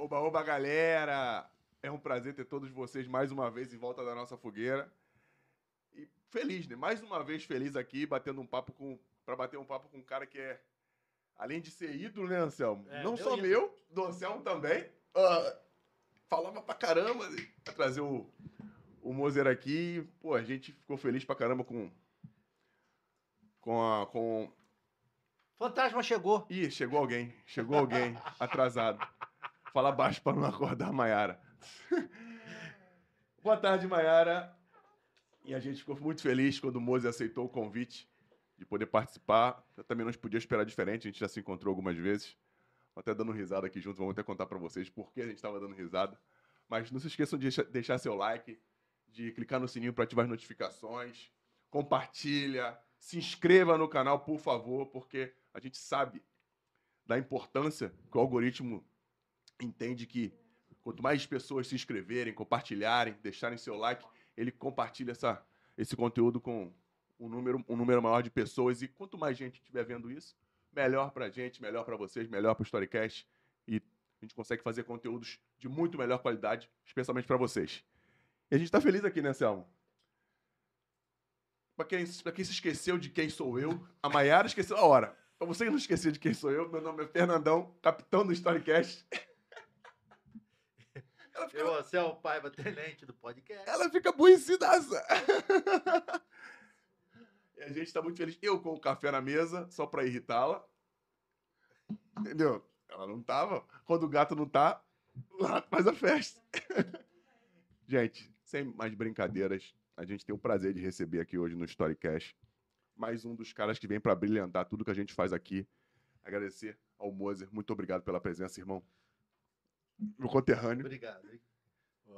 Oba, oba, galera! É um prazer ter todos vocês mais uma vez em volta da nossa fogueira. E feliz, né? Mais uma vez feliz aqui, batendo um papo com. para bater um papo com um cara que é. Além de ser ídolo, né, Anselmo? É, Não só ídolo. meu, do Anselmo também. Ah, falava pra caramba. Pra trazer o, o Moser aqui. Pô, a gente ficou feliz pra caramba com. Com a. Com, Fantasma chegou. Ih, chegou alguém. Chegou alguém atrasado. Fala baixo pra não acordar Maiara. Boa tarde, Maiara. E a gente ficou muito feliz quando o Moze aceitou o convite de poder participar. Eu também não podia esperar diferente, a gente já se encontrou algumas vezes. Tô até dando risada aqui junto, vamos até contar pra vocês por que a gente estava dando risada. Mas não se esqueçam de deixa- deixar seu like, de clicar no sininho para ativar as notificações, compartilha, se inscreva no canal, por favor, porque a gente sabe da importância que o algoritmo entende que quanto mais pessoas se inscreverem, compartilharem, deixarem seu like, ele compartilha essa, esse conteúdo com um número, um número maior de pessoas. E quanto mais gente estiver vendo isso, melhor pra gente, melhor pra vocês, melhor pro Storycast. E a gente consegue fazer conteúdos de muito melhor qualidade, especialmente pra vocês. E a gente tá feliz aqui, né, Selmo? Pra quem, quem se esqueceu de quem sou eu, a Maiara esqueceu a hora. Pra você que não esqueceu de quem sou eu, meu nome é Fernandão, capitão do Storycast. Ela fica, Eu, Anselmo Paiva, tenente do podcast. ela fica aborrecidaça. E a gente tá muito feliz. Eu com o café na mesa, só pra irritá-la. Entendeu? Ela não tava. Quando o gato não tá, o rato faz a festa. gente, sem mais brincadeiras, a gente tem o prazer de receber aqui hoje no Storycast mais um dos caras que vem pra brilhantar tudo que a gente faz aqui. Agradecer ao Moser. Muito obrigado pela presença, irmão. Meu conterrâneo. Obrigado.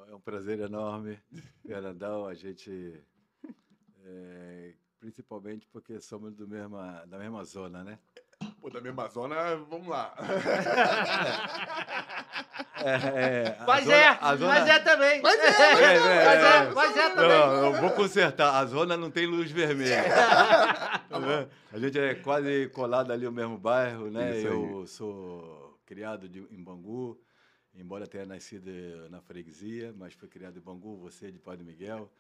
É um prazer enorme, Fernandão, a gente. é, principalmente porque somos do mesma, da mesma zona, né? Pô, da mesma zona, vamos lá. É, é, Mas zona- é, zona- mas é também. Mas é, É, é, mas é. é, mas é também. Não, eu vou consertar. A zona não tem luz vermelha. Tá a gente é quase colado ali no mesmo bairro, né? Eu sou criado de- em Bangu, embora tenha nascido na freguesia, mas fui criado em Bangu, você de Padre Miguel.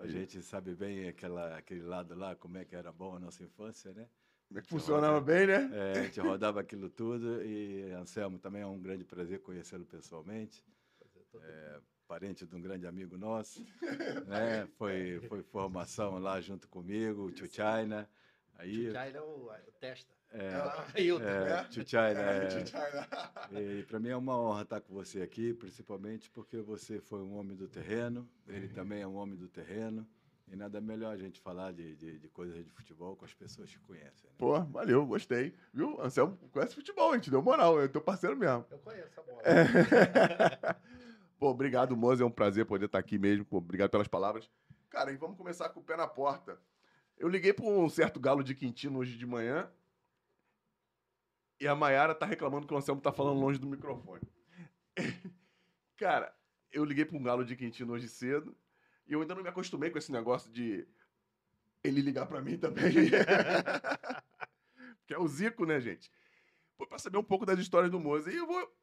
A gente sabe bem aquela, aquele lado lá, como é que era bom a nossa infância, né? Como é que funcionava bem, né? É, a gente rodava aquilo tudo e Anselmo também é um grande prazer conhecê-lo pessoalmente. É, parente de um grande amigo nosso, né? Foi, foi formação lá junto comigo, o Tio China. Aí, Tchutchaira é o, o testa. É, Ailton. é, China, é, Tchutchaira. e para mim é uma honra estar com você aqui, principalmente porque você foi um homem do terreno, ele também é um homem do terreno. E nada melhor a gente falar de, de, de coisas de futebol com as pessoas que conhecem. né? Pô, valeu, gostei. Viu? Anselmo conhece futebol, a gente deu moral, é teu parceiro mesmo. Eu conheço a bola. Pô, obrigado, Moza, é um prazer poder estar aqui mesmo. Pô, obrigado pelas palavras. Cara, e vamos começar com o pé na porta. Eu liguei para um certo galo de Quintino hoje de manhã e a Maiara tá reclamando que o Anselmo tá falando longe do microfone. Cara, eu liguei para um galo de Quintino hoje cedo e eu ainda não me acostumei com esse negócio de ele ligar para mim também. que é o Zico, né, gente? Pô, pra saber um pouco das histórias do Moza. E eu vou,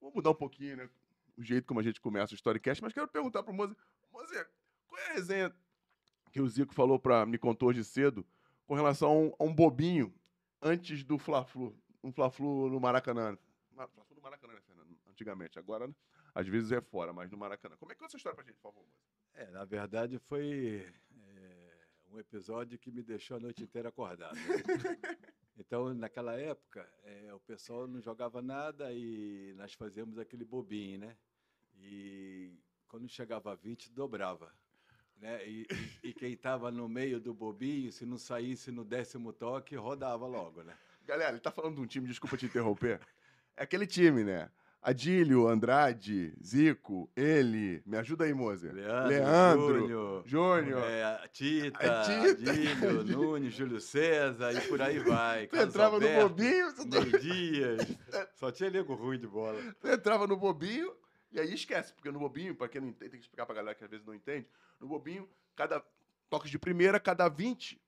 vou mudar um pouquinho, né? O jeito como a gente começa o Storycast, mas quero perguntar pro Moza. Moza, qual é a resenha que o Zico falou pra. me contou hoje cedo com relação a um, a um bobinho antes do Fla-Flu? Um Fla-Flu no Maracanã. Ma- Fla-Flu no Maracanã, né, Fernando? Antigamente. Agora, às vezes é fora, mas no Maracanã. Como é que é essa história pra gente, por favor? É, na verdade foi é, um episódio que me deixou a noite inteira acordado. né? Então, naquela época, é, o pessoal não jogava nada e nós fazíamos aquele bobinho, né? E quando chegava a 20, dobrava. Né? E, e- e quem estava no meio do bobinho, se não saísse no décimo toque, rodava logo, né? Galera, ele tá falando de um time, desculpa te interromper. É aquele time, né? Adílio, Andrade, Zico, ele. Me ajuda aí, Mozer. Leandro, Leandro, Júnior, Júnior. é, a Tita, A Tita. Adílio, Nunes, Júlio César e por aí vai. Tu entrava no Alberto, bobinho, tu, Ney Dias. Só tinha nego ruim de bola. tu entrava no bobinho, e aí esquece, porque no bobinho, pra quem não entende, tem que explicar pra galera que às vezes não entende, no bobinho, cada toque de primeira, cada 20,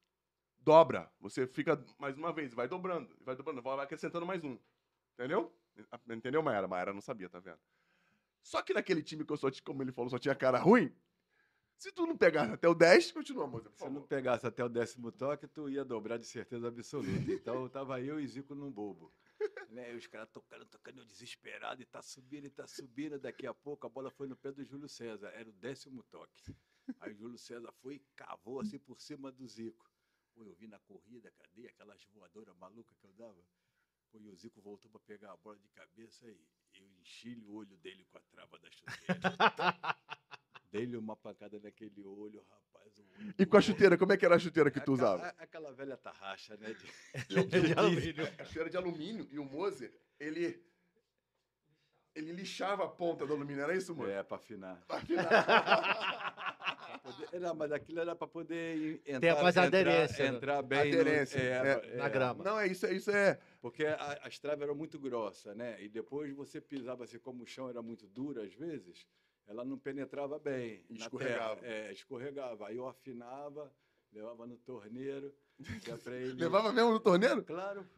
dobra. Você fica mais uma vez, vai dobrando, vai dobrando, vai acrescentando mais um. Entendeu? Entendeu, Maera? Maera não sabia, tá vendo? Só que naquele time que eu só tinha, como ele falou, só tinha cara ruim. Se tu não pegasse até o 10, continua, moça. Se não pegasse até o décimo toque, tu ia dobrar de certeza absoluta. Então tava eu e Zico num bobo. Né? E os caras tocando, tocando, eu desesperado, e tá subindo, e tá subindo. Daqui a pouco a bola foi no pé do Júlio César, era o décimo toque. Aí o Júlio César foi e cavou assim por cima do Zico. Pô, eu vi na corrida, cadê aquelas voadoras malucas que eu dava? Pô, e o Zico voltou para pegar a bola de cabeça e eu enchi o olho dele com a trava da chuteira. Dei-lhe uma pancada naquele olho, rapaz. olho E com a chuteira, como é que era a chuteira que tu Aquela- usava? Aquela velha tarraxa, né? de- De alumínio. A chuteira de alumínio. E o Moser, ele. Ele lixava a ponta do alumínio, era isso, Moser? É, para afinar. Pra afinar. Poder- Não, mas aquilo era para poder en- entrar, mais entrar- aderência, né? entrar bem no- Aderência, é, é. Na grama. Não, é isso, é isso é. Porque a- as traves eram muito grossas, né? E depois você pisava assim, como o chão era muito duro às vezes, ela não penetrava bem. Escorregava. terra. É, escorregava. Aí eu afinava, levava no torneiro, é ele. Levava mesmo no torneiro? Claro.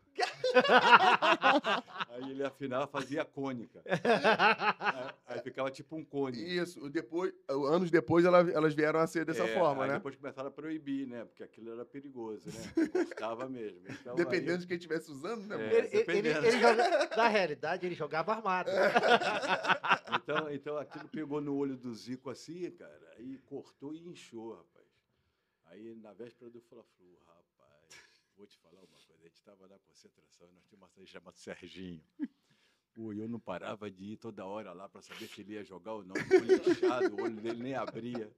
aí ele afinava, fazia cônica. Aí, aí ficava tipo um cone. Isso. Depois, anos depois ela- elas vieram a ser dessa É, forma, aí né? Depois começaram a proibir, né? Porque aquilo era perigoso, né? Cortava mesmo. Então, aí- Dependendo de quem estivesse usando, né? É. Ele, ele- dependendo. ele joga- na realidade, ele jogava armado. Então, então aquilo pegou no olho do Zico assim, cara, aí cortou e inchou, rapaz. Aí na véspera do Fla-Flu, rapaz, vou te falar uma coisa, a gente estava na concentração, nós tínhamos uma cidade chamada Serginho. Pô, eu não parava de ir toda hora lá para saber se ele ia jogar ou não, o olho o olho dele nem abria.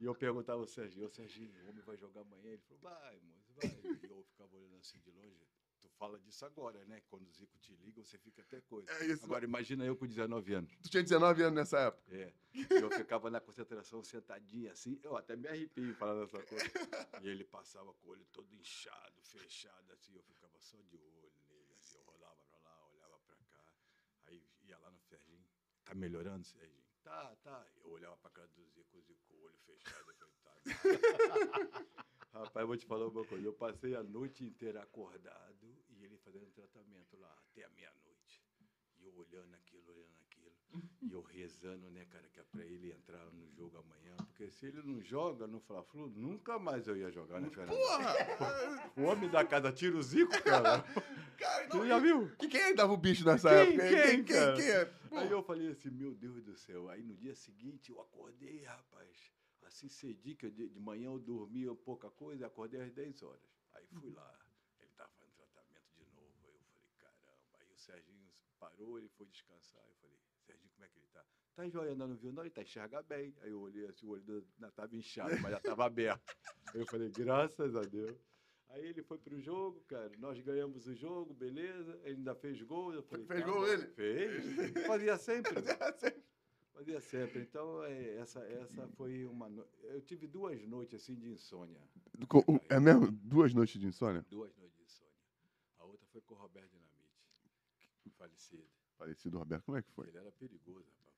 E eu perguntava ao Serginho, ô Serginho, o homem vai jogar amanhã? Ele falou, vai, moço, vai. E eu ficava olhando assim de longe. Fala disso agora, né? Quando o Zico te liga, você fica até coisa. É isso. Agora imagina eu com 19 anos. Tu tinha 19 anos nessa época. É. Eu ficava na concentração sentadinho assim, eu até me arrepio falando essa coisa. E ele passava com o olho todo inchado, fechado, assim, eu ficava só de olho nele, assim, eu rolava pra lá, olhava pra cá, aí ia lá no Serginho, tá melhorando, Serginho? Tá, tá. Eu olhava pra cara do Zico, o Zico com o olho fechado, eu falei, tá. Rapaz, eu vou te falar uma coisa, eu passei a noite inteira acordado fazendo tratamento lá até a meia-noite. E eu olhando aquilo, olhando aquilo. E eu rezando, né, cara, que é pra ele entrar no jogo amanhã. Porque se ele não joga no Fla-Flu, nunca mais eu ia jogar, né, Fernando? Porra! O homem da casa tira o Zico, cara. Cara, não, Você já viu? E quem dava o bicho nessa Quem, época? quem, cara? quem é? Pô, Aí eu falei assim, meu Deus do céu. Aí no dia seguinte eu acordei, rapaz. Assim cedi, que de, de manhã eu dormia pouca coisa, acordei às 10 horas. Aí fui lá. Ele estava fazendo tratamento de novo. Aí eu falei, caramba. Aí o Serginho parou, ele foi descansar. Eu falei, Serginho, como é que ele tá? Tá joia, ainda não viu? Não, ele tá enxerga bem. Aí eu olhei assim, o olho do- ainda estava inchado, mas já estava aberto. Aí eu falei, graças a Deus. Aí ele foi pro jogo, cara. Nós ganhamos o jogo, beleza. Ele ainda fez gol. Eu falei, Fez tá gol bom. ele? Fez. Fazia sempre. Fazia sempre. Então, é, essa, essa foi uma. no- Eu tive duas noites assim de insônia. O- É mesmo? Duas noites de insônia? Duas noites de insônia. A outra foi com o Roberto falecido. Falecido Roberto, como é que foi? Ele era perigoso, rapaz.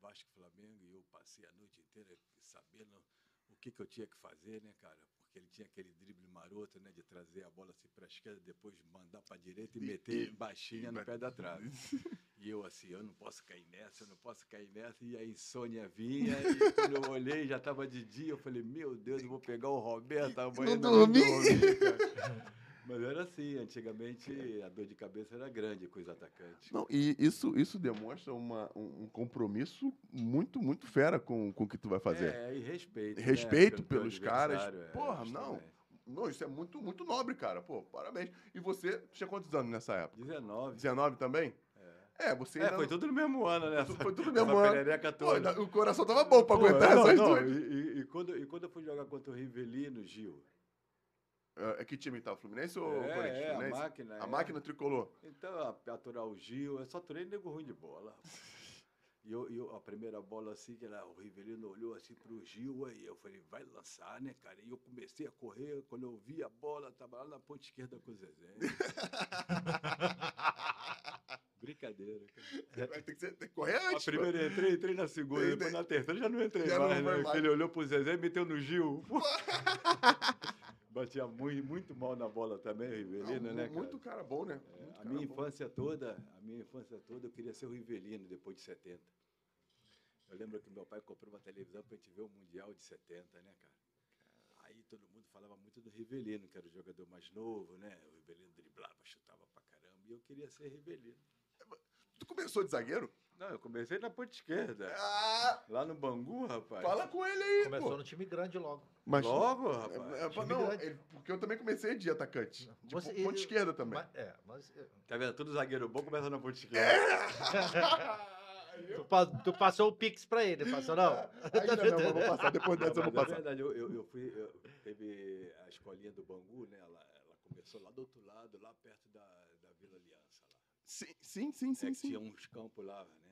Vasco e Flamengo, e eu passei a noite inteira sabendo o que, que eu tinha que fazer, né, cara? Porque ele tinha aquele drible maroto, né, de trazer a bola assim para a esquerda, depois mandar para a direita e E- meter e- baixinha no pé da trave. E eu assim, eu não posso cair nessa, eu não posso cair nessa. E a insônia vinha, e quando eu olhei, já estava de dia, eu falei, meu Deus, eu vou pegar o Roberto amanhã. Não não dormi. Mas era assim, antigamente a dor de cabeça era grande com os atacantes. Não, e isso, isso demonstra uma, um compromisso muito, muito fera com, com o que tu vai fazer. É, e respeito. né, Respeito teu pelos caras. é, Porra, não. Não, isso é muito, muito nobre, cara. Pô, parabéns. E você tinha quantos anos nessa época? 19. 19 também? É, você É, ainda foi não- tudo no mesmo ano, né? Foi tudo no mesmo ano. Pô, o coração tava bom pra Pô, aguentar não, essas não, duas. E, e- e quando, e quando eu fui jogar contra o Rivelino, Gil? É, que time tá? Fluminense ou é, Corinthians? é, a Fluminense? máquina. A é. máquina tricolor. Então, a- aturar o Gil, eu só aturei nego ruim de bola. E eu, eu- a primeira bola assim, que era, o Rivelino olhou assim pro Gil, aí eu falei, vai lançar, né, cara? E eu comecei a correr, quando eu vi a bola, tava lá na ponta esquerda com o Zezé. Brincadeira, cara. Vai ter que, ser, tem que correr A antes. pô. primeira eu entrei, entrei na segunda, Entendi. depois na terceira já não entrei Já não mais, vai né? mais. Ele olhou pro Zezé e meteu no Gil. Batia muito, muito mal na bola também, o Rivelino, Não, né, cara? Muito cara bom, né? É, a cara minha bom. infância toda, a minha infância toda, eu queria ser o Rivelino depois de 70. Eu lembro que meu pai comprou uma televisão pra gente ver o Mundial de 70, né, cara? Aí todo mundo falava muito do Rivelino, que era o jogador mais novo, né? O Rivelino driblava, chutava pra caramba. E eu queria ser Rivelino. Tu começou de zagueiro? Não, eu comecei na ponta esquerda. Ah, Lá no Bangu, rapaz. fala com ele aí, Começou pô. no time grande logo. Mas, Logo, É, rapaz. é, time não, ele- porque eu também comecei de atacante. De Você- ponta esquerda também. Mas, é, mas é, Tá vendo? Todo zagueiro bom começa na ponta É. esquerda. tu, pa- tu passou o Pix pra ele, passou não? Ainda não, mas vou passar. Depois Não, dessa eu vou é passar. verdade, eu, eu, eu fui. eu- teve a escolinha do Bangu, né? Ela, ela começou lá do outro lado, lá perto da, da Vila Aliança. Lá. Sim, sim, sim, É sim. que sim. tinha uns campos lá, né?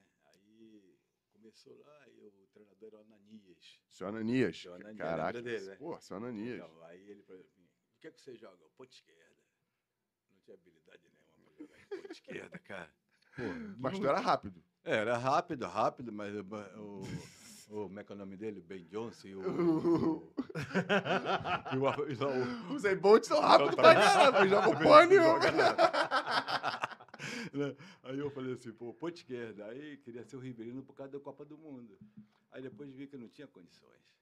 Começou lá e o treinador era o Ananias. Seu Ananias. Seu Ananias, Caraca. dele, né? Pô, seu Ananias. Então, aí ele falou assim, o que é que você joga? Ponta esquerda. Não tinha habilidade nenhuma pra jogar em ponta esquerda, cara. Pô, Mas tu era rápido. É, era rápido, rápido, mas o, o, o- como é que é o nome dele? Ben Johnson e o... o, e o, e o, Os Bolt são rápidos pra caramba. Joga o pão nenhum. Né? Aí eu falei assim, pô, ponta esquerda. Aí queria ser o Riverino por causa da Copa do Mundo. Aí depois vi que não tinha condições.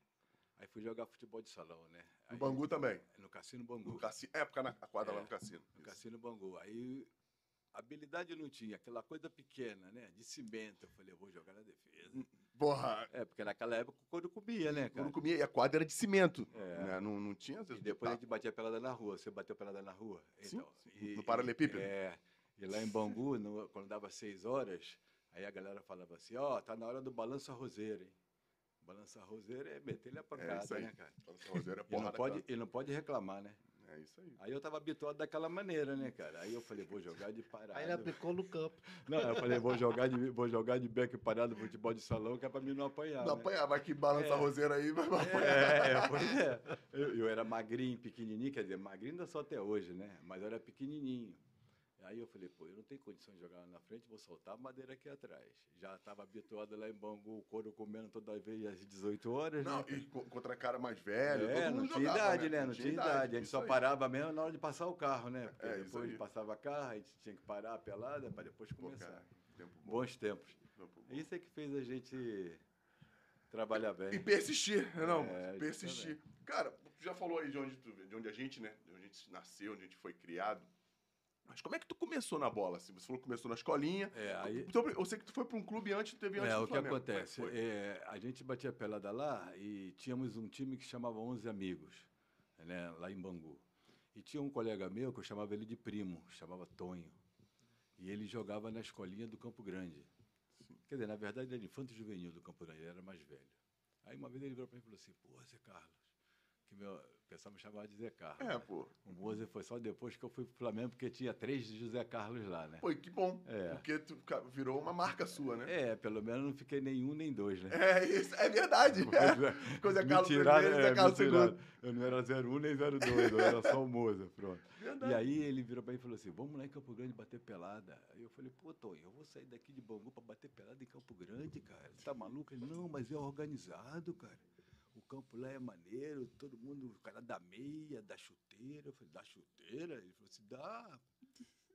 Aí fui jogar futebol de salão, né? No Aí- Bangu também. No Cassino Bangu. No cassino. É, porque na quadra lá É, no cassino. No Cassino Bangu. Aí habilidade não tinha, aquela coisa pequena, né? De cimento. Eu falei, eu vou jogar na defesa. Porra, É, porque naquela época o couro comia, né, cara? não comia. E a quadra era de cimento. É. né? Não, não tinha. E depois a gente batia pelada na rua. Você bateu pelada na rua? Sim, e- no paralelepípedo. É. E lá em Bangu, no- quando dava seis horas, aí a galera falava assim, ó, tá na hora do balanço arrozeiro, hein? Balanço arrozeiro é meter-lhe a pancada, isso aí. né, cara? Rosério é E não, pode, e não pode reclamar, né? É isso aí. Aí eu tava habituado daquela maneira, né, cara? Aí eu falei, vou jogar de parado. Aí ele aplicou no campo. Não, eu falei, vou jogar de, vou jogar de beck parado no futebol de salão, que é pra mim não apanhar. Não né? apanhar, vai que balança É. a roseira aí, vai vai apanhar. É, é, pois é. Eu, eu era magrinho, pequenininho, quer dizer, magrinho ainda só até hoje, né? Mas eu era pequenininho. Aí eu falei, pô, eu não tenho condição de jogar lá na frente, vou soltar a madeira aqui atrás. Já estava habituado lá em Bangu, o couro comendo toda vez às 18 horas, Não, né? e co- contra cara mais velho. É, não tinha jogava, idade, né? Não tinha idade. A gente só aí. parava mesmo na hora de passar o carro, né? Porque É, depois passava carro, a gente tinha que parar a pelada para depois Pô, começar. cara, tempo Bons tempos. tempo. Isso é que fez a gente trabalhar bem. E persistir, né, não? É, persistir. Cara, tu já falou aí de onde, tu, de onde a gente, né? De onde a gente nasceu, onde a gente foi criado. Mas como é que tu começou na bola? Assim? Você falou que começou na escolinha. É, aí, Então, eu sei que tu foi para um clube antes, teve antes É, do o que Flamengo. acontece? É que é, a gente batia pelada lá e tínhamos um time que chamava 11 Amigos, né, lá em Bangu. E tinha um colega meu que eu chamava ele de primo, chamava Tonho. E ele jogava na escolinha do Campo Grande. Quer dizer, na verdade, ele era infanto juvenil do Campo Grande, ele era mais velho. Aí uma vez ele virou para mim e falou assim: Pô, Zé Carlos, que meu, o pessoal me chamava de Zé Carlos. É, né? pô. O Mozer foi só depois que eu fui pro Flamengo, porque tinha três José Carlos lá, né? Pô, que bom. É. Porque tu virou uma marca sua, né? É, pelo menos não fiquei nenhum nem dois, né? É, isso, é verdade. É. Coisa Me Carlos tiraram, primeiro, é, Zé Carlos me tiraram. segundo. Eu não era 01 nem 02, eu era só o Moza, pronto. Verdade. E aí ele virou pra mim e falou assim, vamos lá em Campo Grande bater pelada. Aí eu falei, pô, Tonho, eu vou sair daqui de Bangu pra bater pelada em Campo Grande, cara. Você tá maluco? Ele, não, mas é organizado, cara. O campo lá é maneiro, todo mundo, o cara da meia, da chuteira. Eu falei, da chuteira? Ele falou assim, dá.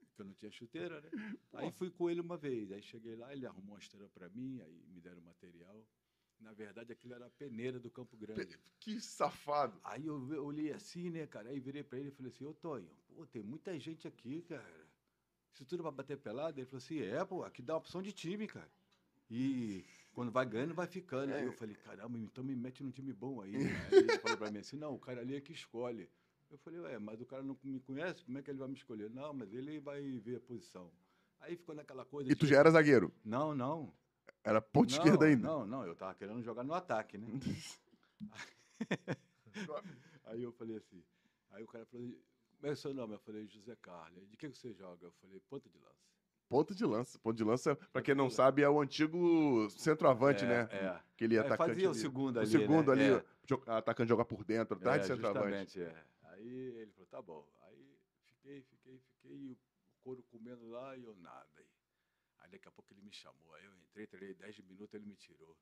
Porque eu não tinha chuteira, né? Aí fui com ele uma vez. Aí cheguei lá, ele arrumou uma esteira pra mim, aí me deram material. Na verdade, aquilo era a peneira do Campo Grande. Que safado. Aí eu olhei assim, né, cara? Aí virei pra ele e falei assim, ô Tonho, pô, tem muita gente aqui, cara. Isso tudo pra bater pelada? Ele falou assim, é, pô, aqui dá opção de time, cara. E quando vai ganhando, vai ficando. Aí eu falei, caramba, então me mete num time bom aí. né? Aí ele falou pra mim assim, não, o cara ali é que escolhe. Eu falei, ué, mas o cara não me conhece, como é que ele vai me escolher? Não, mas ele vai ver a posição. Aí ficou naquela coisa. E tu já era zagueiro? Não, não. Era ponta não, esquerda ainda? Não, não, eu tava querendo jogar no ataque, né? Aí eu falei assim, aí o cara falou, como é o seu nome? Eu falei, José Carlos. De que que você joga? Eu falei, ponta de lança. Ponta de lança. Ponta de lança, pra quem não sabe, é o antigo centroavante, É, né? É. Aquele Aí atacante. fazia o ali. segundo O ali, segundo né? ali, É. atacante joga por dentro, atrás de É, centroavante. justamente, é. Aí ele falou, tá bom. Aí fiquei, fiquei, fiquei, e o couro comendo lá e eu nada. Aí, aí daqui a pouco ele me chamou. Aí eu entrei, treinei 10 minutos, ele me tirou.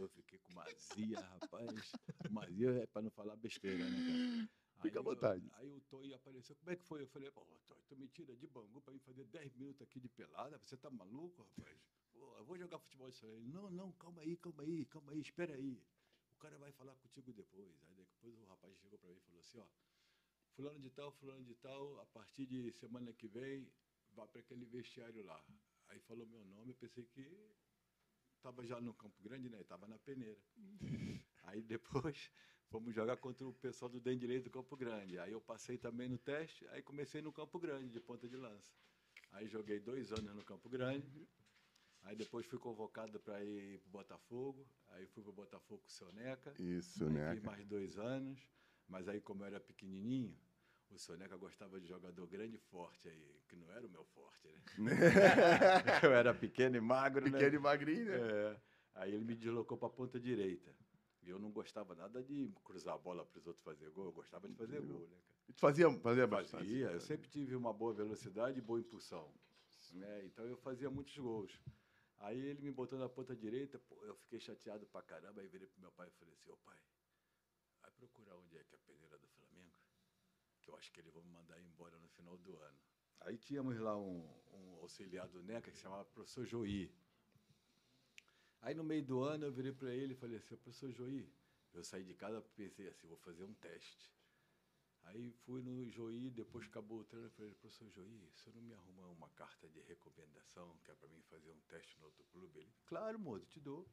Eu fiquei com uma azia, rapaz. Uma azia é pra não falar besteira, né, cara? Fica à Aí eu- vontade. Aí o Toy apareceu. Como é que foi? Eu falei, pô, Toy, tu me tira de Bangu pra mim fazer 10 minutos aqui de pelada? Você tá maluco, rapaz? Pô, "Pô, eu vou jogar futebol de salão. Ele, não, não, calma aí, calma aí, calma aí, espera aí. O cara vai falar contigo depois. Aí depois o rapaz chegou para mim e falou assim, ó, fulano de tal, fulano de tal, a partir de semana que vem, vá para aquele vestiário lá. Aí falou meu nome, eu pensei que estava já no Campo Grande, né? Estava na peneira. Aí depois fomos jogar contra o pessoal do DEM Direito do Campo Grande. Aí eu passei também no teste, aí comecei no Campo Grande, de ponta de lança. Aí joguei dois anos no Campo Grande. Aí depois fui convocado para ir para o Botafogo. Aí fui para o Botafogo com o Soneca. Isso, Aí né? fiz mais dois anos. Mas aí, como eu era pequenininho, o Soneca gostava de jogador grande e forte aí, que não era o meu forte, né? eu era pequeno e magro, né? Pequeno e magrinho, né? É. Aí ele me deslocou para a ponta direita. E eu não gostava nada de cruzar a bola para os outros fazer gol, eu gostava de fazer gol, né, cara? Fazia, fazia bastante. Fazia, eu sempre tive uma boa velocidade e boa impulsão. Né? Então eu fazia muitos gols. Aí ele me botou na ponta direita, pô, eu fiquei chateado pra caramba, aí virei pro meu pai e falei assim, ô pai, vai procurar onde é que é a peneira do Flamengo, que eu acho que eles vão me mandar embora no final do ano. Aí tínhamos lá um, um auxiliar do NECA que se chamava professor Joí. Aí no meio do ano eu virei para ele e falei assim, professor Joí, eu saí de casa e pensei assim, vou fazer um teste. Aí fui no Joí, depois acabou o treino, eu falei, professor Joí, você não me arruma uma carta de recomendação, que é para mim fazer um teste no outro clube? Ele, claro, moço, te dou.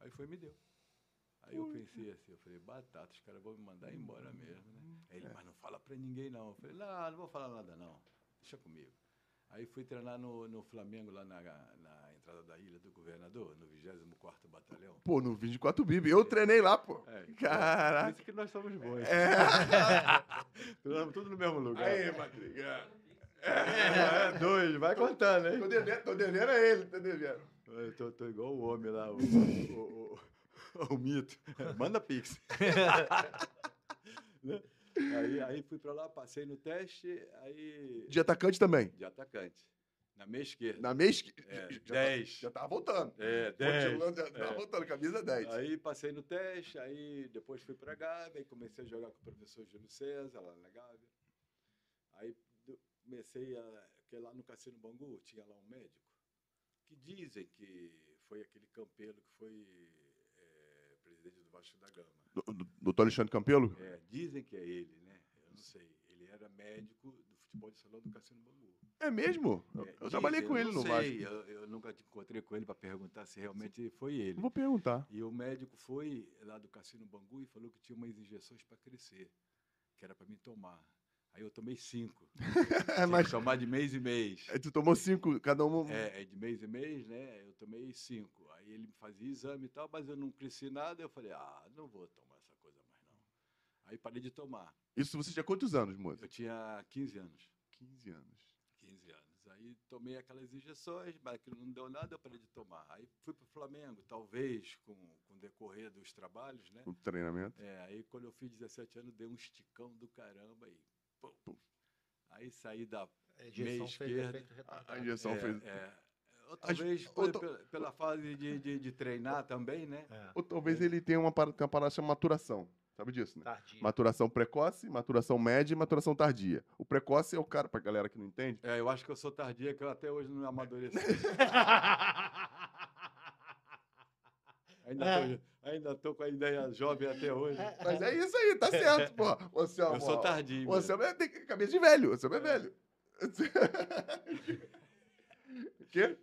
Aí foi e me deu. Aí eu pensei assim, eu falei, batata, os caras vão me mandar embora mesmo, né? Aí ele, mas não fala para ninguém não. Eu falei, não, não vou falar nada não, deixa comigo. Aí fui treinar no, no Flamengo, lá na, na entrada da Ilha do Governador, no 24º Batalhão. Pô, no 24 Bib. Eu treinei lá, pô. É, então, Caraca. Por isso que nós somos bons. É. Treinamos tudo no mesmo lugar. Aí, Madriga. É, dois, vai contando, hein? Tô devendo, tô devendo a ele, tô devendo. Eu tô, tô igual o homem lá, o, o, o, o mito. Manda pix. Né? aí, aí fui pra lá, passei no teste, aí. De atacante também. De atacante. Na meia esquerda. Na mês que. É, já, tá- 10. já tava voltando. É, 10. Continuando, Já tava É. voltando, camisa 10. Aí passei no teste, aí depois fui pra Gávea, aí comecei a jogar com o professor Júlio César, lá na Gávea. Aí comecei a. Porque lá no Cassino Bangu tinha lá um médico, que dizem que foi aquele Campelo que foi é, presidente do Vasco da Gama. Do- do- Doutor Alexandre Campelo? É, dizem que é ele, né? Eu não sei. Ele era médico do futebol de salão do Cassino Bangu. É mesmo? Eu, É, eu trabalhei com eu ele no Vasco. sei, Eu, eu nunca te encontrei com ele para perguntar se realmente foi ele. Vou perguntar. E o médico foi lá do Cassino Bangu e falou que tinha umas injeções para crescer, que era para mim tomar. Aí eu tomei cinco. É, mas tomar de mês em mês. aí tu tomou cinco, cada um. É, é de mês em mês, né? Eu tomei cinco. Aí ele me fazia exame e tal, mas eu não cresci nada. Eu falei, ah, não vou tomar essa coisa mais não. Aí parei de tomar. Isso você tinha quantos anos, moço? Eu tinha 15 anos. 15 anos. 15 anos. Aí tomei aquelas injeções, mas aquilo não deu nada, eu parei de tomar. Aí fui para o Flamengo, talvez com, com o decorrer dos trabalhos, né? O treinamento. É, aí quando eu fiz 17 anos, dei um esticão do caramba e pum, pum. Aí saí da. A injeção fez esquerda. efeito A, retardado. a injeção é, fez. é, ou As- talvez ou por- ta- pela, pela fase de, de, de treinar também, né? É, Ou talvez ele tenha uma, tem uma parada chamada maturação. Sabe disso, né? tardio. Maturação precoce, maturação média e maturação tardia. O precoce é o cara, pra galera que não entende, É, eu acho que eu sou tardia, que eu até hoje não amadureci. ainda, tô, ainda tô com a ideia jovem até hoje. Mas é isso aí, tá certo, pô. Você, Eu sou tardio. Você mesmo. é, tem cabeça de velho, você é velho. O quê?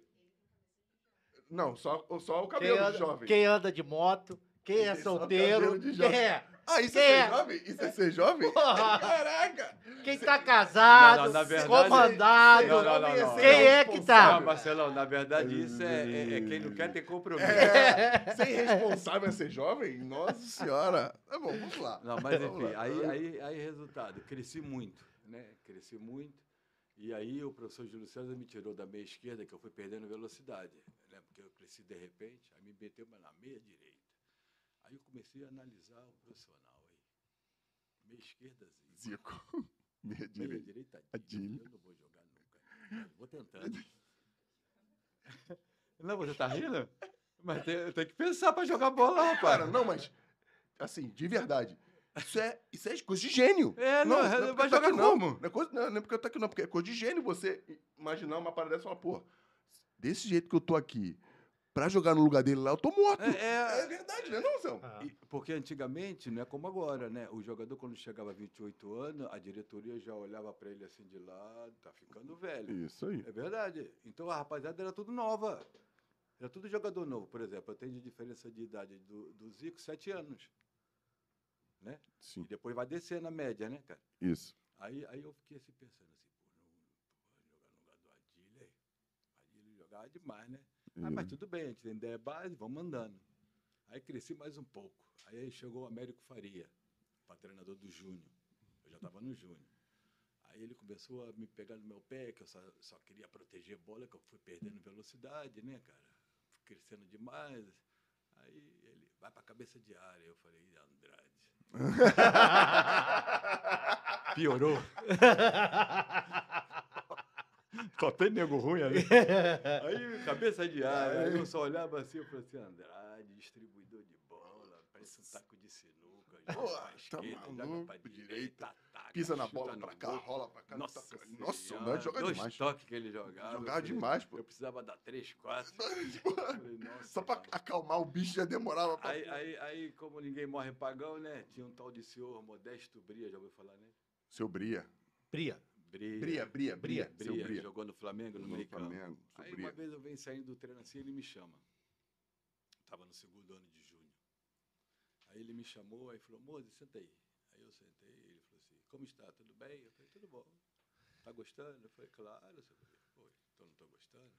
Não, só, só o Quem cabelo de anda, jovem. quem anda de moto, quem é solteiro, cabelo de quem jovem. é, Ah, isso é é? ser jovem? Isso é ser jovem? Porra! Caraca! quem tá casado, Não, não, na verdade- comandado, Não, não, não, não. quem é que Não, tá? Marcelão, na verdade isso é, é- é quem não quer ter compromisso. É, ser irresponsável é ser jovem? Nossa senhora. Tá bom, vamos lá. Não, mas enfim, lá. aí, aí, aí resultado, cresci muito, né? Cresci muito. E aí o professor Júlio César me tirou da meia esquerda, que eu fui perdendo velocidade, né? Porque eu cresci de repente, aí me meteu na meia direita. Aí eu comecei a analisar o profissional aí. Meia esquerdazinha. Zico. Meia Meia direita. direita, Adilho. eu não vou jogar nunca. Vou tentando. Não, você tá rindo? Mas tem, tem que pensar pra jogar bola, rapaz. Cara, não, mas, assim, de verdade. Isso é, isso é coisa de gênio. É, não, é vai porque eu tô jogar aqui, não. como? Não é, coisa, não, não é porque eu tô aqui, não. Porque é coisa de gênio você imaginar uma parada dessa e falar, pô, desse jeito que eu tô aqui, pra jogar no lugar dele lá, eu tô morto. É, é- É verdade, né, não, Zão? Ah. E- porque antigamente, não é como agora, né? O jogador, quando chegava a 28 anos, a diretoria já olhava para ele assim de lado, tá ficando velho. Isso aí. É verdade. Então a rapaziada era tudo nova. Era tudo jogador novo. Por exemplo, eu tenho de diferença de idade do, do Zico, sete anos. Né? E Sim, depois vai descer na média, né, cara? isso. Aí, aí eu fiquei assim pensando assim, pô, não, jogar no lugar do Adílio, aí. Adílio jogava demais, né? Ah, mas tudo bem, a gente tem ideia base, vamos andando. Aí cresci mais um pouco. Aí chegou o Américo Faria, treinador do Júnior. Eu já estava no Júnior. Aí ele começou a me pegar no meu pé, que eu só, só queria proteger bola, que eu fui perdendo velocidade, né, cara? Fui crescendo demais. Aí ele, vai para cabeça de área. Eu falei, "Ih, Andrade. Piorou. Só tem nego ruim ali. Aí, cabeça de área, aí eu só olhava assim, eu falei assim, Andrade, distribuidor de bola, parece um taco de sinuca, pra tá esquerda, maluco, pra direita, direita, ataca, Pisa na bola pra cá, gol. rola pra cá. Nossa, toca- Nossa, o André joga dois demais. toques que ele jogava. Jogava falei, demais, pô. Eu precisava dar três, quatro. Falei, nossa, Só pra cara. acalmar o bicho já demorava pra. Aí, aí, aí, como ninguém morre pagão, né? Tinha um tal de senhor Modesto Bria, já ouviu falar, né? Seu Bria. Bria. Bria. Bria, Bria, Bria. Bria, Bria. jogou no Flamengo, no meio. Flamengo. Aí Bria. uma vez eu venho saindo do treino assim, ele me chama. Tava no segundo ano de junho. Aí ele me chamou, aí falou, Moze, senta aí. Aí eu sentei, ele falou assim, como está? Tudo bem? Eu falei, tudo bom. Tá gostando? Eu falei, claro, seu. Pô, então não tô gostando?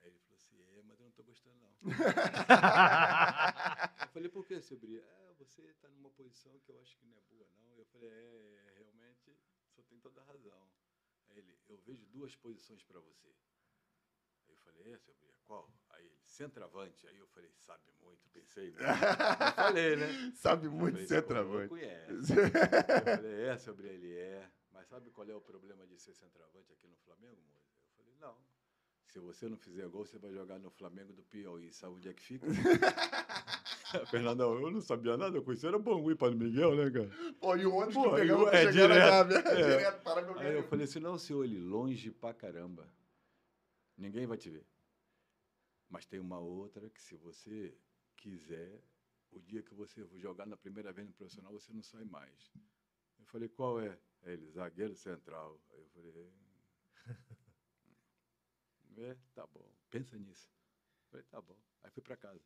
Aí ele falou assim, é, mas eu não tô gostando não. eu falei, por que, seu Bria? É, você tá numa posição que eu acho que não é boa não. Eu falei, é, realmente, você tem toda a razão. Aí ele, eu vejo duas posições para você. Aí eu falei, é, seu Bria, qual? Aí ele, centroavante. Aí eu falei, sabe muito, pensei. Né? eu falei, né? Sabe muito falei, "Esse coroa centroavante. conhece. Eu falei, é, seu Bria, ele é. Mas sabe qual é o problema de ser centroavante aqui no Flamengo, moço? Eu falei, não. Se você não fizer gol, você vai jogar no Flamengo do Piauí. Sabe onde é que fica? Fernandão, eu não sabia nada, eu conhecia era Bangui para Miguel, né, cara? Pô, e o ônibus Pô, que pegava e é chegar na direto, Gávea. é. Direto, para meu Aí eu falei assim, não, senhor, ele longe pra caramba. Ninguém vai te ver. Mas tem uma outra que se você quiser, o dia que você for jogar na primeira vez no profissional, você não sai mais. Eu falei, qual é? Ele, zagueiro central. Aí eu falei, é, tá bom, pensa nisso. Eu falei, tá bom. Aí fui pra casa.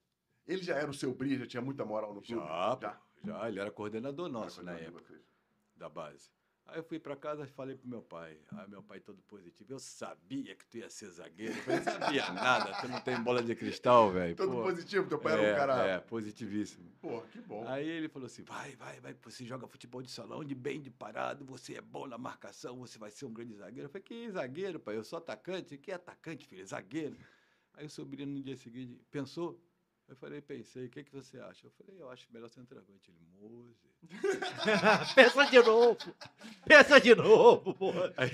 Ele já era o seu Bria, já tinha muita moral no clube? Já, pô, já, ele era coordenador nosso Ah, na foi época vocês. da base. Aí eu fui pra casa e falei pro meu pai. Aí meu pai todo positivo. Eu sabia que tu ia ser zagueiro. Eu não sabia nada. Tu não tem bola de cristal, velho. Todo Pô, positivo, teu pai é, era um cara. É, positivíssimo. Pô, que bom. Aí ele falou assim: vai, vai, vai. Você joga futebol de salão, de bem, de parado. Você é bom na marcação. Você vai ser um grande zagueiro. Eu falei, que zagueiro, pai? Eu sou atacante. Que atacante, filho? Zagueiro. Aí o sobrinho no dia seguinte pensou. Eu falei, pensei, o que, que você acha? Eu falei, eu acho melhor centroavante. Ele, Mose. Pensa de novo. Pensa de novo, porra. Aí...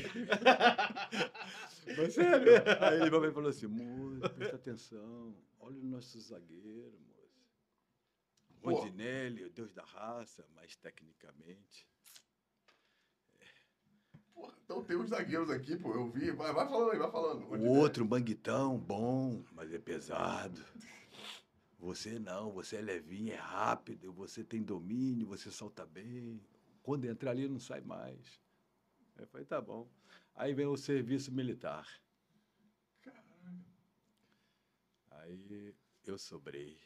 Mas sério. Aí ele me falou assim, moço, presta atenção. Olha o nosso zagueiro. Pô. Rondinelli, o deus da raça, mas tecnicamente. Pô, então tem uns zagueiros aqui, pô. Eu vi. Vai, vai falando aí, vai falando. O outro, manguitão, bom, mas é pesado. Você não, você é levinho, é rápido, você tem domínio, você solta bem. Quando entrar ali, não sai mais. Eu falei, tá bom. Aí vem o serviço militar. Aí eu sobrei.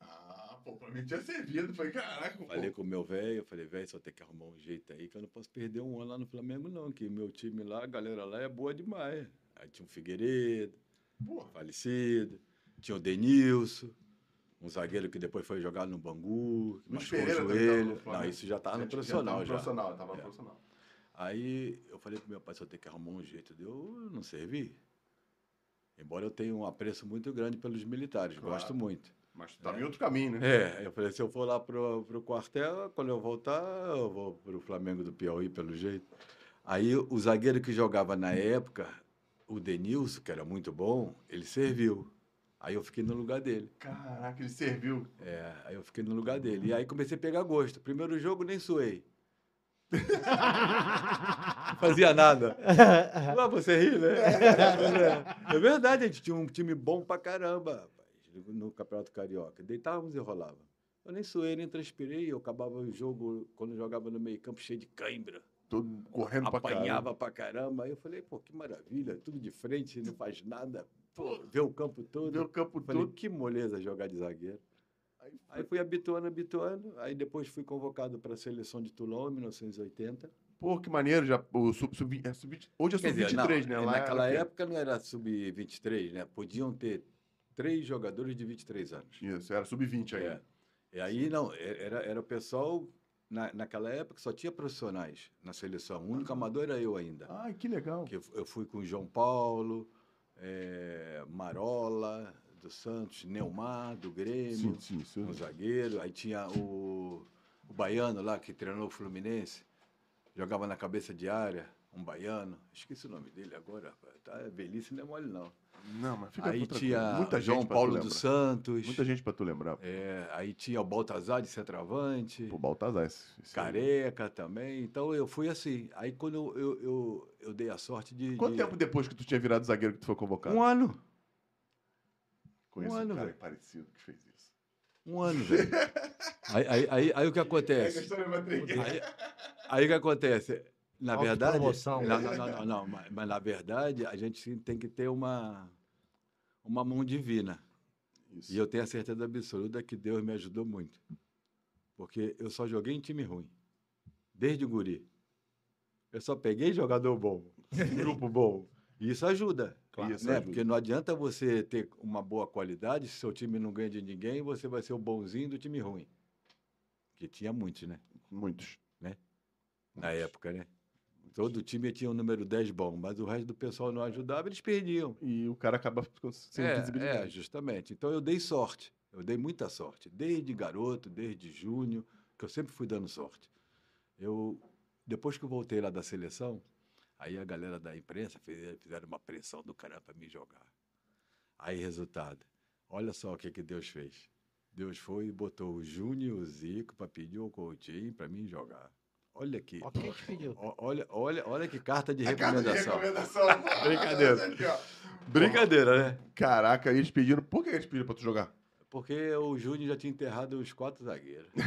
Ah, pô, pra mim tinha servido. Falei, caraca, pô. Falei com o meu velho, eu falei, velho, só tem que arrumar um jeito aí, que eu não posso perder um ano lá no Flamengo, não, que meu time lá, a galera lá é boa demais. Aí tinha o Figueiredo, Pô, falecido, tinha o Denilson, um zagueiro que depois foi jogar no Bangu, Luiz o Pereira tava no joelho. Não, isso já estava já no já profissional já. profissional, tava no É. profissional. Aí eu falei pro meu pai, só tem que arrumar um jeito de eu não servir. Embora eu tenha um apreço muito grande pelos militares, Claro. gosto muito. Mas tava em outro caminho, né? É, eu falei, se eu for lá pro, pro quartel, quando eu voltar, eu vou pro Flamengo do Piauí, pelo jeito. Aí o zagueiro que jogava na época, o Denilson, que era muito bom, ele serviu. Aí eu fiquei no lugar dele. Caraca, ele serviu. É, aí eu fiquei no lugar dele. E aí comecei a pegar gosto. Primeiro jogo nem suei. fazia nada. Lá você ri, né? É, verdade, a gente tinha um time bom pra caramba, rapaz, no Campeonato Carioca. Deitávamos e rolava. Eu nem suei, nem transpirei, eu acabava o jogo, quando jogava no meio campo, cheio de cãibra. Todo correndo pra caramba. Apanhava pra caramba. Aí eu falei, pô, que maravilha, tudo de frente, não faz nada. Pô, vê o campo todo. Vê o campo falei, todo. que moleza jogar de zagueiro. Aí Aí fui habituando, habituando. Aí depois fui convocado para a seleção de Toulon, em 1980. Pô, que maneiro. Já, o sub, sub, é sub, hoje é Quer dizer, sub-23, não, né? Lá Naquela era quê? época não era sub-23, né? Podiam ter três jogadores de 23 anos. Isso, era sub-20 aí. É. E aí, não, era, era o pessoal... Na, naquela época só tinha profissionais na seleção. O único amador era eu ainda. Ai, que legal. Que eu, eu fui com o João Paulo, eh, Marola, do Santos, Neumar, do Grêmio. Sim, sim, um zagueiro, aí tinha o, o baiano lá que treinou o Fluminense, jogava na cabeça de área, um baiano, esqueci o nome dele agora, rapaz, tá, velhice não é mole não. Não, mas fica Aí tinha. Muita gente Paulo dos Santos, Muita gente pra tu lembrar. é, aí tinha o Baltazar de centroavante, Pô, Baltazar. Esse, esse aí. Careca também, então eu fui assim, aí quando eu, eu, eu, eu dei a sorte de... Quanto de- tempo depois que tu tinha virado zagueiro que tu foi convocado? Um ano, Conheço um ano, cara velho. parecido que fez isso. um ano, velho. aí, aí, aí, aí o que É, acontece? que- Aí, aí o que acontece? Na verdade. Não, não, não, não, Mas, mas na verdade, a gente tem que ter uma, uma mão divina. Isso. E eu tenho a certeza absoluta que Deus me ajudou muito. Porque eu só joguei em time ruim. Desde o guri. Eu só peguei jogador bom, grupo bom. E isso ajuda. Claro, isso né? ajuda. Porque não adianta você ter uma boa qualidade, se seu time não ganha de ninguém, você vai ser o bonzinho do time ruim. Que tinha muitos, né? Muitos. Na época, né? Todo time tinha um número 10 bom, mas o resto do pessoal não ajudava, eles perdiam. E o cara acaba sem É, visibilidade. é, justamente. Então eu dei sorte. Eu dei muita sorte. Desde garoto, desde junho, que eu sempre fui dando sorte. Eu, depois que eu voltei lá da seleção, aí a galera da imprensa fez- fizeram uma pressão do caramba para me jogar. Aí, resultado. Olha só o que, que Deus fez. Deus foi e botou o Júnior e o Zico para pedir o Coutinho para mim jogar. Olha aqui. Ó, quem te pediu? Olha, olha, olha que carta de A carta de recomendação. recomendação. Brincadeira. Brincadeira, né? Caraca, eles pediram. Por que eles pediram pra tu jogar? Porque o Júnior já tinha enterrado os quatro zagueiros.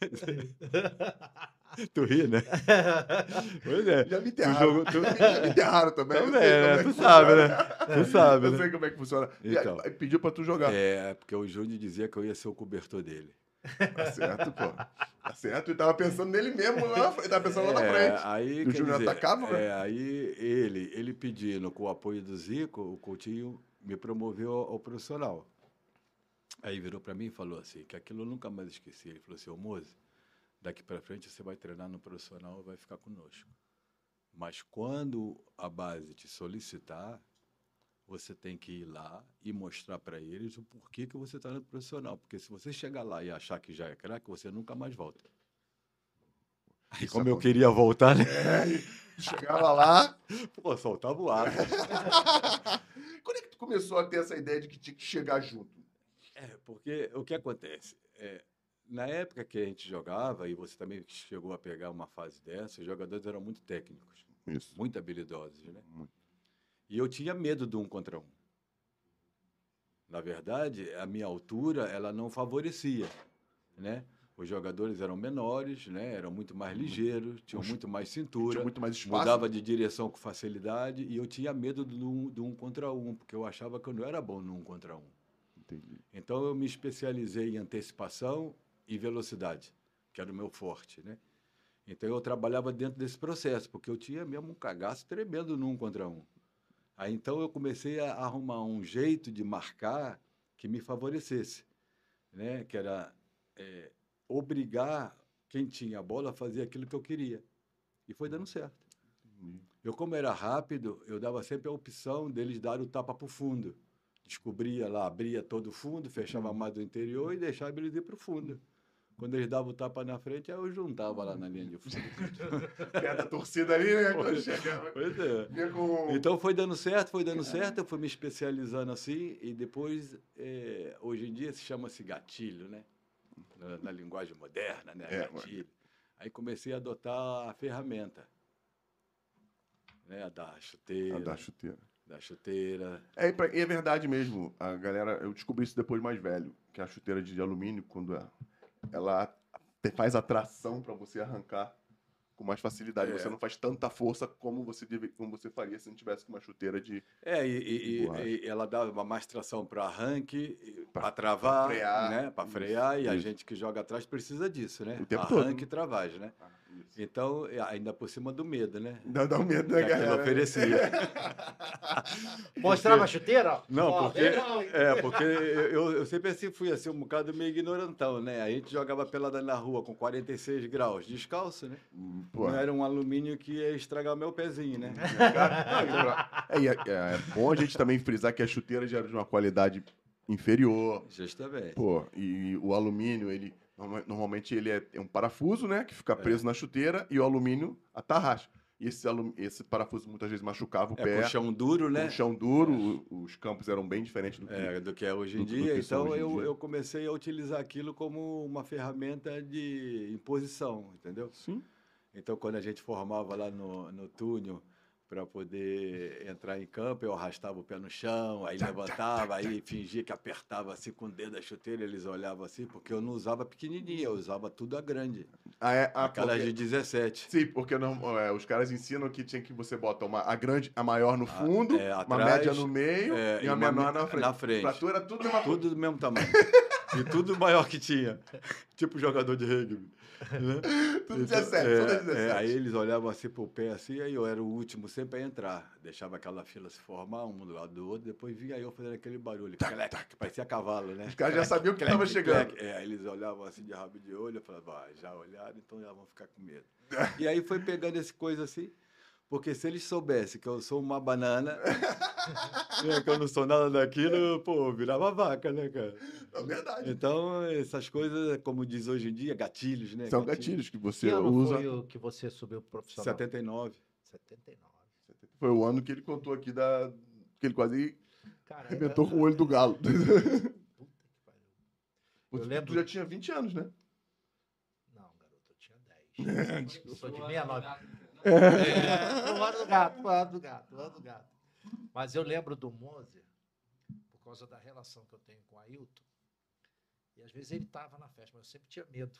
tu ri, né? Pois é. Já me enterraram. jogo- tu- Já me enterraram também. Também, né? é Tu sabe, né? Tu sabe, Eu né? sei como é que funciona. E Então. aí pediu pra tu jogar. É, porque o Júnior dizia que eu ia ser o cobertor dele. Tá certo, pô. Tá certo. E tava pensando nele mesmo lá na frente. Tava pensando lá na É, frente. aí, E o Júnior atacava, né? É, aí ele, ele pedindo com o apoio do Zico, o Coutinho me promoveu ao, ao profissional. Aí virou para mim e falou assim, que aquilo eu nunca mais esqueci. Ele falou assim, ô Moze, daqui para frente você vai treinar no profissional vai ficar conosco. Mas quando a base te solicitar, você tem que ir lá e mostrar para eles o porquê que você está no profissional. Porque se você chegar lá e achar que já é craque, você nunca mais volta. Aí, como eu queria voltar, né? Chegava lá. Pô, soltava o ar. Quando é que tu começou a ter essa ideia de que tinha que chegar junto? É, porque o que acontece? É, na época que a gente jogava, e você também chegou a pegar uma fase dessa, os jogadores eram muito técnicos, Isso. muito habilidosos, né? Muito. E eu tinha medo do um contra um. Na verdade, a minha altura, ela não favorecia, né? Os jogadores eram menores, né? Eram muito mais ligeiros, tinham muito mais cintura. Tinha muito mais espaço. mudava de direção com facilidade e eu tinha medo do, um- do um contra um, porque eu achava que eu não era bom no um contra um. Entendi. Então eu me especializei em antecipação e velocidade, que era o meu forte, né? Então eu trabalhava dentro desse processo, porque eu tinha mesmo um cagaço tremendo no um contra um. Aí então eu comecei a arrumar um jeito de marcar que me favorecesse, né? Que era eh, obrigar quem tinha a bola a fazer aquilo que eu queria. E foi dando certo. Eu, como era rápido, eu dava sempre a opção deles dar o tapa para o fundo. Descobria lá, abria todo o fundo, fechava mais do interior e deixava eles ir para o fundo. Quando eles davam o tapa na frente, aí eu juntava lá na linha de fundo. Perto da torcida ali, né? Quando chegava. pois é. Vinha com... Então foi dando certo, foi dando certo, eu fui me especializando assim e depois, eh, hoje em dia se chama-se gatilho, né? na, na linguagem moderna, né? É, gatilho. Aí comecei a adotar a ferramenta. Né? A da chuteira. A da chuteira. da chuteira. É, e é verdade mesmo. A galera, eu descobri isso depois mais velho, que a chuteira de alumínio, quando é- ela faz a tração para você arrancar com mais facilidade. É. Você não faz tanta força como você, deve, como você faria se não tivesse com uma chuteira de É, e, e- e- e ela dá uma mais tração para arranque, para travar, pra frear. né? Para Isso, frear, e a isso. gente que joga atrás precisa disso, né? O tempo todo. arranque e travagem, né? Então, e ainda por cima do medo, né? Dá, dá um medo, né, Que aquilo galera? oferecia. Mostrava a chuteira? Não, Ó, porque, é, porque eu, eu sempre assim fui assim, um bocado meio ignorantão, né? A gente jogava pelada na rua com 46 graus, descalço, né? Hum, Pô, Não era um alumínio que ia estragar o meu pezinho, né? é, e é, é- é bom a gente também frisar que a chuteira já era de uma qualidade inferior. Justamente. Pô, e o alumínio, ele normalmente ele é, é um parafuso, né, que É. fica preso na chuteira e o alumínio atarracha. E esse, alu- esse parafuso muitas vezes machucava o É pé. com chão duro, né? Um chão duro, o- os campos eram bem diferentes do que. É, do que é hoje em do- do dia. são Então eu, dia. eu comecei a utilizar aquilo como uma ferramenta de imposição, entendeu? Sim. Então quando a gente formava lá no, no túnel para poder entrar em campo, eu arrastava o pé no chão, aí levantava, aí fingia que apertava assim com o dedo da chuteira, eles olhavam assim, porque eu não usava pequenininha, eu usava tudo a grande, Ah, é, ah, aquela porque- de 17. Sim, porque não, é, os caras ensinam que tinha que você bota uma, a grande, a maior no fundo, é, uma atrás, média no meio é, e a uma menor me- na frente. na frente. Pra tu era tudo uma Tudo do mesmo tamanho. e tudo maior que tinha. Tipo jogador de rugby. Né? Tudo Então, 17, é, tudo 17. é, aí eles olhavam assim pro pé assim, aí eu era o último sempre a entrar. Deixava aquela fila se formar, um do lado do outro, depois vinha eu fazendo aquele barulho. Clec, que parecia cavalo, né? Os caras já sabiam que Clec, tava chegando. clec. É, eles olhavam assim de rabo de olho, eu falava, ah, já olharam, então já vão ficar com medo. e aí foi pegando esse coisa assim, porque se eles soubessem que eu sou uma banana, né, que eu não sou nada daquilo, pô, virava vaca, né, cara? É verdade. Então, essas coisas, como diz hoje em dia, gatilhos, né? São gatilhos que você Que ano usa. foi o que você subiu pro profissional? 79. 79. Foi o ano que ele contou aqui da. que ele quase Cara, arrebentou é- com o olho do galo. Puta que pariu. Eu tu- lembro- Tu já tinha 20 anos, né? Não, garoto, eu tinha 10. Eu sou de 69. É, o ano do gato, o ano do gato, o ano do gato. Mas eu lembro do Moser, por causa da relação que eu tenho com o Ailton. E às vezes ele estava na festa, mas eu sempre tinha medo.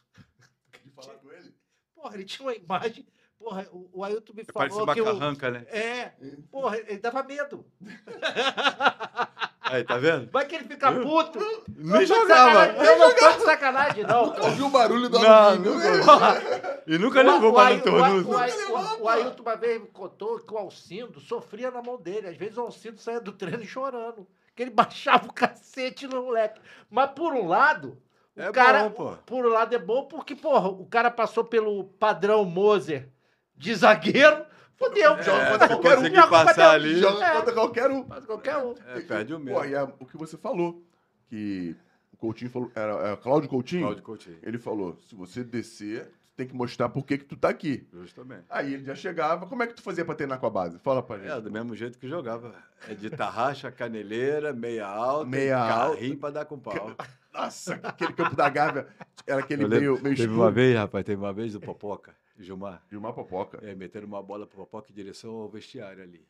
De falar com ele. Porra, ele tinha uma imagem. Porra, o, o Ailton me Parece falou uma que o. carranca, né? É, porra, ele dava medo. Aí, tá vendo? Vai que ele fica puto. Nem de jogava. sacanagem, Eu não tô de sacanagem, não. Ouviu o barulho do Não, alumínio, nunca ouvi. E nunca levou no o, o, Ai- o, o Ailton uma vez me contou que o Alcindo sofria na mão dele. Às vezes o Alcindo saía do treino chorando. Que ele baixava o cacete no moleque. Mas por um lado, o É cara. bom. Por um lado é bom porque, porra, o cara passou pelo padrão Moser de zagueiro. Fudeu. joga É, contra se qualquer um. joga passar contra- ali. Joga É. contra qualquer um. Faz qualquer um. É, perde o Pô, medo. e a- o que você falou, que o Coutinho falou, era, era Cláudio Coutinho, Cláudio Coutinho. ele falou, se você descer, tem que mostrar por que que tu tá aqui. Justamente. Aí ele já chegava, como é que tu fazia pra treinar com a base? Fala pra gente. É, do mesmo jeito que jogava. É de tarraxa, caneleira, meia alta, Meia carrinho pra dar com pau. Nossa, aquele campo da Gávea, era aquele meio, meio Teve escuro. uma vez, rapaz, teve uma vez o Popoca, Gilmar. Uma popoca. É, meteram uma bola pro Popoca em direção ao vestiário ali.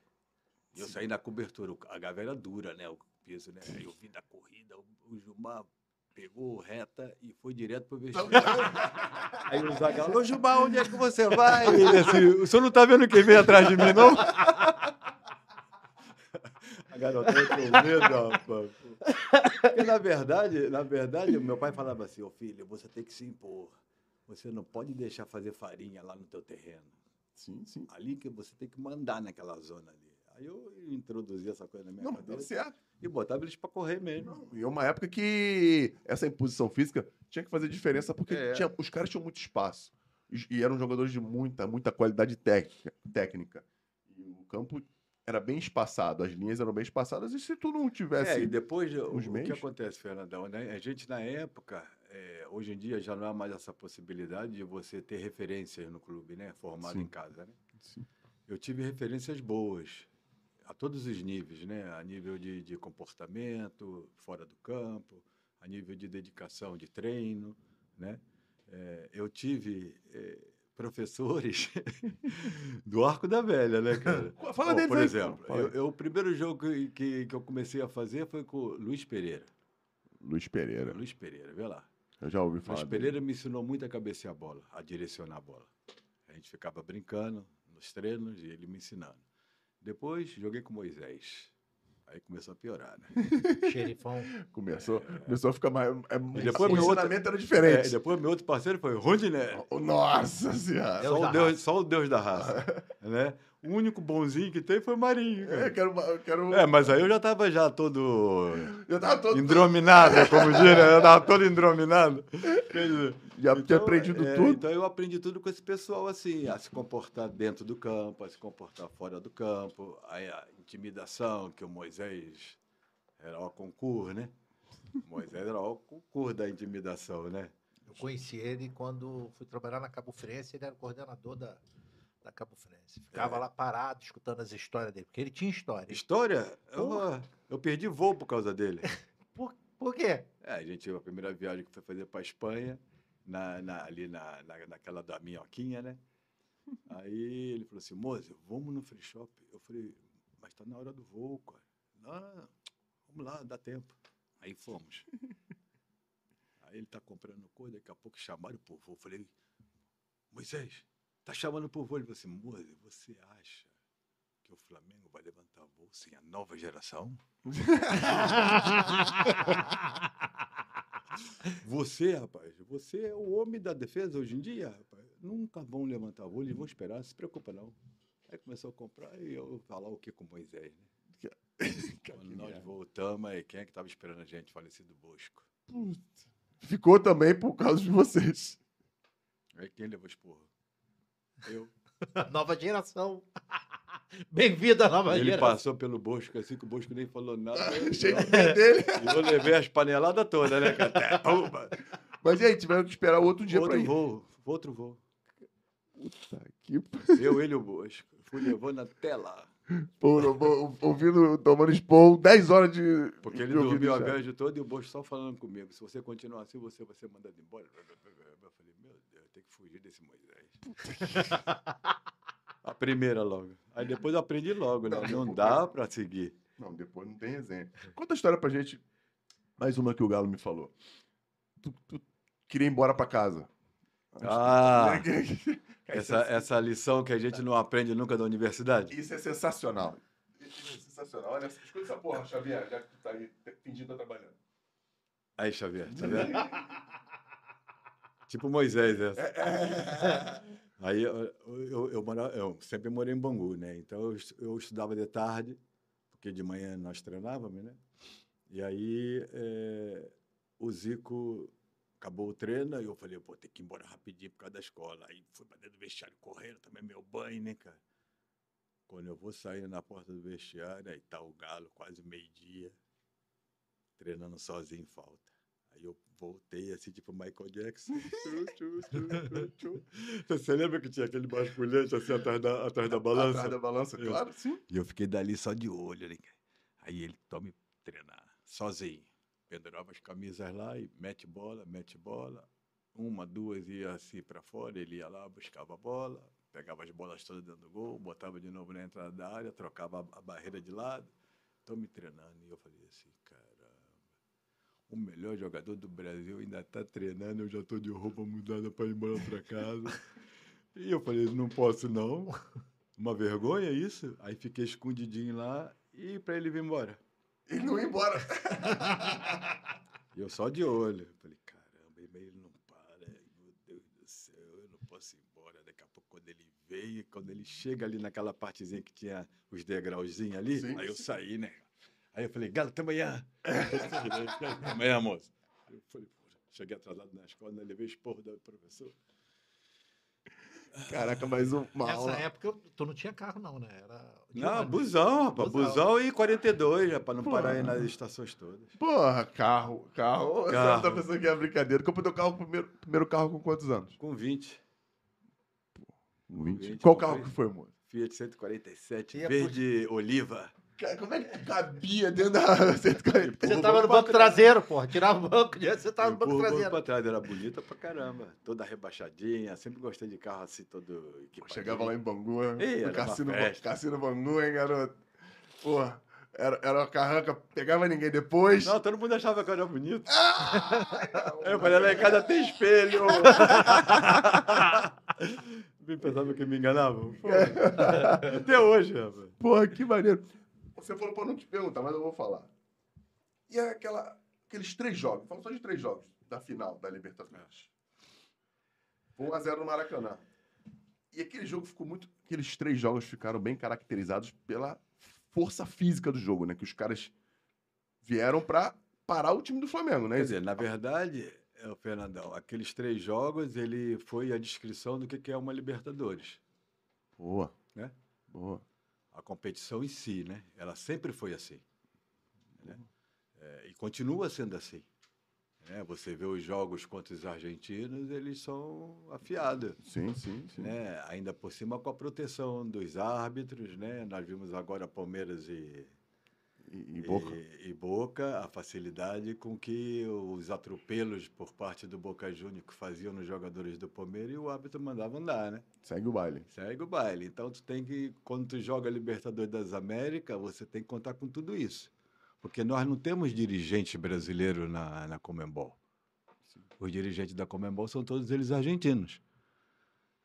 E eu saí na cobertura. A gavela dura, né? O piso, né? Aí eu vim da corrida, o, Gilmar pegou reta e foi direto pro vestiário. Aí o Zagallo, ô Gilmar, onde é que você vai? E ele assim, o senhor não tá vendo quem vem atrás de mim, não? A garotinha com medo, rapaz. Porque, na verdade, na verdade, meu pai falava assim, ô filho, você tem que se impor. Você não pode deixar fazer farinha lá no teu terreno. Sim, sim. Ali que você tem que mandar naquela zona ali. Aí eu introduzi essa coisa na minha Não, cabeça certo. e botava eles pra correr mesmo. Não, E é uma época que essa imposição física tinha que fazer diferença porque É. tinha- os caras tinham muito espaço. E, e eram jogadores de muita, muita qualidade técnica, técnica. E o campo era bem espaçado, as linhas eram bem espaçadas. E se tu não tivesse. É, e depois, o, uns o que acontece, Fernandão, né? A gente, na época, é, hoje em dia já não há mais essa possibilidade de você ter referências no clube, né? Formado Sim. em casa, né? Sim. Eu tive referências boas, a todos os níveis, né? A nível de, de comportamento, fora do campo, a nível de dedicação de treino, né? É, eu tive é, professores do Arco da Velha, né, cara? Fala Ó, deles Por aí, exemplo, eu, eu- o primeiro jogo que, que, que eu comecei a fazer foi com o Luiz Pereira. Luiz Pereira. Luiz Pereira, vê lá. Eu já ouvi falar. Dele. Pereira me ensinou muito a cabecear a bola, a direcionar a bola. A gente ficava brincando nos treinos e ele me ensinando. Depois joguei com Moisés. Aí começou a piorar, né? Xerifão. Começou, começou a ficar mais. É, depois o meu outro- ensinamento era É, diferente. depois meu outro parceiro foi Rondinelli. Nossa senhora. Deus Só o, Deus, só o Deus da raça. né? O único bonzinho que tem foi Marinho. É, cara. quero, uma- eu quero. É, mas aí eu já tava já todo Eu tava todo. indrominado, como diz, né? Eu tava todo indrominado. Quer dizer, Já tinha aprendido é, tudo. Então eu aprendi tudo com esse pessoal, assim, a se comportar dentro do campo, a se comportar fora do campo, aí a intimidação, que o Moisés era o concurso, né? Moisés era o concurso da intimidação, né? Eu conheci ele quando fui trabalhar na Cabo Frense, ele era o coordenador da, da Cabo Frense. Ficava É. lá parado, escutando as histórias dele, porque ele tinha história. História, eu, eu perdi voo por causa dele. Por, por quê? É, a gente, a primeira viagem que foi fazer para Espanha, na, na- ali na, na, naquela da minhoquinha, né? Aí ele falou assim, moça, vamos no free shop. Eu falei, mas tá na hora do voo, cara. Não, vamos lá, dá tempo. Aí fomos. Aí ele tá comprando coisa, daqui a pouco chamaram pro voo. Eu falei, Moisés, tá chamando pro voo. Ele falou assim, moça, você acha que o Flamengo vai levantar voo sem a nova geração? Você, rapaz, você é o homem da defesa hoje em dia, rapaz. Nunca vão levantar voo, eles vão esperar, não se preocupa não. Aí começou a comprar e eu falar o que com Moisés, né? Quando nós voltamos, aí quem é que estava esperando a gente? Falecido Bosco. Ficou também por causa de vocês. Aí quem levou esporro? Eu. nova geração. Bem-vindo à nova Ele geração. passou pelo Bosco assim que o Bosco nem falou nada. Eu, Cheio de pé dele. eu levei as paneladas todas, né? cara? Até, pumba. Mas, gente, tiveram que esperar outro dia pra Outro ir. voo, outro voo. Puta que Eu, ele e o Bosco. Fui levando até lá. Ouvindo, tomando expor, 10 horas de. Porque ele de dormiu a viagem toda e o Bosco só falando comigo. Se você continuar assim, você vai ser mandado embora. Eu falei, meu Deus, eu tenho que fugir desse Moisés. a primeira logo. Aí depois eu aprendi logo, né? Não dá pra seguir. Não, depois não tem resenha. Conta a história pra gente. Mais uma que o Galo me falou. Tu, tu queria ir embora pra casa. Ah, essa, essa lição que a gente não aprende nunca da universidade. Isso é sensacional. Isso é sensacional. Olha, escuta essa porra, Xavier, já que tu tá aí fingindo estar trabalhando. Aí, Xavier, tá vendo? tipo Moisés, essa. É, Aí eu, eu, eu, mora- eu sempre morei em Bangu, né? Então eu, eu estudava de tarde, porque de manhã nós treinávamos, né? E aí eh, o Zico acabou o treino, e eu falei, pô, tem que ir embora rapidinho por causa da escola. Aí fui pra dentro do vestiário correndo, também meu banho, né, cara? Quando eu vou saindo na porta do vestiário, aí tá o Galo, quase meio-dia, treinando sozinho em falta. Aí eu voltei assim, tipo Michael Jackson. Tchu, tchu, tchu, tchu. Você lembra que tinha aquele basculhante assim atrás da, atrás da balança? Atrás da balança, Eu- claro, sim. E eu fiquei dali só de olho, né? Aí ele tome treinar, sozinho. Pendurava as camisas lá e mete bola, mete bola. Uma, duas ia assim pra fora, ele ia lá, buscava a bola, pegava as bolas todas dentro do gol, botava de novo na entrada da área, trocava a, barreira de lado. Tô me treinando. E eu falei assim, caramba, o melhor jogador do Brasil ainda tá treinando, eu já tô de roupa mudada para ir embora pra casa. e eu falei, não posso não. Uma vergonha isso? Aí fiquei escondidinho lá e para ele vir embora. Ele não ia embora. E eu só de olho. Falei, caramba, e ele não para. Meu Deus do céu, eu não posso ir embora. Daqui a pouco, quando ele veio, quando ele chega ali naquela partezinha que tinha os degrauzinhos ali, Sim, aí eu sim. saí, né? Aí eu falei, Galo, até amanhã. até amanhã, moço. Eu falei, pô, cheguei atrasado na escola, né? levei esporro do professor. Caraca, mais um- uma Nessa época, tu não tinha carro, não, né? Era Não, ônibus. busão, rapaz. Busão. Busão e 42, já, para não Pô. parar aí nas estações todas. Porra, carro, carro. Você Carro. não tá pensando que é brincadeira. Comprou teu carro, primeiro, primeiro carro com quantos anos? Com 20. 20. 20, Qual comprei. carro que foi, moço? Fiat 147, E é verde oliva. Como é que cabia dentro da 140? Você tava no banco traseiro, porra. Tirava o banco, você tava no banco traseiro. pra trás, era bonita pra caramba. Toda rebaixadinha, sempre gostei de carro assim, todo equipadinho. Chegava lá em Bangu, Ih, no cassino, cassino Bangu, hein, garoto? Porra, era, era uma carranca, pegava ninguém depois. Não, todo mundo achava que eu era bonito. Aí eu falei, lá em casa tem espelho. Bem pensava que me enganavam. Pô, Até hoje, rapaz. Porra, que maneiro. Você falou pra não te perguntar, mas eu vou falar. E é aquela, aqueles três jogos, fala só de três jogos da final da Libertadores. Foi 1x0 no Maracanã. E aquele jogo ficou muito. Aqueles três jogos ficaram bem caracterizados pela força física do jogo, né? Que os caras vieram pra parar o time do Flamengo, né? Quer dizer, na verdade, é, o Fernandão, aqueles três jogos, ele foi a descrição do que que é uma Libertadores. Boa. Né? Boa. A competição em si, né? Ela sempre foi assim. né? É, e continua sendo assim. né? Você vê os jogos contra os argentinos, eles são afiados. Sim, sim, sim. Né? Ainda por cima com a proteção dos árbitros, né? Nós vimos agora Palmeiras e, E, e Boca. e, e Boca, a facilidade com que os atropelos por parte do Boca Júnior que faziam nos jogadores do Palmeiras e o árbitro mandava andar, né? Segue o baile. Segue o baile. Então tu tem que, quando tu joga Libertadores das Américas, você tem que contar com tudo isso. Porque nós não temos dirigente brasileiro na, na Comembol. Os dirigentes da Comembol são todos eles argentinos.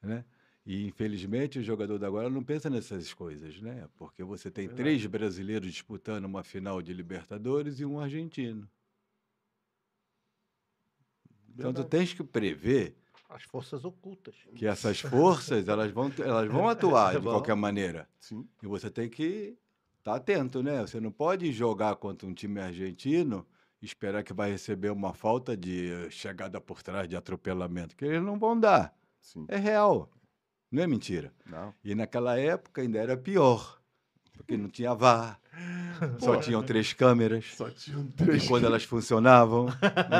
Né? E, infelizmente, o jogador da agora não pensa nessas coisas, né? Porque você tem Verdade. três brasileiros disputando uma final de Libertadores e um argentino. Então, tu Verdade. tens que prever As forças ocultas. que essas forças elas vão, elas vão atuar de Vão. qualquer maneira. Sim. E você tem que estar atento, né? Você não pode jogar contra um time argentino e esperar que vai receber uma falta de chegada por trás, de atropelamento, que eles não vão dar. Sim. É real. Não é mentira. Não. E naquela época ainda era pior, porque não tinha VAR, só tinham três câmeras. Só tinham E três. quando elas funcionavam,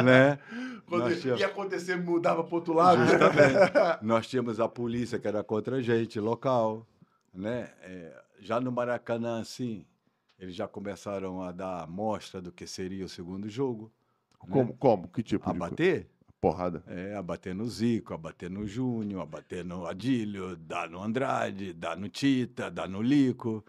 né? Quando nós tínhamos- ia acontecer, mudava pro outro lado. Justamente. Nós tínhamos a polícia que era contra a gente, local. Né? É, já no Maracanã, assim, eles já começaram a dar amostra do que seria o segundo jogo. Como? Como? Que tipo A de bater? Porrada? É, a bater no Zico, a bater no Júnior, a bater no Adílio, dar no Andrade, dar no Tita, dar no Lico.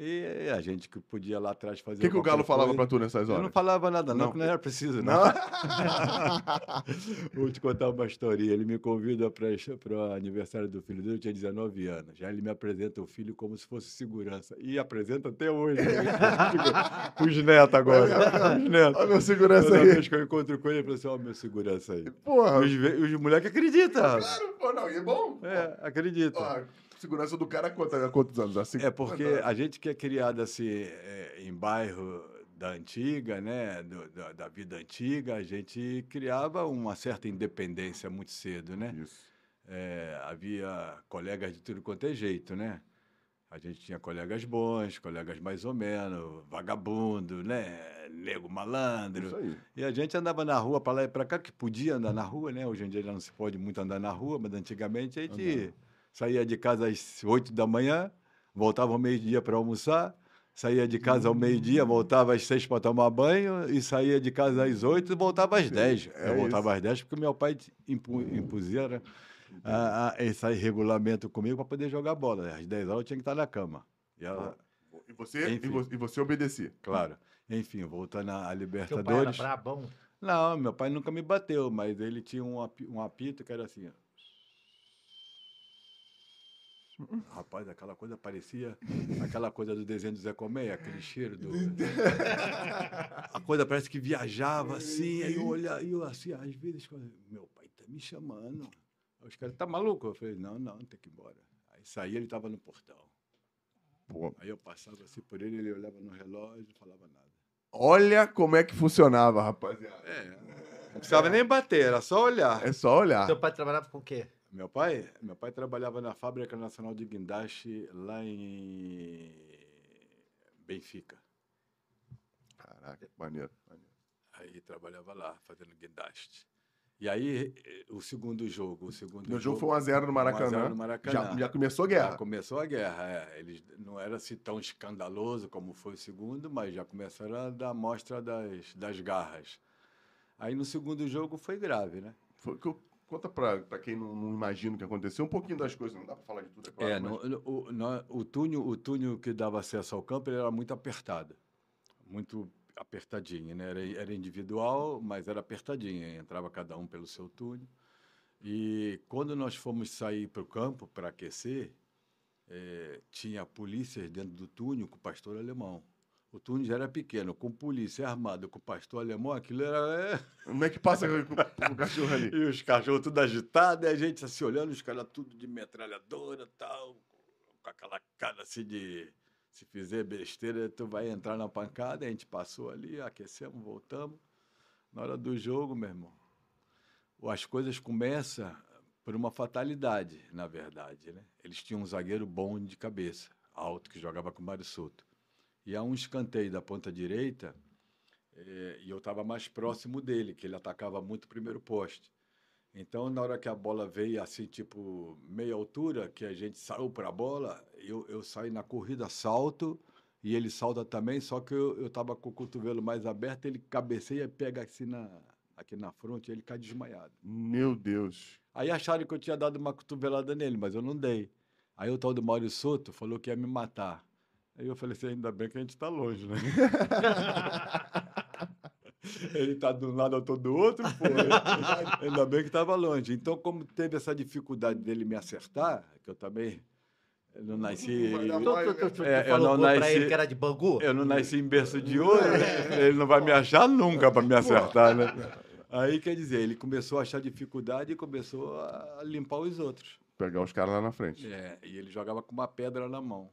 E a gente que podia lá atrás fazer O que, que o Galo falava coisa. pra tu nessas Eu horas? não falava nada, não, Não. que não era preciso, não. Não? Vou te contar uma historinha. Ele me convida para o aniversário do filho dele, eu tinha 19 anos. Já ele me apresenta o filho como se fosse segurança. E apresenta até hoje. Os netos agora. Os netos. Olha meu segurança Toda aí. vez que eu encontro com ele, eu falo assim, ó, meu segurança aí. Porra. Os, os moleques acreditam. Claro, pô, não, e é bom. É, acreditam. Ó, segurança do cara há quantos, há quantos anos? Assim, É porque a gente que é criado assim é, em bairro da antiga, né, do- da, da vida antiga, a gente criava uma certa independência muito cedo, né? Isso. É, havia colegas de tudo quanto é jeito, né? A gente tinha colegas bons, colegas mais ou menos, vagabundo, né? Nego Isso malandro. aí. E a gente andava na rua para lá e para cá, que podia andar na rua, né? Hoje em dia já não se pode muito andar na rua, mas antigamente a gente Andava. Saía de casa às 8 da manhã, voltava ao meio-dia para almoçar, saía de casa ao meio-dia, voltava às 6 para tomar banho, e saía de casa às 8 e voltava às 10. é Eu voltava isso. às 10 porque meu pai impu, impusera a, a, esse regulamento comigo para poder jogar bola. Às 10 horas eu tinha que estar na cama. E ela, E você, e você, e você obedecia. claro. Enfim, voltando à Teu pai era Libertadores. brabão. Não, meu pai nunca me bateu, mas ele tinha um, api- um apito que era assim. ó. Rapaz, aquela coisa parecia aquela coisa do desenho do Zé Colmeia, aquele cheiro do. A coisa parece que viajava assim, aí eu olhava, eu assim, às vezes, meu pai tá me chamando. Aí os caras, tá maluco? Eu falei, não, não, tem que ir embora. Aí saía, ele tava no portão. Pô, Aí eu passava assim por ele, ele olhava no relógio, não falava nada. olha como é que funcionava, rapaziada. É, não precisava nem bater, era só olhar. É só olhar. Teu pai trabalhava com o quê? Meu pai, meu pai trabalhava na Fábrica Nacional de Guindaste lá em Benfica. Caraca, maneiro. maneiro. Aí trabalhava lá, fazendo guindaste. E aí, eh, o segundo jogo. O segundo Meu jogo foi 1x0 no Maracanã. 1x0 no Maracanã. Já, já começou a guerra. Já começou a guerra, é. Eles não era assim tão escandaloso como foi o segundo, mas já começaram a dar mostra das, das garras. Aí no segundo jogo foi grave, né? Foi conta pra quem não, não imagina o que aconteceu, um pouquinho das coisas. Não dá pra falar de tudo, é claro. é, mas- no- no- o, no- o, túnel, o túnel que dava acesso ao campo era muito apertado. Muito apertadinho, né? Era, era individual, mas era apertadinho. Entrava cada um pelo seu túnel. E quando nós fomos sair para o campo para aquecer, eh, tinha polícias dentro do túnel com o pastor alemão. O túnel já era pequeno, com polícia armada, com pastor alemão, aquilo era. é, Como é que passa com, o cachorro ali? e os cachorros tudo agitados, e a gente assim olhando, os caras tudo de metralhadora tal, com aquela cara assim de se fizer besteira, tu vai entrar na pancada. A gente passou ali, aquecemos, voltamos. Na hora do jogo, meu irmão, as coisas começam por uma fatalidade, na verdade. Né? Eles tinham um zagueiro bom de cabeça, alto, que jogava com o Mário Souto. E há um escanteio da ponta direita, eh, e eu estava mais próximo dele, que ele atacava muito o primeiro poste. Então, na hora que a bola veio, assim, tipo, meia altura, que a gente saiu para a bola, eu, eu saí na corrida, salto, e ele salta também, só que eu estava com o cotovelo mais aberto, ele cabeceia e pega assim na, aqui na fronte, ele cai desmaiado. Meu Deus. Aí acharam que eu tinha dado uma cotovelada nele, mas eu não dei. Aí o tal do Mário Soto falou que ia me matar. Aí eu falei assim, ainda bem que a gente está longe, né? Ele tá de um lado, eu tô do outro, pô. Ainda bem que estava longe. Então, como teve essa dificuldade dele me acertar, que eu também eu não nasci... Tu É, eu falou não pra nasci- ele que era de Bangu? Eu não nasci em berço de ouro, né? ele não vai me achar nunca para me acertar, né? Aí, quer dizer, ele começou a achar dificuldade e começou a limpar os outros. Pegar os caras lá na frente. É, e ele jogava com uma pedra na mão.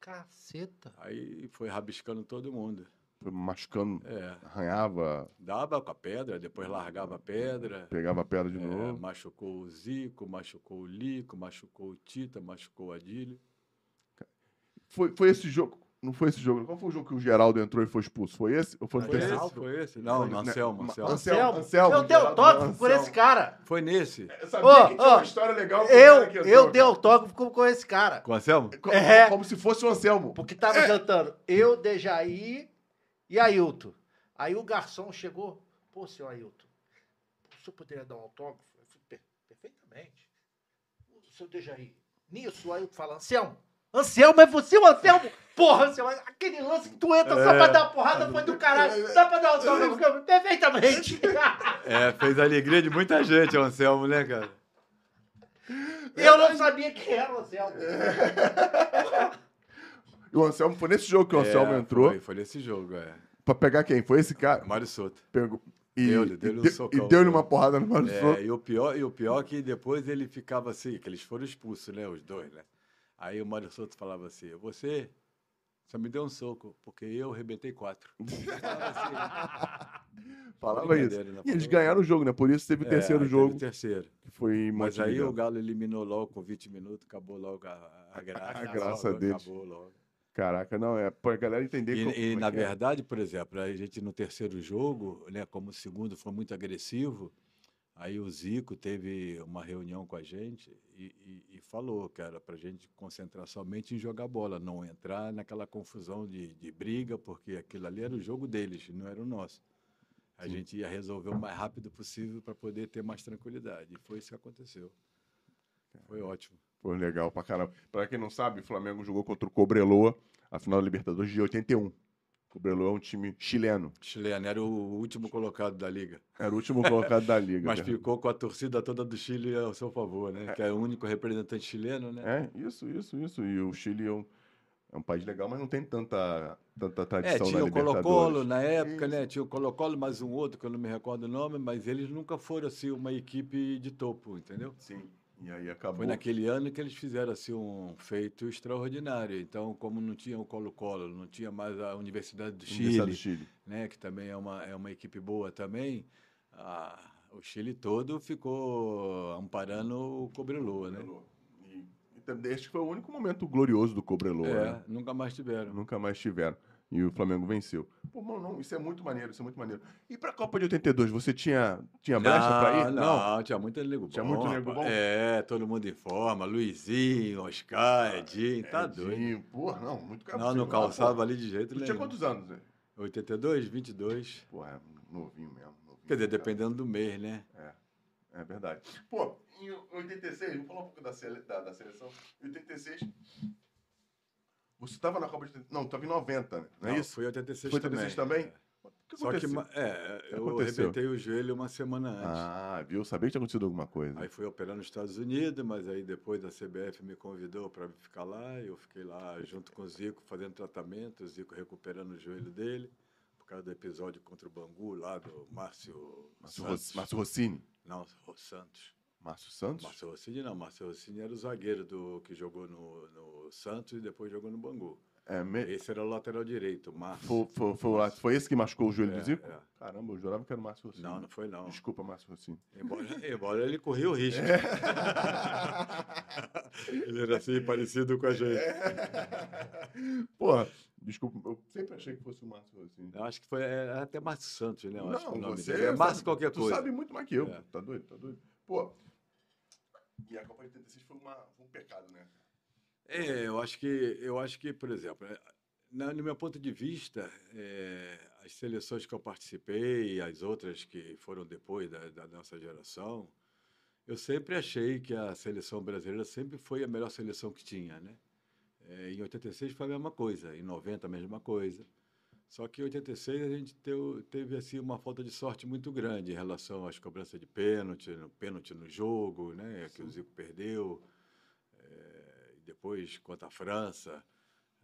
Caceta. Aí foi rabiscando todo mundo. Foi machucando, É, arranhava, dava com a pedra, depois largava a pedra. pegava a pedra de É, novo. machucou o Zico, machucou o Lico, machucou o Tita, machucou o Adílio. Foi, foi esse jogo. Não foi esse jogo. Qual foi o jogo que o Geraldo entrou e foi expulso? Foi esse? Ou foi Foi esse, foi esse? Não, Foi? Anselmo, Anselmo. Anselmo. Anselmo, eu dei autógrafo por esse cara. Foi nesse. Eu sabia Ô, que tinha ô, uma história legal. com Eu, que entrou, eu dei autógrafo com, com esse cara. Com o Anselmo? Co- É. Como se fosse o Anselmo. Porque tava jantando eu, Dejaí e Ailton. Aí o garçom chegou. Pô, senhor Ailton, o senhor poderia dar um autógrafo? Eu falei, "Per- perfeitamente. O senhor Dejaí. Nisso, o Ailton fala, Anselmo. Anselmo, é você o Anselmo? Porra, Anselmo, aquele lance que tu entra só pra dar uma porrada foi do caralho. Dá pra dar um autógrafo? Eu, Perfeitamente. É, fez a alegria de muita gente, o Anselmo, né, cara? eu não sabia quem era o Anselmo. E o Anselmo foi nesse jogo que o Anselmo É, entrou. Foi, foi nesse jogo, é. Pra pegar quem? Foi esse cara? Mário Soto. Pegou. E, Deu-lhe- e um deu- socão, e deu-lhe né? uma porrada no Mário É, Souto. e o pior, e o pior é que depois ele ficava assim, que eles foram expulsos, né, os dois, né? Aí o Mário Souto falava assim, você só me deu um soco, porque eu arrebentei quatro. Falava Falava isso. né? E eles ganharam o jogo, né? Por isso teve o É, terceiro aí teve jogo, o terceiro. que foi Mas aí o Galo eliminou logo com 20 minutos, acabou logo a, a graça. A graça deles. Acabou logo. Caraca, não, é pra galera entender E, como- e, como é na é. verdade, por exemplo, a gente no terceiro jogo, né, como o segundo foi muito agressivo, aí o Zico teve uma reunião com a gente e, e- e falou que era para a gente concentrar somente em jogar bola, não entrar naquela confusão de, de briga, porque aquilo ali era o jogo deles, não era o nosso. A Sim. gente ia resolver o mais rápido possível para poder ter mais tranquilidade. E foi isso que aconteceu. Foi ótimo. Foi legal pra caramba. Pra quem não sabe, o Flamengo jogou contra o Cobreloa, a final da Libertadores de 81. O é um time chileno. Chileno era o último colocado da liga. Era o último colocado da liga. Mas cara. ficou com a torcida toda do Chile ao seu favor, né? Que é o único representante chileno, né? É, isso, isso, isso. E o Chile é um, é um país legal, mas não tem tanta, tanta É, tradição tinha na o Colo-Colo na época, Isso. né? Tinha o Colo-Colo, mais um outro, que eu não me recordo o nome, mas eles nunca foram assim uma equipe de topo, entendeu? Sim. E aí acabou. Foi naquele ano que eles fizeram assim um feito extraordinário. Então, como não tinha o Colo-Colo, não tinha mais a Universidade do Chile, Universidade do Chile. né? Que também é uma, é uma equipe boa também. a- o Chile todo ficou amparando o Cobreloa, né? E, e este foi o único momento glorioso do Cobreloa, É, né? nunca mais tiveram. Nunca mais tiveram. E o Flamengo venceu. Pô, mano, não, isso é muito maneiro, isso é muito maneiro. E pra Copa de 82, você tinha, tinha brecha pra ir? Não, tinha muito nego Tinha bom. muito nego bom? É, todo mundo em forma. Luizinho, Oscar, Edinho, tá doido. Edinho, Porra, não, muito cara. Não, não calçava ali de jeito Tu tinha nenhum. quantos anos, né? 82, 22. Porra, é novinho mesmo. novinho, Quer dizer, cara. dependendo do mês, né? É verdade. Pô, em 86, vamos falar um pouco da, sele- da, da seleção. Em 86, você estava na Copa de... Não, estava em 90, né? Não é isso? Foi 86 Foi 86 também? É. O que Só que, aconteceu? é, que eu aconteceu? arrebentei o joelho uma semana antes. Ah, viu? Sabia que tinha acontecido alguma coisa. Aí fui operar nos Estados Unidos, mas aí depois a CBF me convidou para ficar lá. Eu fiquei lá junto com o Zico fazendo tratamento, o Zico recuperando o joelho dele, por causa do episódio contra o Bangu lá do Márcio Márcio, Santos. Márcio Rossini. Não, Santos. Márcio Santos? Márcio Rossini não, Márcio Rossini era o zagueiro do, que jogou no, no Santos e depois jogou no Bangu. É, me... Esse era o lateral direito, Márcio. foi, foi, foi, foi esse que machucou o joelho É, do Zico? é. Caramba, eu jurava que era o Márcio Rossini. Não, não foi não. Desculpa, Márcio Rossini. Embora, embora ele corria o risco. É. ele era assim, parecido com a gente. Porra, desculpa, eu sempre achei que fosse o Márcio Rossini. Eu acho que foi é, até Márcio Santos, né? Eu acho que o Não, nome você dele é Márcio qualquer tu coisa. sabe muito mais que eu, É. Tá doido? Tá doido? Pô, e a Copa de 86 foi, uma, foi um pecado, né? É, eu acho que, eu acho que, por exemplo, é, na- no meu ponto de vista, é, as seleções que eu participei e as outras que foram depois da, da nossa geração, eu sempre achei que a seleção brasileira sempre foi a melhor seleção que tinha, né? É, em 86 foi a mesma coisa, em 90 a mesma coisa. Só que em 86 a gente teu- teve assim uma falta de sorte muito grande em relação às cobranças de pênalti, no pênalti no jogo, né, que o Zico perdeu. É, e depois contra a França,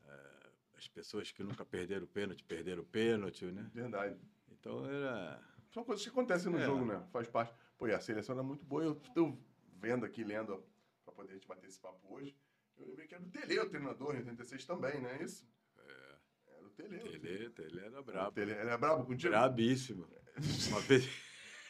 é, as pessoas que nunca perderam o pênalti perderam o pênalti, né? Verdade. Então era São coisas que acontecem no É. jogo, né? Faz parte. Pô, e a seleção era muito boa. Eu estou vendo aqui, lendo, pra poder a gente bater esse papo hoje. Eu lembrei que era o Tele, o treinador, em 86 também, não é isso? O Tele. o Tele, Tele era O brabo. Tele. Ele é brabo contigo? Brabíssimo. Uma vez,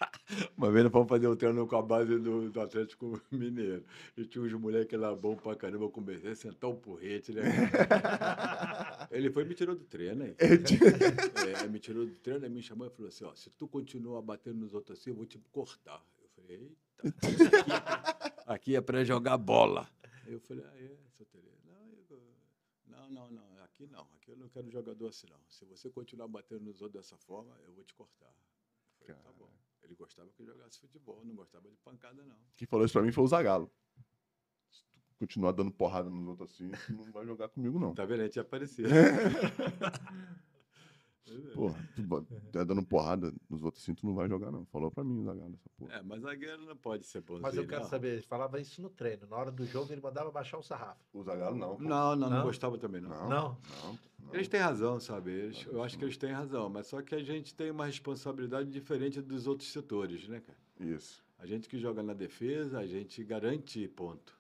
uma vez nós fomos fazer o treino com a base do, do Atlético Mineiro. E tinha uns moleques lá bom pra caramba, eu comecei a sentar um porrete, né? Ele foi e me tirou do treino, hein? É, me tirou do treino, aí me chamou e falou assim, ó, se tu continuar batendo nos outros assim, eu vou te cortar. Eu falei, eita, aqui, aqui é pra jogar bola. Aí eu falei, ah, é, seu Tele? Não, não, não, não, aqui não, aqui eu não quero jogador assim não. Se você continuar batendo nos outros dessa forma, eu vou te cortar. Falei, tá bom. Ele gostava que eu jogasse futebol, não gostava de pancada, não. Quem falou isso pra mim foi o Zagallo. Se tu continuar dando porrada nos outros assim, tu não vai jogar comigo, não. Tá vendo? A gente ia aparecer. Porra, tu tá dando porrada nos outros assim, tu não vai jogar, não. Falou pra mim o Zagallo essa porra. É, mas zagueiro não pode ser bonzinho, Mas eu quero não. saber, ele falava isso no treino. Na hora do jogo, ele mandava baixar o sarrafo. O Zagallo não. Não, não, não, Não? gostava também, não. Não. Não? Não. não. Eles têm razão, sabe? Eles- eu acho que eles têm razão, mas só que a gente tem uma responsabilidade diferente dos outros setores, né, cara? Isso. A gente que joga na defesa, a gente garante ponto.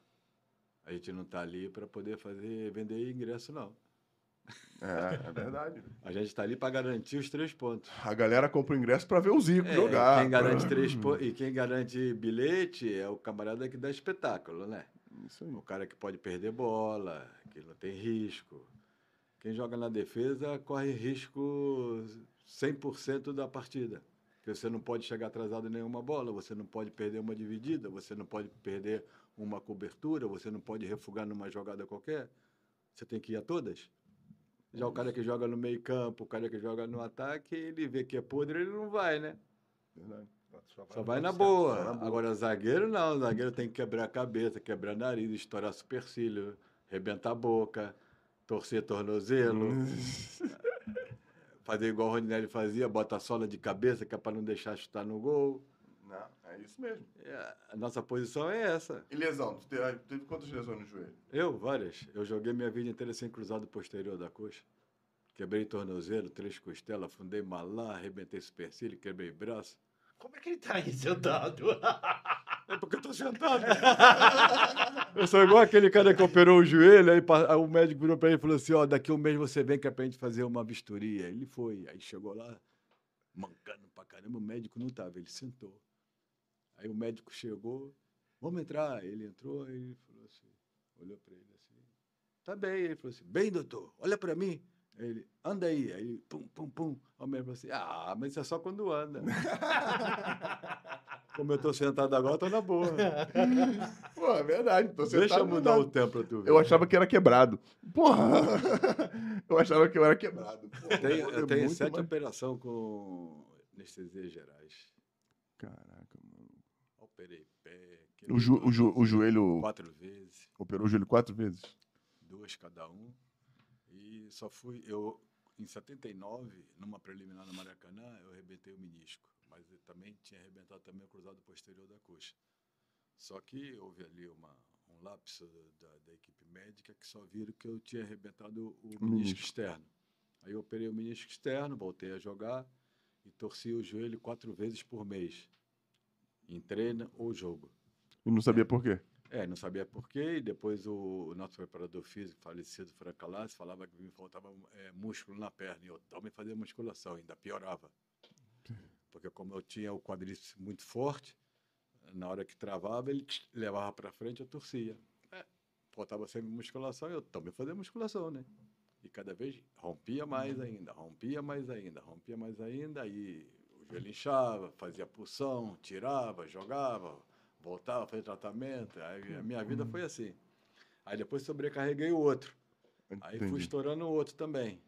A gente não está ali para poder fazer vender ingresso, não. É, é verdade. A gente está ali para garantir os três pontos. A galera compra o ingresso pra ver o Zico É, jogar. Quem garante três pontos e quem garante bilhete é o camarada que dá espetáculo, né? Isso aí. O cara que pode perder bola, que não tem risco. Quem joga na defesa corre risco 100% da partida. Porque você não pode chegar atrasado em nenhuma bola, você não pode perder uma dividida, você não pode perder uma cobertura, você não pode refugar numa jogada qualquer. Você tem que ir a todas. Já o cara que joga no meio campo, o cara que joga no ataque, ele vê que é podre, ele não vai, né? Verdade. Só vai na Só boa. na boa. Agora, zagueiro não. Zagueiro tem que quebrar a cabeça, quebrar nariz, estourar supercílio, rebentar a boca, torcer tornozelo, fazer igual o Rondinelli fazia, bota a sola de cabeça, que é para não deixar chutar no gol. Não, é isso mesmo. É, a nossa posição é essa. E lesão? Tu teve, teve quantas lesões no joelho? Eu, várias. Eu joguei minha vida inteira sem cruzado posterior da coxa. Quebrei tornozelo, três costelas, fundei malar, arrebentei supercílio, quebrei braço. Como é que ele tá aí sentado? É porque eu tô sentado. eu sou igual aquele cara que operou o joelho, aí, o médico virou pra ele e falou assim, ó, daqui um mês você vem que é pra gente fazer uma vistoria. Ele foi, aí chegou lá, mancando pra caramba, o médico não tava, ele sentou. Aí o médico chegou, vamos entrar. Ele entrou, aí ele falou assim, olhou pra ele assim, tá bem. Ele falou assim, bem, doutor, olha pra mim. Ele, anda aí. Aí ele, pum, pum, pum. O médico falou assim, ah, mas isso é só quando anda. Como eu tô sentado agora, tô na boa. Pô, é verdade. Tô Deixa eu sentado, mudar o tempo pra tu ver. Eu achava que era quebrado. Porra! Eu achava que eu era quebrado. Porra, Eu tenho, é eu tenho sete mais- operações com anestesias gerais. Caraca. Operei pé. O, jo- o, jo- o joelho. Quatro vezes. Operou o joelho quatro vezes? duas cada um. E só fui. Eu, em 79, numa preliminar no Maracanã, eu arrebentei o menisco. Mas eu também tinha arrebentado também o cruzado posterior da coxa. Só que houve ali uma, um lapso da, da equipe médica que só viram que eu tinha arrebentado o menisco, menisco. externo. Aí eu operei o menisco externo, voltei a jogar e torci o joelho quatro vezes por mês. Em treino ou jogo. E não sabia por quê. É, não sabia por quê, e depois o, o nosso preparador físico, falecido Frank Calassi, falava que me faltava é, músculo na perna, e eu também fazia musculação, ainda piorava. Porque como eu tinha o quadríceps muito forte, na hora que travava, ele levava para frente, eu torcia. É, faltava sempre musculação, eu também fazia musculação, né? E cada vez rompia mais ainda, rompia mais ainda, rompia mais ainda, aí o joelho inchava, fazia pulsão, tirava, jogava, voltava, fazia tratamento. Aí a minha vida foi assim. Aí depois sobrecarreguei o outro. Aí fui estourando o outro também.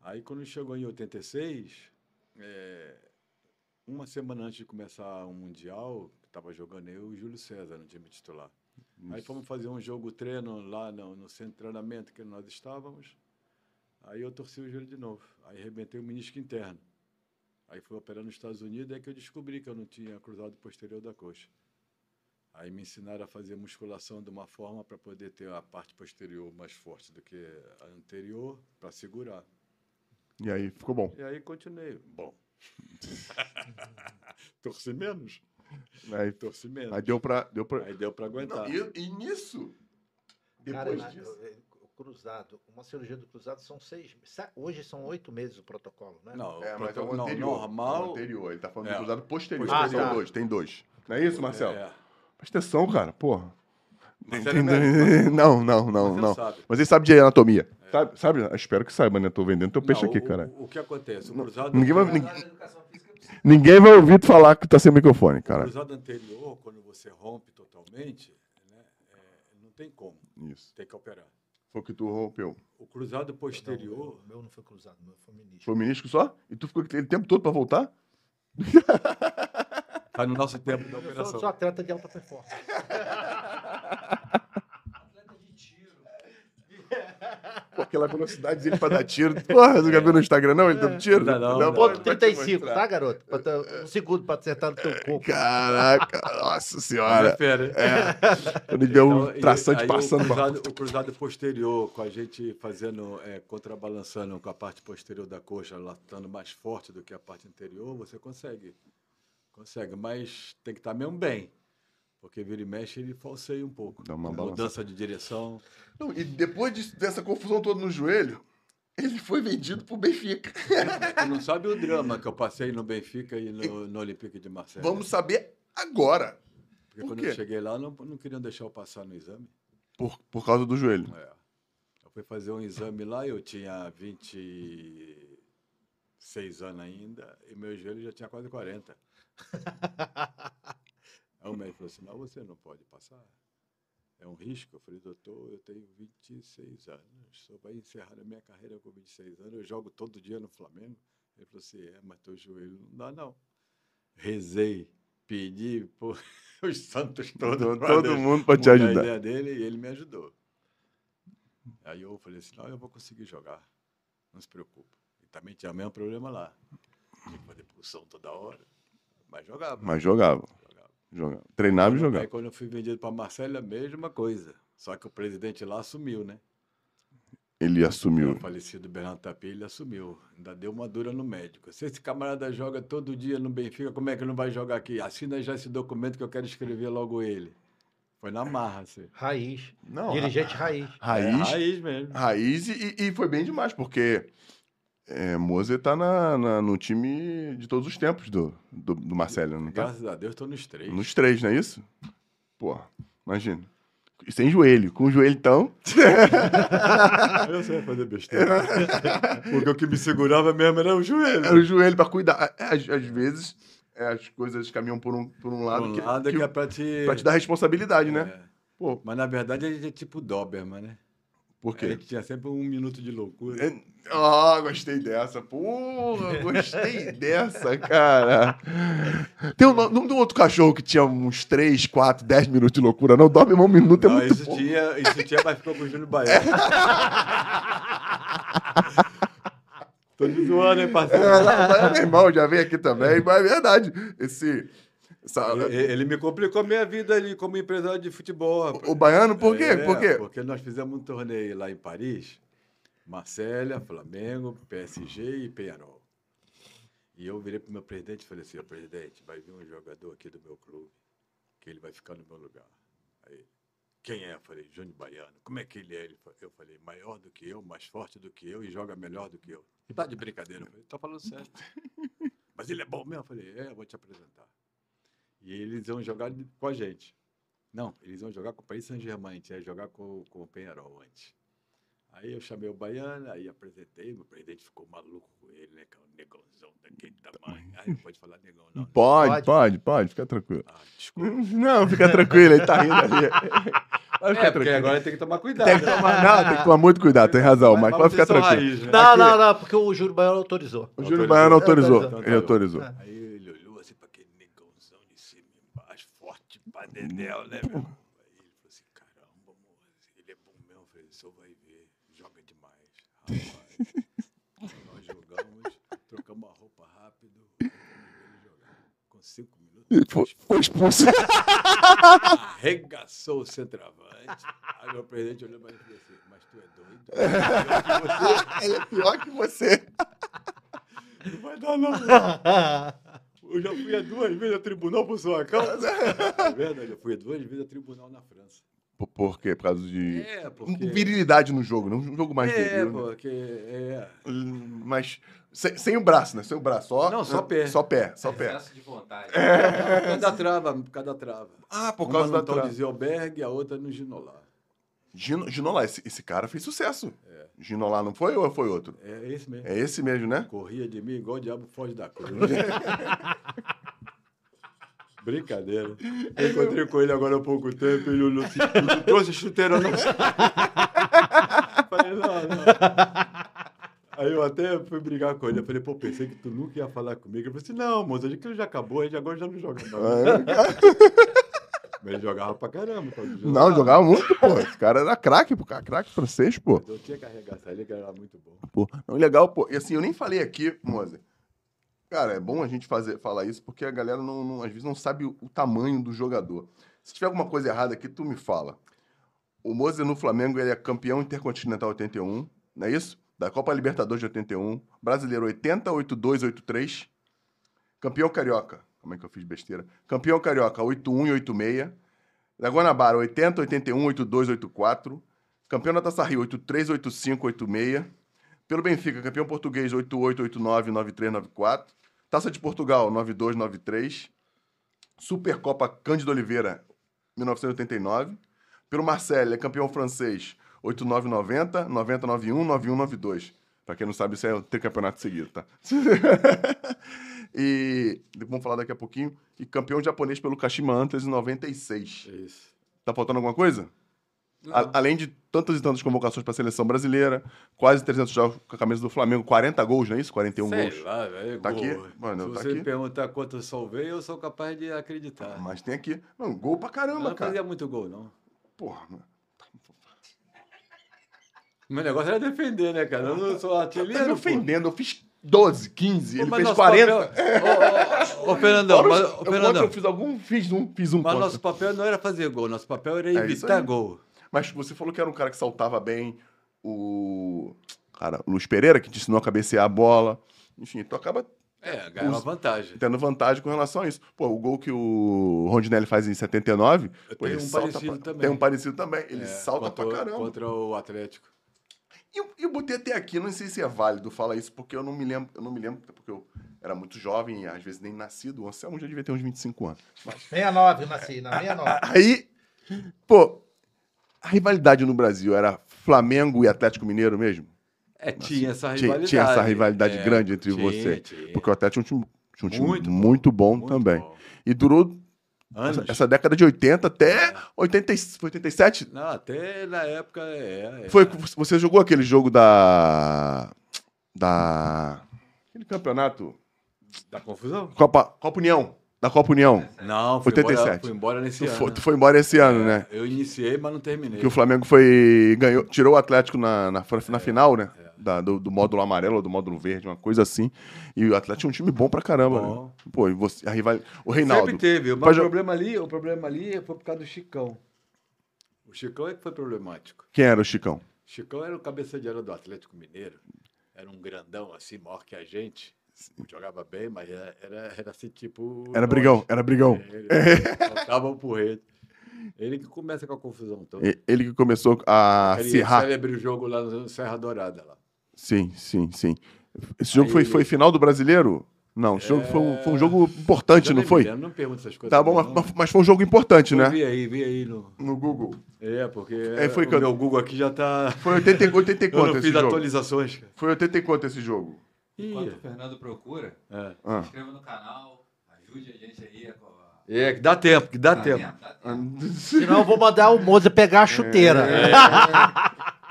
Aí quando chegou em 86, é, uma semana antes de começar o Mundial, estava jogando eu e o Júlio César no time titular. Aí fomos fazer um jogo treino lá no, no centro de treinamento que nós estávamos. Aí eu torci o joelho de novo. Aí arrebentei o menisco interno. Aí fui operar nos Estados Unidos, é que eu descobri que eu não tinha cruzado posterior da coxa. Aí me ensinaram a fazer musculação de uma forma para poder ter a parte posterior mais forte do que a anterior, para segurar. E aí ficou bom. E aí continuei. Bom. torci menos. Aí, Torci menos. aí deu pra. Deu pra... Aí deu para aguentar. Não, e, e nisso? Cara, Depois na- disso. o cruzado, uma cirurgia do cruzado são seis. Hoje são oito meses o protocolo, né? Não, É, o mas é o proto- não, anterior. normal. É o anterior. Ele tá falando É. do cruzado posterior. Ah, tá. dois, tem dois. Não é isso, Marcelo? É, Presta atenção, cara. Porra. É médico, Não, não, não, não. sabe. Mas ele sabe de anatomia. Sabe, sabe? Eu Espero que saiba, né? Tô vendendo teu peixe Não, aqui, o- cara. O, o que acontece? O cruzado, ninguém vai- o ninguém- Mas a educação física precisa. Ninguém vai ouvir tu falar que tá sem microfone, cara. cruzado anterior, quando você rompe totalmente, né, é, não tem como, Isso. tem que operar. Foi o que tu rompeu. O cruzado Não, posterior, o meu não foi cruzado, meu foi menisco. Foi menisco só? E tu ficou aquele tempo todo pra voltar? está no nosso tempo da Eu sou, operação. sou atleta de alta performance. Atleta de tiro. Pô, aquela velocidade dele pra dar tiro. Porra, você já viu no Instagram, não? Ele dando tiro? Não, não, não. 35, mostrar. tá, garoto? Pra ter um segundo pra acertar no teu corpo. Caraca, nossa senhora. fera. É. Ele vê o Então, traçante passando. O cruzado, o cruzado posterior, com a gente fazendo, é, contrabalançando com a parte posterior da coxa, ela estando mais forte do que a parte anterior, você consegue. Consegue, mas tem que estar mesmo bem. Porque vira e mexe, ele falseia um pouco. Dá uma Mudança de direção. Não, e depois disso- dessa confusão toda no joelho, ele foi vendido pro Benfica. Tu não sabe o drama que eu passei no Benfica e no, no Olympique de Marseille. Vamos saber agora. Porque por quando quê? eu cheguei lá, não, não queriam deixar eu passar no exame. Por, por causa do joelho. É. Eu fui fazer um exame lá, eu tinha 26 anos ainda, e meu joelho já tinha quase 40. Aí o médico falou assim, não, você não pode passar. É um risco. Eu falei, doutor, eu tenho 26 anos, só vai encerrar a minha carreira com 26 anos, eu jogo todo dia no Flamengo. Ele falou assim, é, mas teu joelho não dá não. Rezei, pedi por os santos todos. Todo, Deus mundo pra te mudar a ajudar. ideia dele e ele me ajudou. Aí eu falei assim, não, eu vou conseguir jogar. Não se preocupe. E também tinha o mesmo problema lá. Tinha que fazer pulsão toda hora. Mas jogava. Mas jogava. Jogava. Treinava e Aí jogava. quando eu fui vendido para Marcelo, a mesma coisa. Só que o presidente lá assumiu, né? Ele assumiu. O falecido Bernardo Tapia, ele assumiu. Ainda deu uma dura no médico. Se esse camarada joga todo dia no Benfica, como é que não vai jogar aqui? Assina já esse documento que eu quero escrever logo ele. Foi na marra, assim. Raiz. Não, Dirigente raiz. É, raiz. raiz mesmo. Raiz e, e foi bem demais, porque é, Moser tá na, na- no time de todos os tempos do, do, do Marcelo, não tá? Graças a Deus, estou nos três. Nos três, não é isso? Pô, imagina. Sem joelho. Com o joelho, então. Eu sei fazer besteira. Porque o que me segurava mesmo era o joelho. Era o joelho pra cuidar. É, Às, às vezes, é, as coisas caminham por um, por um lado, um que, lado que, que é pra te... pra te dar responsabilidade, né? É. Pô, Mas na verdade gente é tipo Doberman, né? Por quê? gente tinha sempre um minuto de loucura. É- Ah, gostei dessa. Porra, gostei dessa, cara. Tem um, não tem um outro cachorro que tinha uns 3, 4, 10 minutos de loucura, não? Dorme um minuto é Não, muito isso pouco. tinha, isso tinha, mas ficou com o Júnior Baiano. Tô te zoando, hein, É, parceiro? mas meu irmão já veio aqui também, mas é verdade. Esse. Essa- Ele, me complicou a minha vida ali como empresário de futebol. rapaz. o baiano, por quê? É, por quê? Porque nós fizemos um torneio lá em Paris, Marcélia, Flamengo, PSG e Penharol. E eu virei pro meu presidente e falei assim, "Ô, presidente, vai vir um jogador aqui do meu clube, que ele vai ficar no meu lugar. Aí, quem é? Eu falei, Júnior Baiano. Como é que ele é? Eu falei, maior do que eu, mais forte do que eu e joga melhor do que eu. Tá de brincadeira. Eu falei, tô falando sério. Mas ele é bom mesmo? Eu falei, é, eu vou te apresentar. E eles iam jogar com a gente. Não, eles iam jogar com o Paris Saint-Germain, a gente ia jogar com, com o Penharol antes. Aí eu chamei o Baiano, aí apresentei, meu presidente ficou maluco com ele, né? Que é um negãozão daquele tamanho. Aí não pode falar negão, não. né? Pode, Pode. pode, pode, fica tranquilo. Ah, desculpa. Não, fica tranquilo, ele tá rindo ali. Ficar É, porque agora tem que tomar cuidado. Tem que tomar, não, tem que tomar muito cuidado, tem razão, mas, pode ficar tranquilo. raiz, né? Não, não, não, porque o Júlio Baiano autorizou. O Júlio Autorizou. Baiano autorizou, ele autorizou. É. Aí ele olhou assim pra aquele negãozão de cima e embaixo, forte pra dedéu, né, meu? Aí ele falou assim, caramba, moço, ele é bom mesmo. Falei, o senhor vai ver, joga demais. Rapaz, nós jogamos, trocamos a roupa rápido, ele jogar. Com cinco minutos, Foi, foi expulso. arregaçou o centroavante. Aí meu presidente olhou pra ele e falou assim, mas tu é doido? ele é pior que você. Não vai dar não. Eu já fui a duas vezes a tribunal por sua causa. É verdade, eu fui a duas vezes a tribunal na França. Por, por quê? Por causa de É, porque... virilidade no jogo, não um jogo mais É, né? porque... É... Hum, Mas sem, sem o braço, né? Sem o braço, só. Não, só pé. Só pé, só pé. Excesso de vontade. Cada trava, cada trava. Ah, por Uma causa no da trava. de Zilberg, a outra no Ginolá. Gino, Ginolá, esse, esse cara fez sucesso. Ginolá não foi ou foi outro? É esse mesmo. É esse mesmo, né? Corria de mim igual o diabo foge da cruz. Brincadeira. Eu encontrei com ele agora há pouco tempo, ele olhou assim, "Tu não trouxe chuteira não? Falei, não, não. Aí eu até fui brigar com ele, eu falei, pô, pensei que tu nunca ia falar comigo. Ele falou assim, não, moça, aquilo já acabou, a gente agora já não joga mais. Mas ele jogava pra caramba. de Não, jogava muito, pô. Esse cara era craque, pô. Craque francês, pô. Eu tinha que arregaçar ele, que era muito bom. Pô, não, legal, pô. E assim, eu nem falei aqui, Moza. Cara, é bom a gente fazer, falar isso, porque a galera não, não- às vezes não sabe o, o tamanho do jogador. Se tiver alguma coisa errada aqui, tu me fala. O Moza no Flamengo, ele é campeão intercontinental 81, não é isso? Da Copa Libertadores de 81, brasileiro 80, 82, 83, campeão carioca. Como é que eu fiz besteira? Campeão carioca 81 e 86, da Guanabara 80, 81, 82, 84, campeão da Taça Rio 83, 85, 86, pelo Benfica, campeão português 88, 89, 93, 94. Taça de Portugal 92, 93. Supercopa Cândido Oliveira 1989. Pelo Marseille, é campeão francês 89, 90, 90, 91, 91, 92. Pra quem não sabe, isso é o tricampeonato seguido, tá? e vamos falar daqui a pouquinho. E campeão japonês pelo Kashima Antlers em 96. É isso. Tá faltando alguma coisa? Não. A- além de tantas e tantas convocações para a seleção brasileira, quase 300 jogos com a camisa do Flamengo, 40 gols, não é isso? 41 Sei gols. lá, velho. Tá gol. aqui? Mano, Se tá você aqui. me perguntar quanto eu salvei, eu sou capaz de acreditar. Mas tem aqui. Não, gol pra eu caramba, não cara. fazia muito gol, não. Porra, mano. Meu negócio era defender, né, cara? Eu não sou Tá artilheiro. me pô. ofendendo. Eu fiz 12, 15, Pô, ele fez nosso 40. papel- Ô, ô, Fernandão, mas, ô, eu- ontem Fernandão, eu fiz algum, fiz um, fiz um mas contra. nosso papel não era fazer gol, nosso papel era É evitar aí. gol. Mas você falou que era um cara que saltava bem. O. Cara, o Luiz Pereira, que te ensinou a cabecear a bola. Enfim, tu acaba É, ganhava Os- vantagem. tendo vantagem com relação a isso. Pô, o gol que o Rondinelli faz em 79, Eu pô, tenho ele um parecido pra- também. Tem um parecido também. Ele É, salta contra, pra caramba. Contra o Atlético. E eu, eu botei até aqui, não sei se é válido falar isso, porque eu não me lembro, eu não me lembro, porque eu era muito jovem às vezes nem nascido. O Anselmo já devia ter uns 25 anos. Mas- 69, eu nasci, na 69. Aí, pô, A rivalidade no Brasil era Flamengo e Atlético Mineiro mesmo? É, tinha essa Tinha- rivalidade. tinha essa rivalidade É, grande entre tinha, você. tinha. Porque o Atlético tinha um time, tinha um time muito, Muito bom, bom, também. bom. E durou. Essa, essa década de 80 até É. 80, e- 87. Não, até na época é. é. Foi, você jogou aquele jogo da. Da. Aquele campeonato. Da confusão? Copa, Copa União. Da Copa União. Não, fui 87. embora, fui embora nesse Tu ano. foi, tu foi embora esse ano, né? Eu iniciei, mas não terminei. Que o Flamengo foi. Ganhou, tirou o Atlético na, na, na final, né? Da- do, do módulo amarelo ou do módulo verde, uma coisa assim. E o Atlético é um time bom pra caramba, né? Pô, e você, a rival... O Reinaldo. Sempre teve. Mas Pode- o problema ali, o problema ali foi por causa do Chicão. O Chicão é que foi problemático. Quem era o Chicão? O Chicão era o cabeça de área do Atlético Mineiro. Era um grandão assim, maior que a gente. Jogava bem, mas era, era, era assim, tipo. Era nós. brigão, era brigão. Ele faltava um porrete. Ele que começa com a confusão toda. E- Ele que começou a acirrar. célebre jogo lá no Serra Dourada. Lá. Sim, sim, sim. Esse jogo Aí foi, ele- foi final do brasileiro? Não, esse jogo foi, um- foi um jogo importante, Eu não foi? Não pergunta essas coisas. Tá bom, não. mas, mas foi um jogo importante, né? Vi aí, vi aí no. No Google. É, porque É, foi o que eu- meu Google aqui já tá. Foi 80, e- 80 e Eu quanto não esse fiz jogo? atualizações, cara. Foi 80 e quanto esse jogo? Ih, Enquanto o Fernando procura, é. Ah. inscreva no canal, ajude a gente aí. a É, que dá tempo, que dá Dá tempo. tempo, dá tempo. Senão eu vou mandar o Moza pegar a chuteira.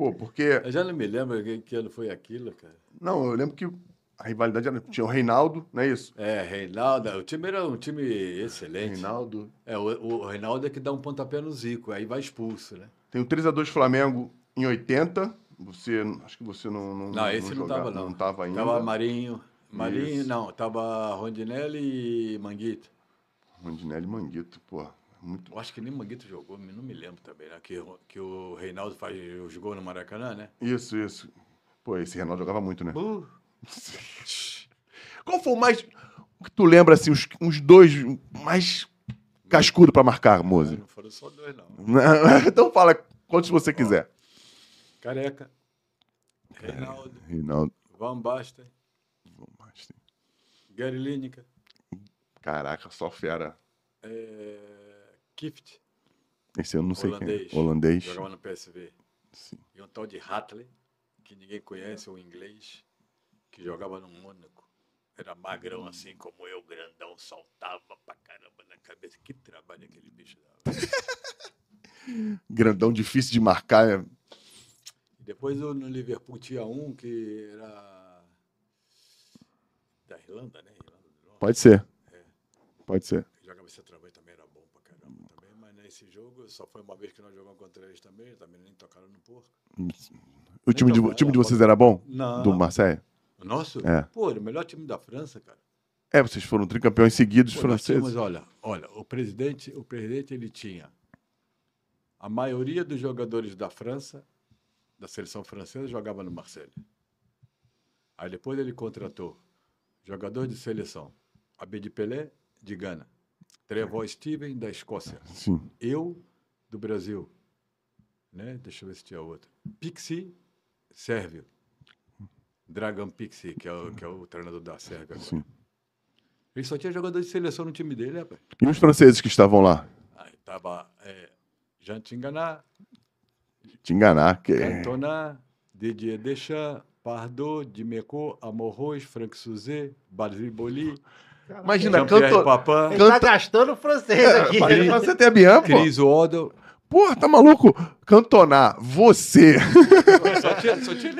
Pô, porque. Eu já não me lembro que, que ano foi aquilo, cara. Não, eu lembro que a rivalidade era. Tinha o Reinaldo, não é isso? É, Reinaldo, o time era um time excelente. Reinaldo. É, o, o Reinaldo é que dá um pontapé no Zico, aí vai expulso, né? Tem o 3x2 Flamengo em 80. Você. Acho que você não. Não, Não, esse não jogava- tava, não. Não tava ainda. Tava Marinho. Marinho, Isso. não, tava Rondinelli e Manguito. Rondinelli e Manguito, pô. Muito. Eu acho que nem Manguito jogou, não me lembro também, né? Que, o- que o Reinaldo faz os gols no Maracanã, né? Isso, isso. Pô, esse Reinaldo jogava muito, né? Uh, Qual foi o mais. O que tu lembra, assim, os, uns dois mais cascudo pra marcar, Mose? não foram só dois, não. então fala quantos você quiser. Careca, Reinaldo, Reinaldo. Van Basten, Gary Lineker, Caraca, só fera. é, Kift, Esse eu não sei Holandês. quem é. Holandês. jogava no PSV. Sim. E um tal de Hatley, que ninguém conhece, o inglês, que jogava no Mônaco. Era magrão assim como eu, grandão, saltava pra caramba na cabeça. Que trabalho aquele bicho dava. Grandão, difícil de marcar. é- depois eu, no Liverpool tinha um que era da Irlanda, né? Irlanda. Pode ser. Pode ser. Jogava centroavante também, era bom pra caramba Mas nesse jogo, só foi uma vez que nós jogamos contra eles também, também nem tocaram no porco. O time de, o time de vocês era bom? Não. Do Marseille? O nosso? É. Pô, era o melhor time da França, cara. É, vocês foram tricampeões seguidos Pô, franceses. tínhamos, olha, olha, o presidente, o presidente ele tinha a maioria dos jogadores da França, da seleção francesa, jogava no Marseille. Aí depois ele contratou jogador de seleção, Abedi Pelé de Gana, Trevor Steven da Escócia, Sim. eu do Brasil, né? Deixa eu ver se tinha outro. Pixi, Sérvio. Dragan Pixi, que é o, que é o treinador da Sérvia. agora. Sim. Ele só tinha jogador de seleção no time dele, rapaz. E os franceses que estavam lá? Aí tava é, Jean Tinganá, Te enganar. Que... Cantona, Didier Deschamps, Pardo, Dimeco, Amorros, Frank Suzé, Basile Boli, Imagina, canto... Papin, Ele tá gastando francês aqui. Imagina você ter a Bian, pô. Cris Odell. Porra, tá maluco? Cantonar, você, Só tinha, só tinha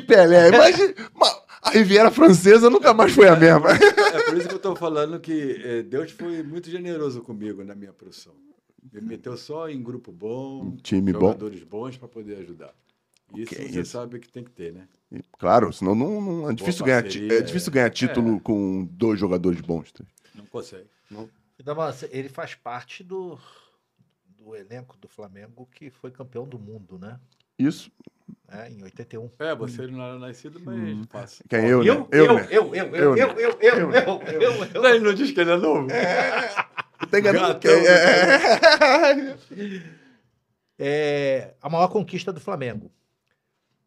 Pelé. Imagina. Ma- A Riviera Francesa nunca mais foi a mesma. É por isso que eu estou falando que eh, Deus foi muito generoso comigo na minha profissão. Me meteu só em grupo bom, Um time bom. jogadores bons para poder ajudar. Isso Que você isso. sabe que tem que ter, né? E, Claro, senão não, não- é, difícil ganhar, parceria, é difícil ganhar título com dois jogadores bons. tá? Não consegue. Então, mas ele faz parte do, do elenco do Flamengo que foi campeão do mundo, né? Isso. É, em 81. É, você não era nascido, mas passa. Quem é eu, eu, né? eu, Eu, né? eu, eu, eu, Eu, eu, eu, eu, eu, eu, eu, Não, ele não diz que ele é novo. Tem que Gatão, quem- é- É, a maior conquista do Flamengo.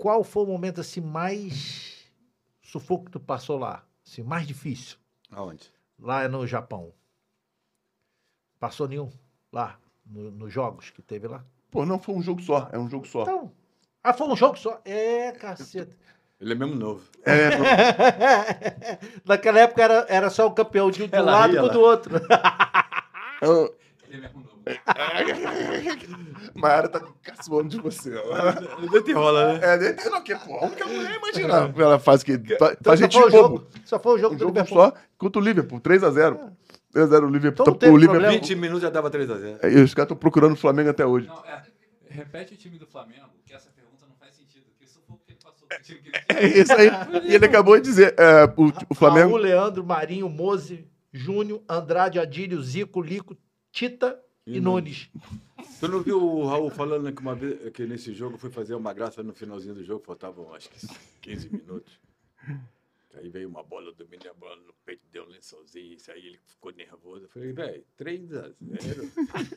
Qual foi o momento assim mais sufoco que tu passou lá? Assim, mais difícil? Aonde? Lá no Japão. Passou nenhum? Lá. no- nos jogos que teve lá? Pô, não foi um jogo só, é um jogo só. Então. Ah, foi um jogo só? É, caceta. Ele é mesmo novo. É, não- Naquela época era, era só o campeão de um de um Ela lado ria com o lá. do outro. eu- É novo. Mayara tá caçoando de você. Ele te rola, né? É, de- não, que, pô, a única mulher, imagina. Ela faz que. Faz, Então faz só gente foi jogo. Só foi o jogo Um do jogo Liverpool. só contra o Liverpool, 3x0. 3x0 o Liverpool. Então não Tá- teve o Liverpool. problema. 20 minutos já dava 3x0. E os caras estão procurando o Flamengo até hoje. Não, é. Repete o time do Flamengo, que essa pergunta não faz sentido. Que isso foi o que ele passou pro time que ele É isso aí. E ele acabou de dizer: é, o, o Flamengo. Raul, Leandro, Marinho, Mose, Júnior, Andrade, Adílio, Zico, Lico, Tita e, E Nunes. Tu não viu o Raul falando que, uma vez, que nesse jogo foi fazer uma graça no finalzinho do jogo, faltavam acho que 15 minutos. Aí veio uma bola do a bola no peito, deu um lençolzinho, isso aí ele ficou nervoso. Eu falei, velho, 3x0.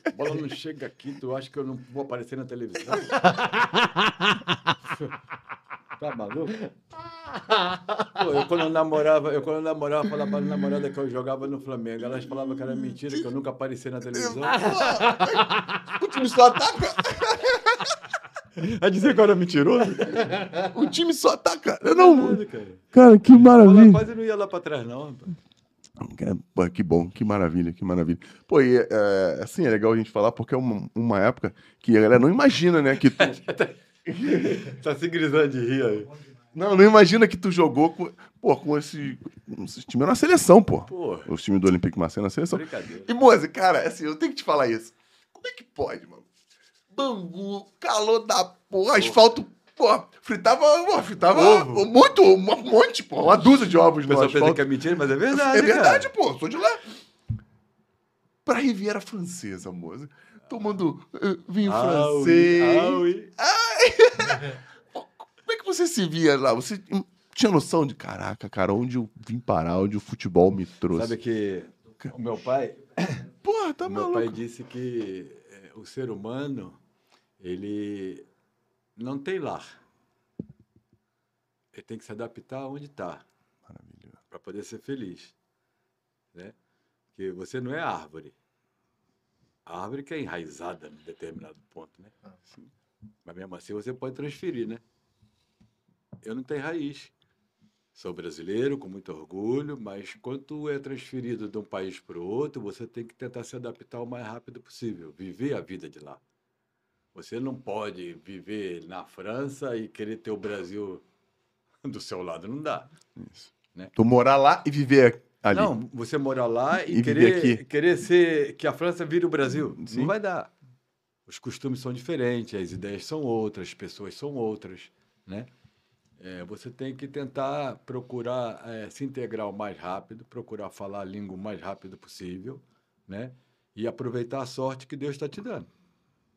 A bola não chega aqui, tu acha que eu não vou aparecer na televisão? tá maluco? Pô, eu quando eu namorava, eu quando eu namorava, falava pra namorada que eu jogava no Flamengo. Elas falavam que era mentira, que eu nunca aparecia na televisão. O time só ataca. A dizer que eu era mentiroso? O time só ataca. Eu não. Nada, cara. Cara, que Ela maravilha. quase não ia lá pra trás, não. rapaz. Cara, pô, que bom, que maravilha, que maravilha. Pô, e é, assim, é legal a gente falar porque é uma, uma época que a galera não imagina, né? Que tu, Tá se grisando de rir aí. não, não imagina que tu jogou com, pô, com esse, esse time era uma seleção, pô. Pô, O time do Olympique Marseille na seleção. E, Moze, cara, assim, eu tenho que te falar isso. Como é que pode, mano? Bangu, calor da porra, asfalto, pô, fritava, pô, fritava Ovo. muito, um monte, pô, uma dúzia de ovos O no pessoal pensa asfalto. que é mentira, mas é verdade, É verdade, cara. pô, sou de lá. Pra Riviera Francesa, moça. Tomando eh, vinho Aui, francês. aui. Como é que você se via lá? Você tinha noção de, caraca, cara, onde eu vim parar, onde o futebol me trouxe? Sabe que o meu pai, Porra, tá o meu maluco. pai disse que eh, o ser humano, ele não tem lar. Ele tem que se adaptar onde está. Maravilha. para poder ser feliz, né? Porque você não é árvore. A árvore que é enraizada em determinado ponto, né? Mas mesmo assim você pode transferir, né? Eu não tenho raiz. Sou brasileiro com muito orgulho, mas quando é transferido de um país para o outro, você tem que tentar se adaptar o mais rápido possível, viver a vida de lá. Você não pode viver na França e querer ter o Brasil do seu lado, não dá. Tu morar lá e viver ali. Não, você morar lá e, E querer, querer ser que a França vire o Brasil. Sim. Não vai dar. Os costumes são diferentes, as ideias são outras, as pessoas são outras, né? É, você tem que tentar procurar é, se integrar o mais rápido, procurar falar a língua o mais rápido possível, né? E aproveitar a sorte que Deus está te dando,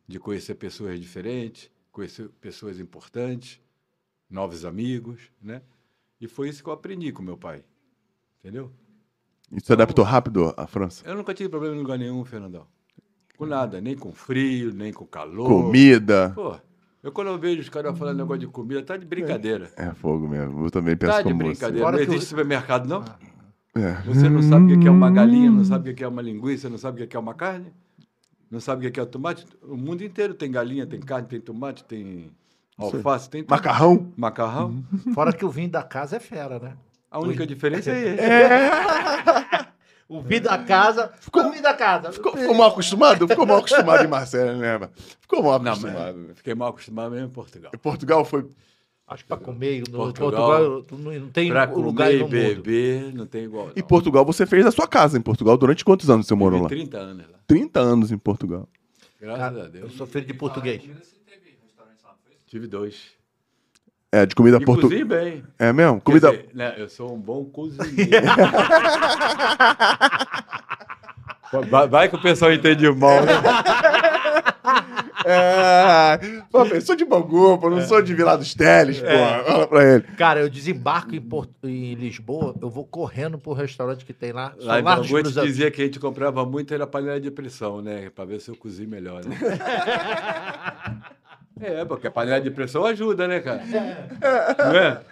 de conhecer pessoas diferentes, conhecer pessoas importantes, novos amigos, né? E foi isso que eu aprendi com meu pai, entendeu? E se adaptou rápido à França? Eu nunca tive problema em lugar nenhum, Fernandão. Com nada, nem com frio, nem com calor. Comida. Pô, eu quando eu vejo os caras falando negócio de comida, tá de brincadeira. É fogo mesmo. Eu também penso Tá de como brincadeira. Fora Não que o- existe supermercado, não? você. É. Você não sabe o que é uma galinha, não sabe o que é uma linguiça, não sabe o que é uma carne? Não sabe o que é o tomate? O mundo inteiro tem galinha, tem carne, tem tomate, tem alface, tem. Macarrão? Macarrão. Fora que o vinho da casa é fera, né? A única diferença é esse. O vinho da casa. Ficou o da casa. Ficou, ficou mal acostumado? Ficou mal acostumado em Marcelo, né? Ficou mal Não, acostumado. mas né? fiquei mal acostumado mesmo em Portugal. Em Portugal foi. Acho que pra comer no Portugal. Portugal, não não tem Pra lugar comer e no mundo. beber, não tem igual. Não. Portugal você fez a sua casa em Portugal. Durante quantos anos você morou lá? 30 anos lá. 30 anos em Portugal. Graças Cara, a eu Deus. sou filho de português. Comida, você teve restaurante lá, não foi isso? Tive dois. É, de comida portuguesa. cozinho bem. É mesmo? Quer Comida. dizer, né, eu sou um bom cozinheiro. vai, vai que o pessoal entende mal, né? É. Pô, eu sou de Bangu, pô, não sou de Vila dos Teles, pô. Fala pra ele. Cara, eu desembarco em, Porto, em Lisboa, eu vou correndo pro restaurante que tem lá. Lá em Bangu, a dizia que a gente comprava muito era panela de pressão, né? Pra ver se eu cozinho melhor, né? É, porque a panela de pressão ajuda, né, cara? Não é?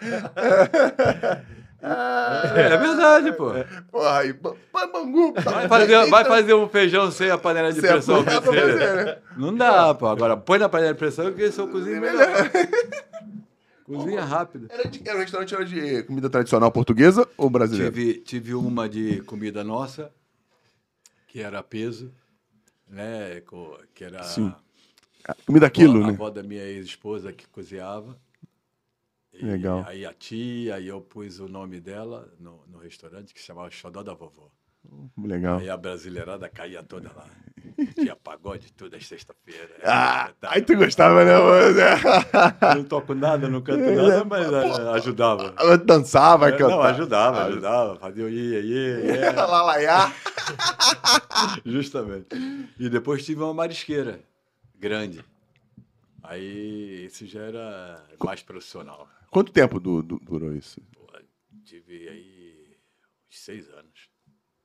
É verdade, pô. Porra, aí, ba- ba- Bangu. tá. Vai fazer, vai fazer um feijão sem a panela de pressão. panela fazer, né? Não dá, pô. Agora põe na panela de pressão que esse é o cozinho melhor. Cozinha rápida. Era, de, era um restaurante era de comida tradicional portuguesa ou brasileira? Tive, tive uma de comida nossa, que era peso, né? Que era Sim. Comida quilo, a né? avó da minha ex-esposa que cozinhava. E Legal. Aí a tia, aí eu pus o nome dela no, no restaurante que se chamava Xodó da Vovó. Legal. Aí a brasileirada caía toda lá. Tinha pagode toda sexta-feira. Ah, aí tu gostava, né? mano? Não toco nada, não canto nada, mas ah, ajudava. Dançava, Não, cantava. ajudava, ajudava. Fazia o ia, ia, ia. Lalaiá. Justamente. E depois tive uma marisqueira grande. Aí isso já era mais profissional. Quanto tempo du- du- durou isso? Pô, tive aí uns seis anos,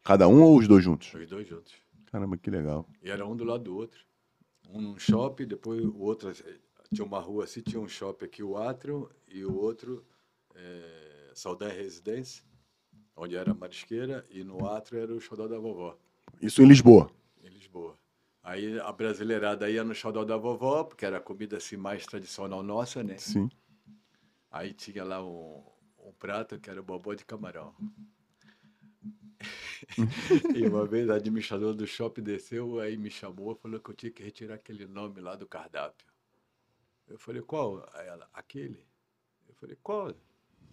Cada um ou os dois juntos? os dois juntos. Caramba, que legal. E era um do lado do outro. Um num shopping, depois o outro. eh, Tinha uma rua assim, tinha um shopping aqui, o Átrio, e o outro, é, Saudade Residência, onde era a marisqueira, e no Átrio era o xodó da vovó. Isso em Lisboa. em Lisboa. Aí a brasileirada ia no xodó da vovó, porque era a comida assim mais tradicional nossa, né? Sim. Aí tinha lá um, um prato que era o bobó de camarão. e uma vez a administradora do shopping desceu, aí me chamou, falou que eu tinha que retirar aquele nome lá do cardápio. Eu falei, qual? Aí ela, aquele. Eu falei, qual?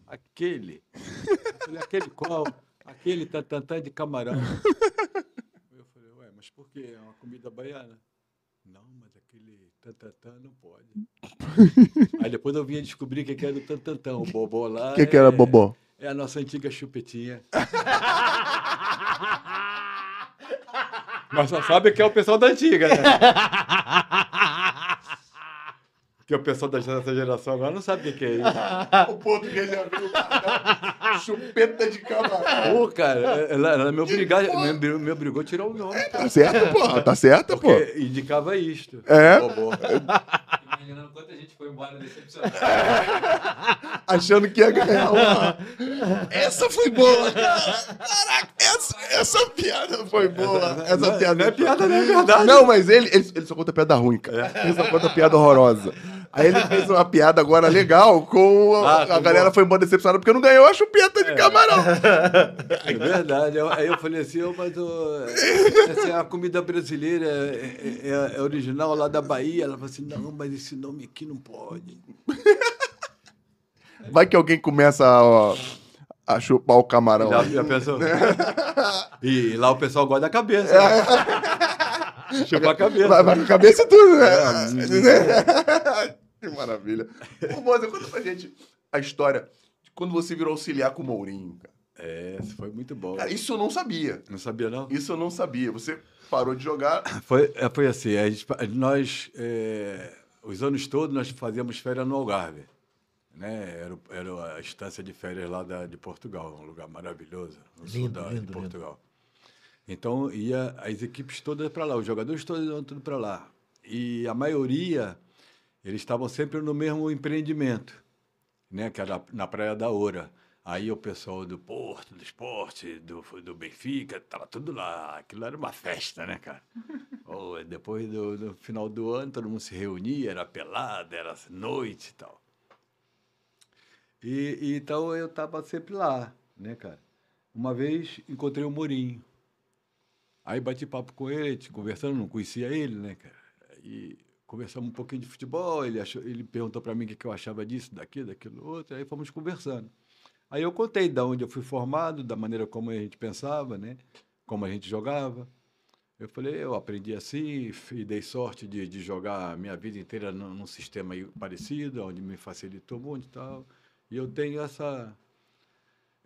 Aquele. Eu falei, aquele qual? Aquele tantantã de camarão. Mas por quê? É uma comida baiana? Não, mas aquele tantantã não pode. Aí depois eu vinha descobrir o que que era o tantantã, o bobó lá. O que, que era é- bobó? É a nossa antiga chupetinha. Mas só sabe que é o pessoal da antiga, né? Porque o pessoal da nossa geração agora não sabe o que que é isso. O português já viu o. Chupeta de camarão. Pô, cara, ela, ela me, obrigar, me, me obrigou a tirar o nome. Tá certo, pô. Tá certo, pô. Indicava isto. É? Imaginando quanta gente foi embora decepcionada. Achando que ia ganhar uma. Essa foi boa, cara. Caraca, essa, essa piada foi boa. Essa, não é- piada não é piada, não é verdade. Não, mas ele, ele, ele só conta piada ruim, cara. Ele só conta piada horrorosa. Aí ele fez uma piada agora legal com a, Ah, a galera foi embora decepcionada porque não ganhou a chupeta de camarão. É verdade. Aí eu falei assim, ô, mas é a comida brasileira, é, é- é original lá da Bahia. Ela falou assim, não, mas esse nome aqui não pode. Vai que alguém começa a, a chupar o camarão. Já, já pensou? E lá o pessoal gosta da cabeça. Chupa a cabeça. Vai, vai com a cabeça e tudo, né? que maravilha. Ô, Moza, conta pra gente a história de quando você virou auxiliar com o Mourinho, cara. É, isso foi muito bom. Cara, isso eu não sabia. Não sabia, não? Isso eu não sabia. Você parou de jogar. Foi, é, foi assim, a gente, nós, é, os anos todos, nós fazíamos férias no Algarve. Né? Era, era a estância de férias lá da, de Portugal, um lugar maravilhoso, no sul Lindo, da, lindo, de Portugal. Então, ia as equipes todas para lá, os jogadores todos iam tudo para lá. E a maioria, eles estavam sempre no mesmo empreendimento, né? que era na Praia da Oura. Aí o pessoal do Porto, do Esporte, do, do Benfica, estava tudo lá. Aquilo era uma festa, né, cara? Oh, depois do, do final do ano, todo mundo se reunia, era pelada, era noite e tal. E, e então eu estava sempre lá, né, cara? Uma vez encontrei o Mourinho. Aí bati papo com ele, conversando, não conhecia ele, né, cara? E conversamos um pouquinho de futebol, ele, achou, ele perguntou para mim o que eu achava disso, daquilo, daquilo outro, aí fomos conversando. Aí eu contei de onde eu fui formado, da maneira como a gente pensava, né? Como a gente jogava. Eu falei, eu aprendi assim e dei sorte de, de jogar a minha vida inteira num, num sistema parecido, onde me facilitou muito e tal. E eu tenho essa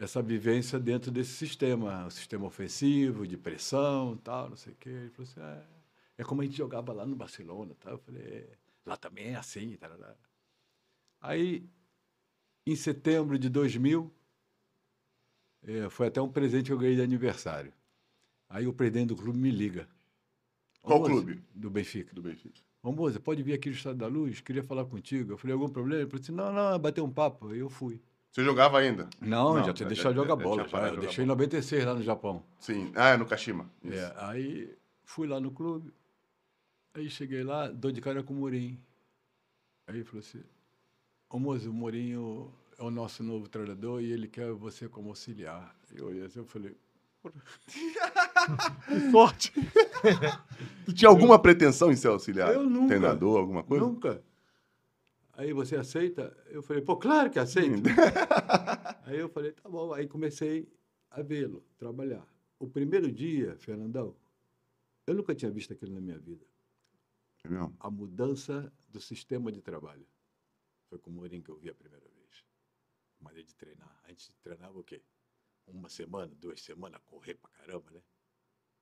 essa vivência dentro desse sistema, o sistema ofensivo, de pressão, tal, não sei o quê. Ele falou assim, é, é como a gente jogava lá no Barcelona, tal. Eu falei, é, lá também é assim, tarará. Aí, em setembro de 2000, eh, foi até um presente que eu ganhei de aniversário. Aí o presidente do clube me liga. Qual clube? Do Benfica. Do Benfica. Ô, moça, pode vir aqui no Estado da Luz? Queria falar contigo. Eu falei, algum problema? Ele falou assim, não, não, é bater um papo. Aí eu fui. Você jogava ainda? Não, Não, já tinha já- deixado de já- jogar já bola. Já, eu de jogar deixei em 96 lá no Japão. Sim. Ah, é no Kashima. É, aí fui lá no clube, aí cheguei lá, dou de cara com o Mourinho. Aí ele falou assim, ô moço, o Mourinho é o nosso novo treinador e ele quer você como auxiliar. Eu olhei assim, eu falei, "Porra, que sorte! Tu tinha alguma pretensão em ser auxiliar? Eu nunca. Treinador, alguma coisa? Nunca. Aí você aceita? Eu falei, pô, claro que aceito. aí eu falei, tá bom. Aí comecei a vê-lo, trabalhar. O primeiro dia, Fernandão, eu nunca tinha visto aquilo na minha vida. É? A mudança do sistema de trabalho. Foi com o Mourinho que eu vi a primeira vez. Maneira de treinar. A gente treinava o quê? Uma semana, duas semanas, correr pra caramba, né?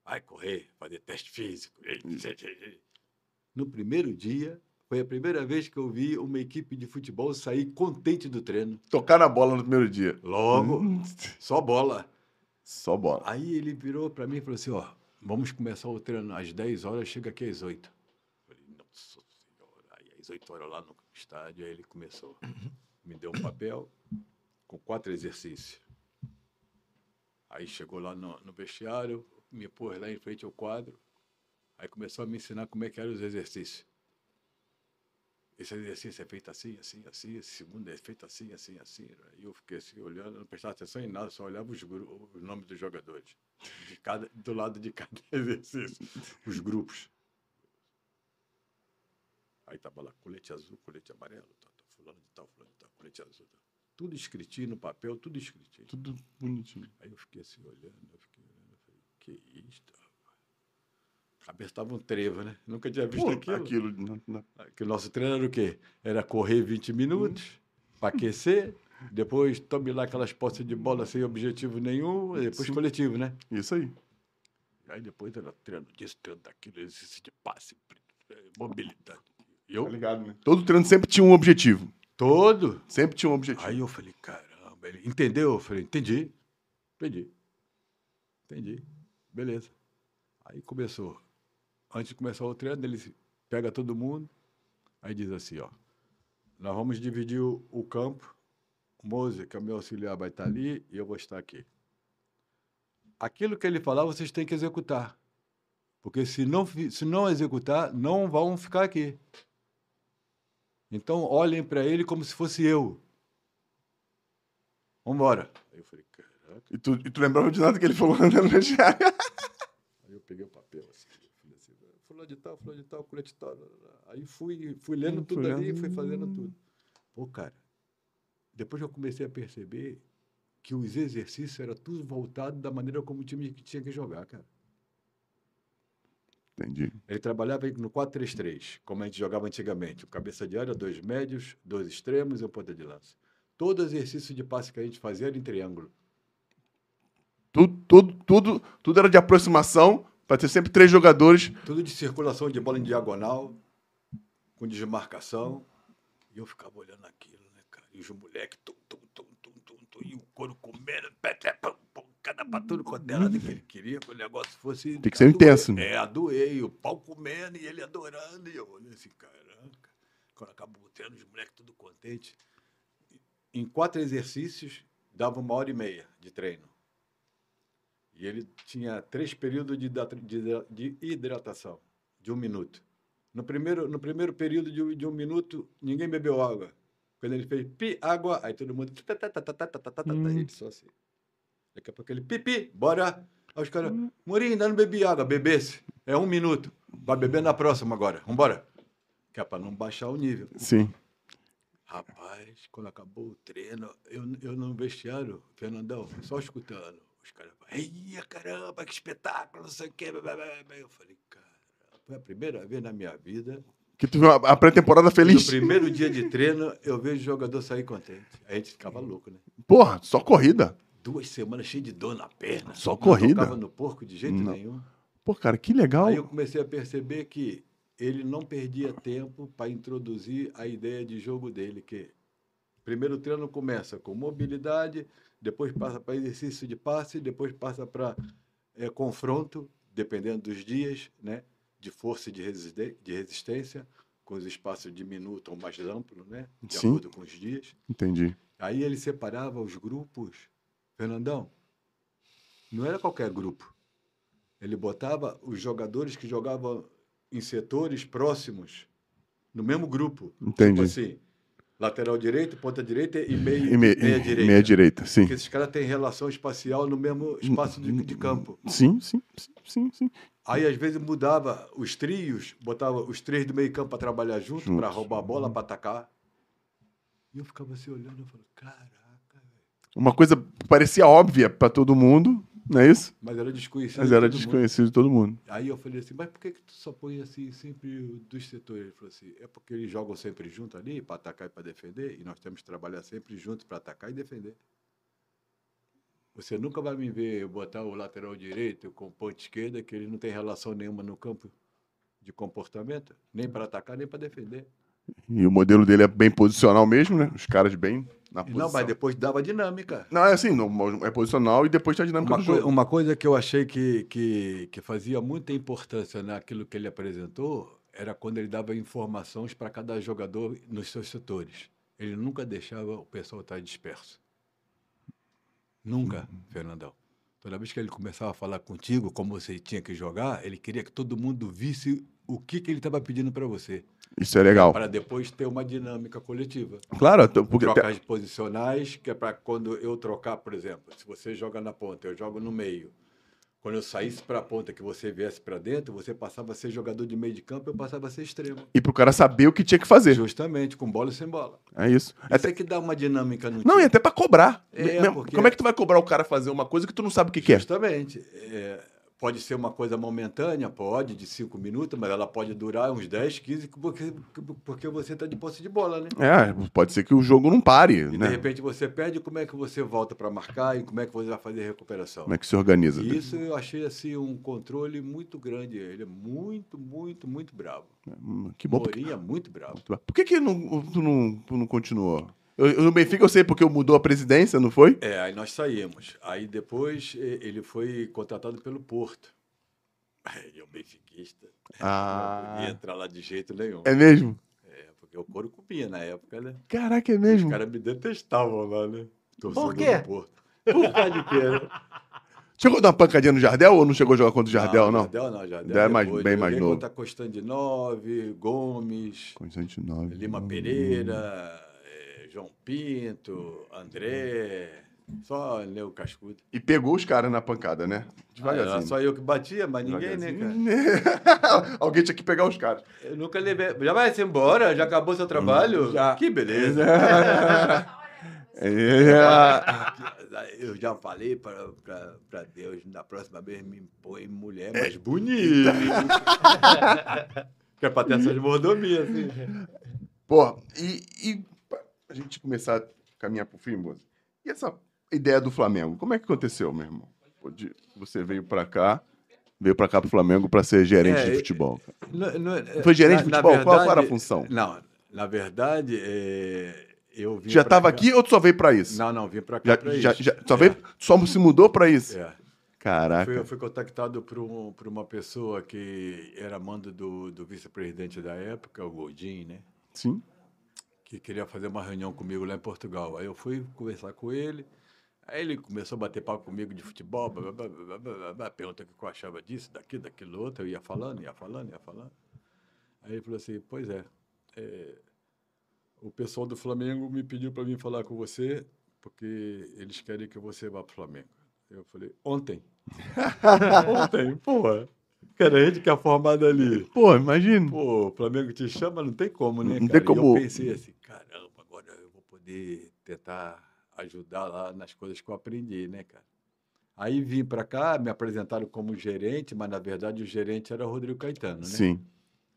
Vai correr, fazer teste físico. No primeiro dia, foi a primeira vez que eu vi uma equipe de futebol sair contente do treino. Tocar na bola no primeiro dia. Logo, só bola. Só bola. Aí ele virou para mim e falou assim: ó, vamos começar o treino às 10 horas, chega aqui às 8. Falei, nossa senhora. Aí às 8 horas lá no estádio, aí ele começou. Me deu um papel com quatro exercícios. Aí chegou lá no, no vestiário, me pôs lá em frente ao quadro. Aí começou a me ensinar como é que eram os exercícios. Esse exercício é feito assim, assim, assim. Esse segundo é feito assim, assim, assim. Aí eu fiquei assim, olhando, não prestava atenção em nada, só olhava os, os nomes dos jogadores. De cada, do lado de cada exercício. Os grupos. Aí tava lá, colete azul, colete amarelo, tá, tá, fulano de tal, fulano de tal, colete azul. Tá. Tudo escritinho no papel, tudo escritinho. Tudo bonitinho. Aí eu fiquei assim olhando, eu fiquei olhando, eu falei, que isto? Cabeça tava um trevo, né? Nunca tinha visto Pô, aquilo. aquilo. não- não- Que o nosso treino era o quê? Era correr 20 minutos para aquecer, depois tome lá aquelas postas de bola sem objetivo nenhum, e depois Sim. coletivo, né? Isso aí. Aí depois era treino disso, treino daquilo, exercício de passe, mobilidade. Eu Tá ligado, né? Todo treino sempre tinha um objetivo. todo. Sempre tinha um objetivo. Aí eu falei, caramba, ele entendeu? Eu falei, entendi, entendi, entendi, beleza. Aí começou. Antes de começar o treino, ele pega todo mundo, aí diz assim, ó, nós vamos dividir o, campo, o Mose, que é o meu auxiliar, vai estar ali e eu vou estar aqui. Aquilo que ele falar, vocês têm que executar. Porque se não, se não executar, não vão ficar aqui. Então, olhem para ele como se fosse eu. Vamos embora. Aí eu falei, caraca. E tu, e tu lembrava de nada que ele falou no vestiário. Aí eu peguei o papel assim, eu falei assim, fulano de tal, fulano de tal, colete de tal. Aí fui, fui lendo Hum, tudo fui ali e fui fazendo tudo. Pô, cara, depois eu comecei a perceber que os exercícios eram tudo voltado da maneira como o time tinha que jogar, cara. Entendi. Ele trabalhava no 4-3-3, como a gente jogava antigamente. O cabeça de área, dois médios, dois extremos e um ponta de lança. Todo exercício de passe que a gente fazia era em triângulo. Tudo, tudo, tudo, tudo era de aproximação para ter sempre três jogadores. Tudo de circulação de bola em diagonal, com desmarcação. E eu ficava olhando aquilo, né, cara? E os moleques, tum, tum, tum, tum, tum, tum, e o couro comendo, pé, pum, pum, cada quanto é lado que ele queria que o negócio fosse. Tem que ser intenso, né? É, a doer, e o pau comendo e ele adorando. E eu olhei assim, caraca. Quando acabou o treino, os moleques tudo contentes. Em quatro exercícios, dava uma hora e meia de treino. E ele tinha três períodos de, de, de hidratação, de um minuto. No primeiro, no primeiro período de, de um minuto, ninguém bebeu água. Quando ele fez pi, água, aí todo mundo. Hum. Ele só assim. Daqui a pouco ele pipi, bora. Aí os caras, hum. Murim, ainda não bebi água, bebesse. É um minuto. Vai beber na próxima agora. Vambora. Que é para não baixar o nível. Sim. Rapaz, quando acabou o treino, eu, eu no vestiário, Fernandão, só escutando. Os caras, eia, caramba, que espetáculo, não sei o quê. blá, blá, blá, blá." Eu falei, cara, foi a primeira vez na minha vida. Que tu viu a, pré-temporada No feliz. primeiro dia de treino, eu vejo o jogador sair contente. Aí a gente ficava louco, né? Porra, só corrida. Duas semanas cheio de dor na perna. Só não corrida. tocava no porco de jeito Não. nenhum. Pô, cara, que legal. Aí eu comecei a perceber que ele não perdia tempo para introduzir a ideia de jogo dele, que primeiro treino começa com mobilidade, depois passa para exercício de passe, depois passa para eh, confronto, dependendo dos dias, né? de força e de, resiste- de resistência, com os espaços diminutos ou mais amplos, né? De Sim. acordo com os dias. Entendi. Aí ele separava os grupos. Fernandão, não era qualquer grupo. Ele botava os jogadores que jogavam em setores próximos, no mesmo grupo. Entendi. Tipo assim, lateral direito, ponta direita e meio, E me- meia direita. Meia direita, sim. Porque esses caras têm relação espacial no mesmo espaço de, de campo. Sim, sim, sim, sim, sim. Aí, às vezes, mudava os trios, botava os três do meio campo para trabalhar junto, para Juntos. roubar a bola, para atacar. E eu ficava assim olhando e falando, caraca, velho. Uma coisa parecia óbvia pra todo mundo, não é isso? Mas era desconhecido. Mas de era todo mundo. desconhecido de todo mundo. Aí eu falei assim, mas por que, que tu só põe assim sempre dos setores? Ele falou assim, é porque eles jogam sempre junto ali, para atacar e para defender, e nós temos que trabalhar sempre juntos para atacar e defender. Você nunca vai me ver botar o lateral direito com o ponto esquerda, que ele não tem relação nenhuma no campo de comportamento, nem para atacar, nem para defender. E o modelo dele é bem posicional mesmo, né? Os caras bem na posição. Não, mas depois dava dinâmica. Não, é assim, não, é posicional e depois tem a dinâmica Uma, do jogo. uma coisa que eu achei que, que, que fazia muita importância naquilo que ele apresentou era quando ele dava informações para cada jogador nos seus setores. Ele nunca deixava o pessoal estar disperso. Nunca, Fernandão. Toda vez que ele começava a falar contigo como você tinha que jogar, ele queria que todo mundo visse o que, que ele estava pedindo para você, Isso é legal. para depois ter uma dinâmica coletiva. Claro, porque Trocas posicionais, que é para quando eu trocar, por exemplo, se você joga na ponta, eu jogo no meio. Quando eu saísse para a ponta, que você viesse para dentro, você passava a ser jogador de meio de campo, eu passava a ser extremo. e pro cara saber o que tinha que fazer. Justamente, com bola e sem bola. É isso. Isso Até, é que dá uma dinâmica no não, e time. até pra cobrar. É, Mesmo- porque- Como é que tu vai cobrar o cara fazer uma coisa que tu não sabe o que, que é? Justamente. É, pode ser uma coisa momentânea, pode, de cinco minutos, mas ela pode durar uns 10, 15, porque, porque você está de posse de bola, né? É, pode ser que o jogo não pare, E né? de repente você perde, como é que você volta para marcar e como é que você vai fazer a recuperação? Como é que se organiza? E isso eu achei assim um controle muito grande. Ele é muito, muito, muito bravo. Hum, Que bom. Porque, Mourinho é muito bravo. por que, que não, tu, não, tu não continuou? Eu, eu- no Benfica eu sei porque mudou a presidência, não foi? É, aí nós saímos. Aí depois ele foi contratado pelo Porto. Aí ele é um benfiquista. Não Ah, podia entrar lá de jeito nenhum. é mesmo? É, porque o couro comia na época, né? Caraca, é Os mesmo? caras me detestavam lá, né? Torcedor quê? do Porto. Por causa de quê? né? Chegou a dar uma pancadinha no Jardel ou não chegou a jogar contra o Jardel, não? Jardel não, Jardel. É mais- depois. bem Eu mais novo. Contra Constantinople, Gomes. Constantinople. Lima Pereira, João Pinto, André, só Leo Cascudo. E pegou os caras na pancada, né? Devagarzinho. só eu que batia, mas ninguém, né, cara? Alguém tinha que pegar os caras. Eu nunca levei. Já vai se embora? Já acabou seu trabalho? Já. Que beleza. É. Eu já falei para Deus, na próxima vez me põe mulher mais bonita. que é pra ter essas mordomias, assim. Pô, e, e a gente começar a caminhar pro fim, moço, e essa ideia do Flamengo, como é que aconteceu, meu irmão? Você veio pra cá, veio pra cá pro Flamengo pra ser gerente É, de e- futebol. cara. Não, não, Foi gerente na- de futebol? Qual- qual era a verdade- função? Não, na verdade, é, eu vim Já pra tava cá- aqui ou tu só veio pra isso? Não, não, vim pra cá pra já, já- só, É, veio, só se mudou pra isso? é. Caraca. Fui, eu fui contactado por, um, por uma pessoa que era mando do, do vice-presidente da época, o Godin, né? Sim. Que queria fazer uma reunião comigo lá em Portugal. Aí eu fui conversar com ele. Aí ele começou a bater papo comigo de futebol, blá, blá, blá, blá, blá, pergunta o que eu achava disso, daquilo, daquilo outro. Eu ia falando, ia falando, ia falando. Aí ele falou assim: Pois é, é, o pessoal do Flamengo me pediu para vir falar com você, porque eles querem que você vá para o Flamengo. Eu falei: Ontem. Ontem, porra. Cara, a gente que é formado ali. Pô, imagina. Pô, o Flamengo te chama, não tem como, né, Não cara? tem como. E eu pensei assim, poder tentar ajudar lá nas coisas que eu aprendi, né, cara? Aí vim para cá, me apresentaram como gerente, mas na verdade o gerente era o Rodrigo Caetano, né? Sim,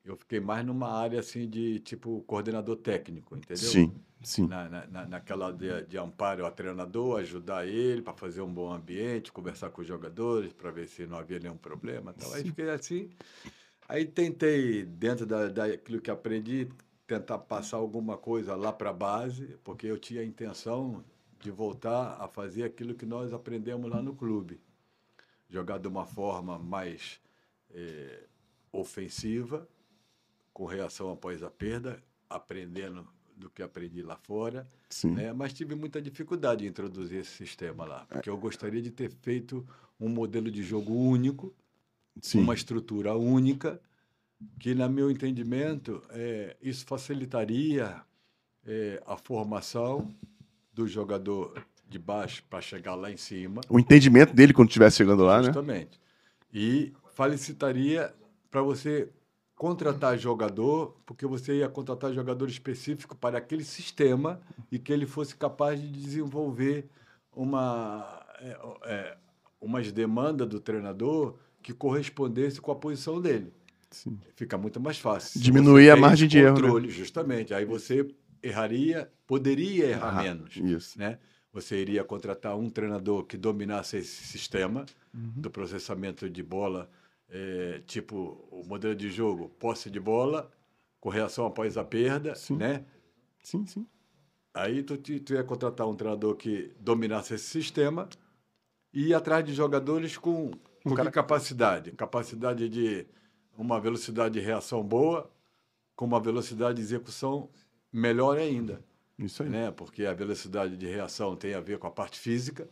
Eu fiquei mais numa área assim de tipo coordenador técnico, entendeu? sim, sim. Na, na, na- naquela de, de amparo ao treinador, ajudar ele para fazer um bom ambiente, conversar com os jogadores para ver se não havia nenhum problema. Tal. Aí fiquei assim. Aí tentei, dentro da, daquilo que aprendi, tentar passar alguma coisa lá para a base, porque eu tinha a intenção de voltar a fazer aquilo que nós aprendemos lá no clube. Jogar de uma forma mais eh, ofensiva, com reação após a perda, aprendendo do que aprendi lá fora, Sim. né? mas tive muita dificuldade em introduzir esse sistema lá, porque eu gostaria de ter feito um modelo de jogo único, Sim. uma estrutura única, que, na meu entendimento, é, isso facilitaria é, a formação do jogador de baixo para chegar lá em cima, O entendimento dele quando estivesse chegando lá, né? justamente, e facilitaria para você contratar jogador, porque você ia contratar jogador específico para aquele sistema e que ele fosse capaz de desenvolver uma, é, é, umas demandas do treinador que correspondesse com a posição dele. Sim. Fica muito mais fácil. Diminuir a margem de erro, né? controle, Justamente. Aí você erraria, poderia errar Ah, menos Isso. né? Você iria contratar um treinador que dominasse esse sistema Uhum. do processamento de bola, eh, tipo o modelo de jogo, posse de bola, correção após a perda, Sim. né? Sim, sim. Aí tu, tu ia contratar um treinador que dominasse esse sistema e ir atrás de jogadores com, com que capacidade? Capacidade de uma velocidade de reação boa, com uma velocidade de execução melhor ainda Isso aí. né? Porque a velocidade de reação tem a ver com a parte física,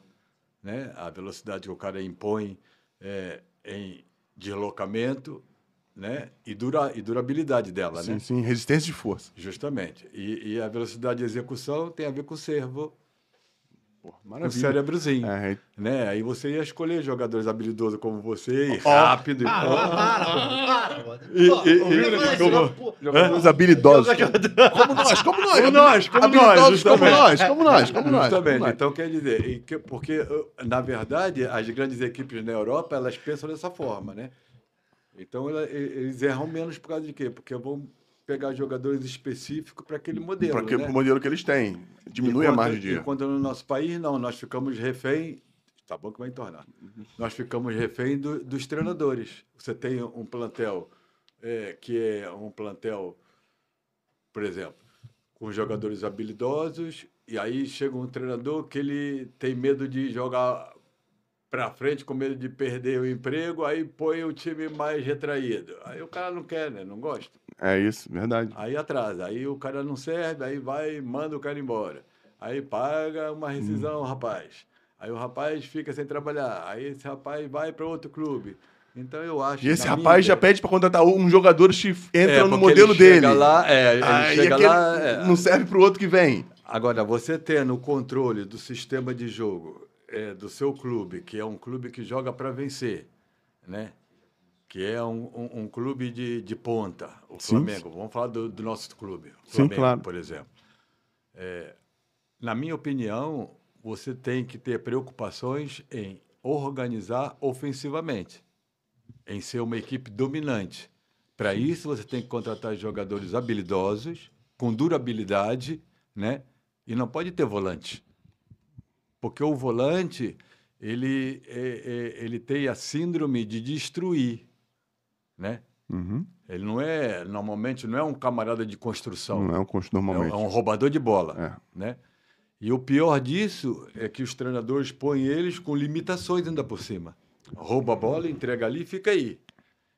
né? A velocidade que o cara impõe é, em deslocamento, né? E, dura, e durabilidade dela, sim, né? sim. Resistência de força. Justamente. E, e a velocidade de execução tem a ver com o servo, Pô, maravilha. cérebrozinho, É, né? Aí você ia escolher jogadores habilidosos como você, rápido. e Para, para, para, mano. E- Pô, e- e- como- jogadores habilidosos. Como nós, como nós. Como nós, como nós, como nós, como nós, como nós. Justamente. como nós. Então, quer dizer, que- porque, uh, na verdade, as grandes equipes na Europa, elas pensam dessa forma, né? Então, eles erram menos por causa de quê? Porque vão pegar jogadores específicos para aquele modelo, Para né? o modelo que eles têm. Diminui a Enquanto- margem de erro. Enquanto no nosso país, não. Nós ficamos refém... Tá bom que vai entornar. Nós ficamos refém do- dos treinadores. Você tem um plantel é, que é um plantel, por exemplo, com jogadores habilidosos, e aí chega um treinador que ele tem medo de jogar para frente, com medo de perder o emprego, aí põe o time mais retraído. Aí o cara não quer, né? Não gosta. É isso, verdade. Aí atrasa, aí o cara não serve, aí vai e manda o cara embora. Aí paga uma rescisão, Hum. rapaz. Aí o rapaz fica sem trabalhar. Aí esse rapaz vai para outro clube. Então eu acho. E esse rapaz já ideia- pede para contratar um jogador que entra É, no modelo dele. Lá, é, ele Aí chega lá. é. não serve para o outro que vem. Agora, você tendo o controle do sistema de jogo é, do seu clube, que é um clube que joga para vencer, né? Que é um, um- um clube de, de ponta, o Sim. Flamengo. Vamos falar do, do nosso clube, o Sim, Flamengo, claro. por exemplo. É, na minha opinião, você tem que ter preocupações em organizar ofensivamente, em ser uma equipe dominante. Para isso, você tem que contratar jogadores habilidosos, com durabilidade, né? E não pode ter volante. Porque o volante, ele, é- é- ele tem a síndrome de destruir, né? Uhum. Ele não é, normalmente, não é um camarada de construção. Não é um normalmente. é um roubador de bola, É. né? E o pior disso é que os treinadores põem eles com limitações ainda por cima. Rouba a bola, entrega ali e fica aí.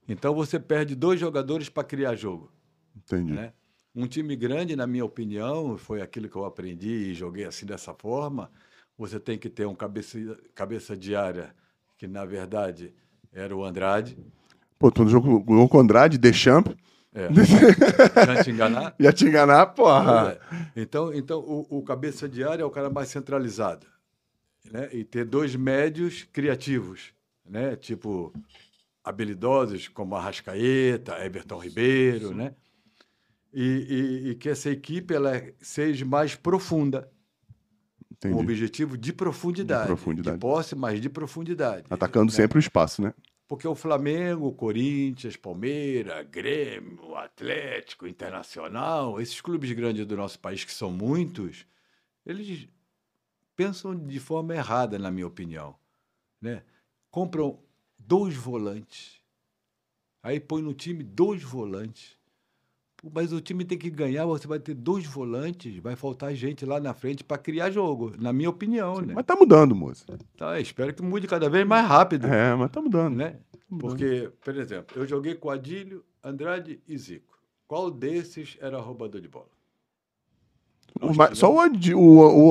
Então você perde dois jogadores para criar jogo. Entendi. né? Um time grande, na minha opinião, foi aquilo que eu aprendi e joguei assim dessa forma. Você tem que ter um cabeça, cabeça de área, que na verdade era o Andrade. Pô, tu jogou com o Andrade, Deschamps, É. Já te enganar? ia te enganar, porra. É. Então, então o, o cabeça de área é o cara mais centralizado. Né? E ter dois médios criativos, né? tipo habilidosos, como Arrascaeta, Everton Ribeiro, né? E, e- e que essa equipe ela seja mais profunda, com Entendi. objetivo de profundidade. De profundidade. De posse, mas de profundidade. Atacando né? sempre o espaço, né? Porque o Flamengo, o Corinthians, Palmeiras, Grêmio, Atlético, Internacional, esses clubes grandes do nosso país, que são muitos, eles pensam de forma errada, na minha opinião. Né? Compram dois volantes, aí põe no time dois volantes. Mas o time tem que ganhar, você vai ter dois volantes, vai faltar gente lá na frente para criar jogo, na minha opinião. Né? Mas tá mudando, moça. Tá, espero que mude cada vez mais rápido É, mas tá mudando. né? Porque, por exemplo, eu joguei com Adílio, Andrade e Zico. qual desses era roubador de bola? O Nós ma- tínhamos- Só o, Ad- o-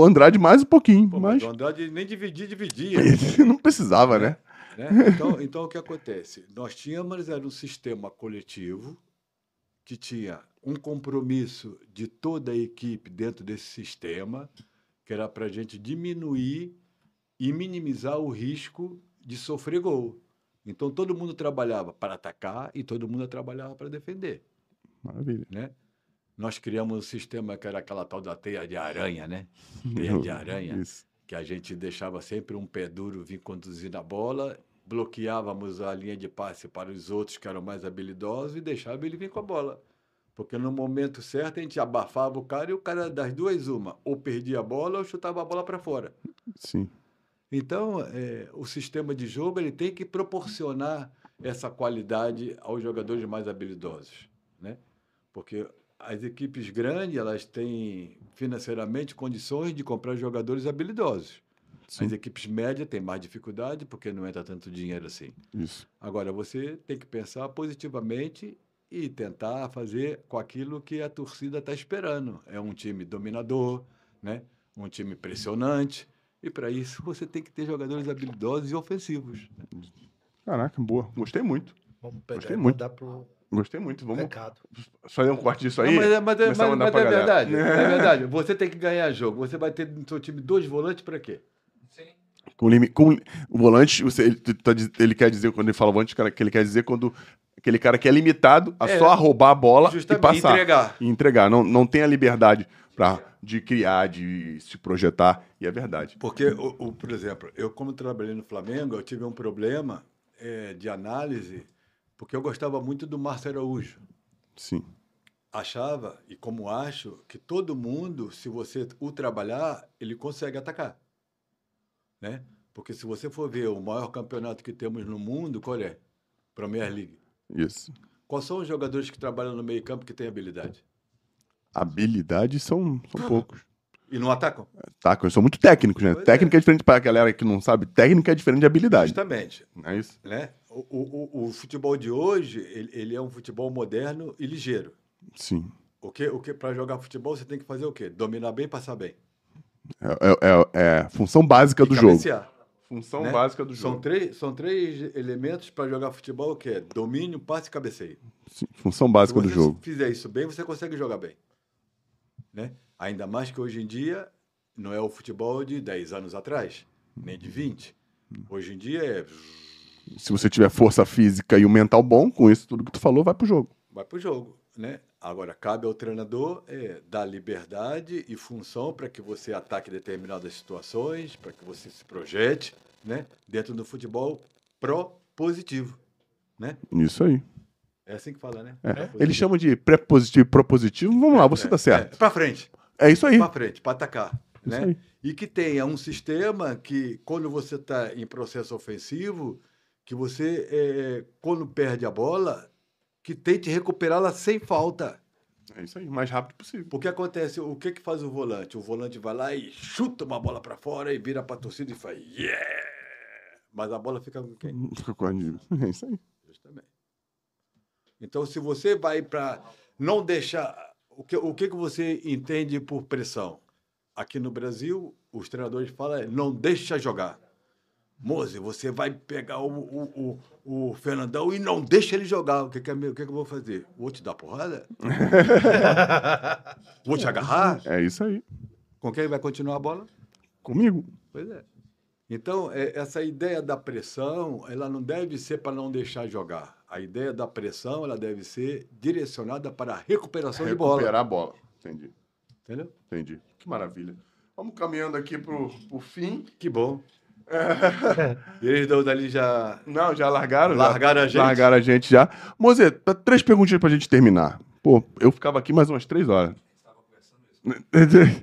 o Andrade mais um pouquinho, Pô, mas mas o Andrade nem dividia, dividia. não precisava, né? né? Então, então, o que acontece? Nós tínhamos era um sistema coletivo que tinha um compromisso de toda a equipe dentro desse sistema, que era para a gente diminuir e minimizar o risco de sofrer gol. Então, todo mundo trabalhava para atacar e todo mundo trabalhava para defender. Maravilha. Né? Nós criamos um sistema que era aquela tal da teia de aranha, né? Teia de aranha Isso. que a gente deixava sempre um pé duro vir conduzir a bola, bloqueávamos a linha de passe para os outros que eram mais habilidosos e deixava ele vir com a bola. Porque no momento certo a gente abafava o cara e o cara das duas uma, ou perdia a bola ou chutava a bola para fora. Sim. Então, é, o sistema de jogo ele tem que proporcionar essa qualidade aos jogadores mais habilidosos, né? Porque as equipes grandes elas têm financeiramente condições de comprar jogadores habilidosos. Sim. As equipes médias têm mais dificuldade porque não entra tanto dinheiro assim. Isso. Agora, você tem que pensar positivamente e tentar fazer com aquilo que a torcida está esperando. É um time dominador, né? um time pressionante. E para isso você tem que ter jogadores habilidosos e ofensivos. Caraca, boa. Gostei muito. Vamos pegar Gostei muito. pro Gostei muito. Vamos recado. fazer um corte disso aí. Não, mas é, mas é- mas- mas é galera. verdade. É verdade. Você tem que ganhar jogo. Você vai ter no seu time dois volantes para quê? Com, limi- com o volante, você- ele, tá ele quer dizer, quando ele fala volante, cara, que ele quer dizer quando aquele cara que é limitado a É. só roubar a bola e passar. entregar. E entregar. Não, não tem a liberdade pra, de criar, de se projetar. E é verdade. Porque, o, o- por exemplo, eu como trabalhei no Flamengo, eu tive um problema eh, de análise, porque eu gostava muito do Márcio Araújo. Sim. achava, e como acho, que todo mundo, se você o trabalhar, ele consegue atacar. Né? Porque se você for ver o maior campeonato que temos no mundo, qual é? Premier League. Isso. Quais são os jogadores que trabalham no meio campo que têm habilidade? Habilidades são, são poucos. E não atacam? Tá, eles são muito técnicos, né? Pois Técnica é. diferente pra galera que não sabe. Técnica é diferente de habilidade. Justamente. Não é isso? Né? O, o, o- futebol de hoje, ele, ele é um futebol moderno e ligeiro. Sim. O que, o que para jogar futebol você tem que fazer o quê? Dominar bem, passar bem. É, é- é- é função básica E do jogo. Função né? básica do São jogo. três, são três elementos para jogar futebol, que é domínio, passe e cabeceio. Sim, função básica Se do você jogo. fizer isso bem, você consegue jogar bem. Né? Ainda mais que hoje em dia não é o futebol de 10 anos atrás, nem de 20. Hoje em dia é Se você tiver força física e o mental bom, com isso tudo que tu falou, vai pro jogo. vai para o jogo. Né? Agora, cabe ao treinador é, dar liberdade e função para que você ataque determinadas situações, para que você se projete né? dentro do futebol propositivo. Né? Isso aí. É assim que fala, né? É. Eles chamam de pré-positivo e propositivo. Vamos lá, você tá certo. É, para frente. É isso aí. para frente, para atacar. Isso né? aí. E que tenha um sistema que, quando você está em processo ofensivo, que você, eh, quando perde a bola, que tente recuperá-la sem falta. É isso aí, o mais rápido possível. Porque acontece, o que, que faz o volante? O volante vai lá e chuta uma bola para fora e vira para a torcida e faz yeah! Mas a bola fica com quem? Fica com a- É isso aí. Justamente. Então, se você vai para não deixar. O que, o que, que você entende por pressão? Aqui no Brasil, os treinadores falam é, não deixa jogar. Moze, você vai pegar o, o, o, o Fernandão e não deixa ele jogar. O que, que, é o que, que eu vou fazer? Vou te dar porrada? vou te agarrar? É isso aí. Com quem vai continuar a bola? Comigo. Pois é. Então, é, essa ideia da pressão, ela não deve ser para não deixar jogar. A ideia da pressão, ela deve ser direcionada para a recuperação de bola. Recuperar a bola. Entendi. Entendeu? Entendi. Que maravilha. Vamos caminhando aqui pro, pro fim. Que bom. E eles dão dali já Não, já largaram? já? largaram a gente. Largaram a gente já. Moze, tá três perguntinhas pra gente terminar. Pô, eu ficava aqui mais umas três horas.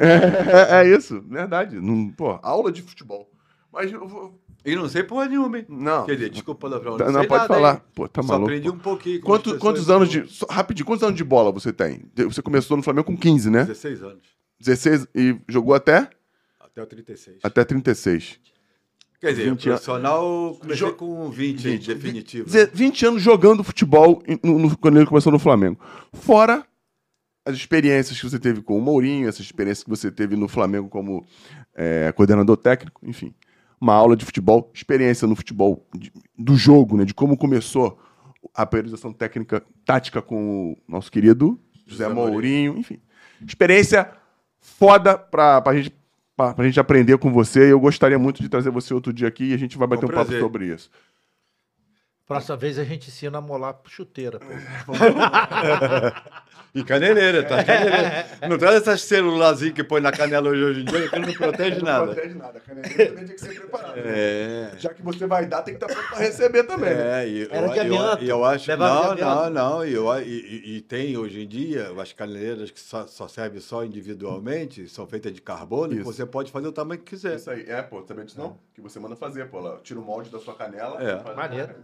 É, é isso, verdade. Não, pô, aula de futebol. Mas eu vou. E não sei porra nenhuma, hein? Não. Quer dizer, desculpa o palavrão. Tá- Não, não, sei pode nada, falar. hein? Pô, tá Só maluco. aprendi um pouquinho. com Quanto- quantos anos de. só- rapidinho, quantos anos de bola você tem? Você começou no Flamengo com 15, né? 16 anos. 16 e jogou até? Até o 36. Até 36. Quer dizer, 20 profissional, comecei Jo- com 20, 20, definitivo. Dizer, 20 anos jogando futebol no- no- quando ele começou no Flamengo. Fora as experiências que você teve com o Mourinho, essa experiência que você teve no Flamengo como é, coordenador técnico, enfim. Uma aula de futebol, experiência no futebol de- do jogo, né? De como começou a periodização técnica, tática com o nosso querido José, José Mourinho. Mourinho. enfim. Experiência foda pra, pra, gente, pra, pra gente aprender com você. Eu gostaria muito de trazer você outro dia aqui e a gente vai bater um papo sobre isso. Próxima vez a gente ensina a molar chuteira. pô. E caneleira, tá? Caneleira. Não traz essas celularzinhas que põe na canela hoje, hoje em dia, que não protege Não nada. protege nada. A caneleira também tem que ser preparada. né? É. Já que você vai dar, tem que estar pronto para receber também. né? É, e Era eu, de eu, amianto. eu acho Levava não, de não, amianto. não, e, eu, e, e- e tem hoje em dia as caneleiras que só, só servem só individualmente, são feitas de carbono, e Isso. você pode fazer o tamanho que quiser. Isso aí. É, pô, sabia disso não? Que você manda fazer, pô. Lá, tira o molde da sua canela. É. e faz a Maneiro.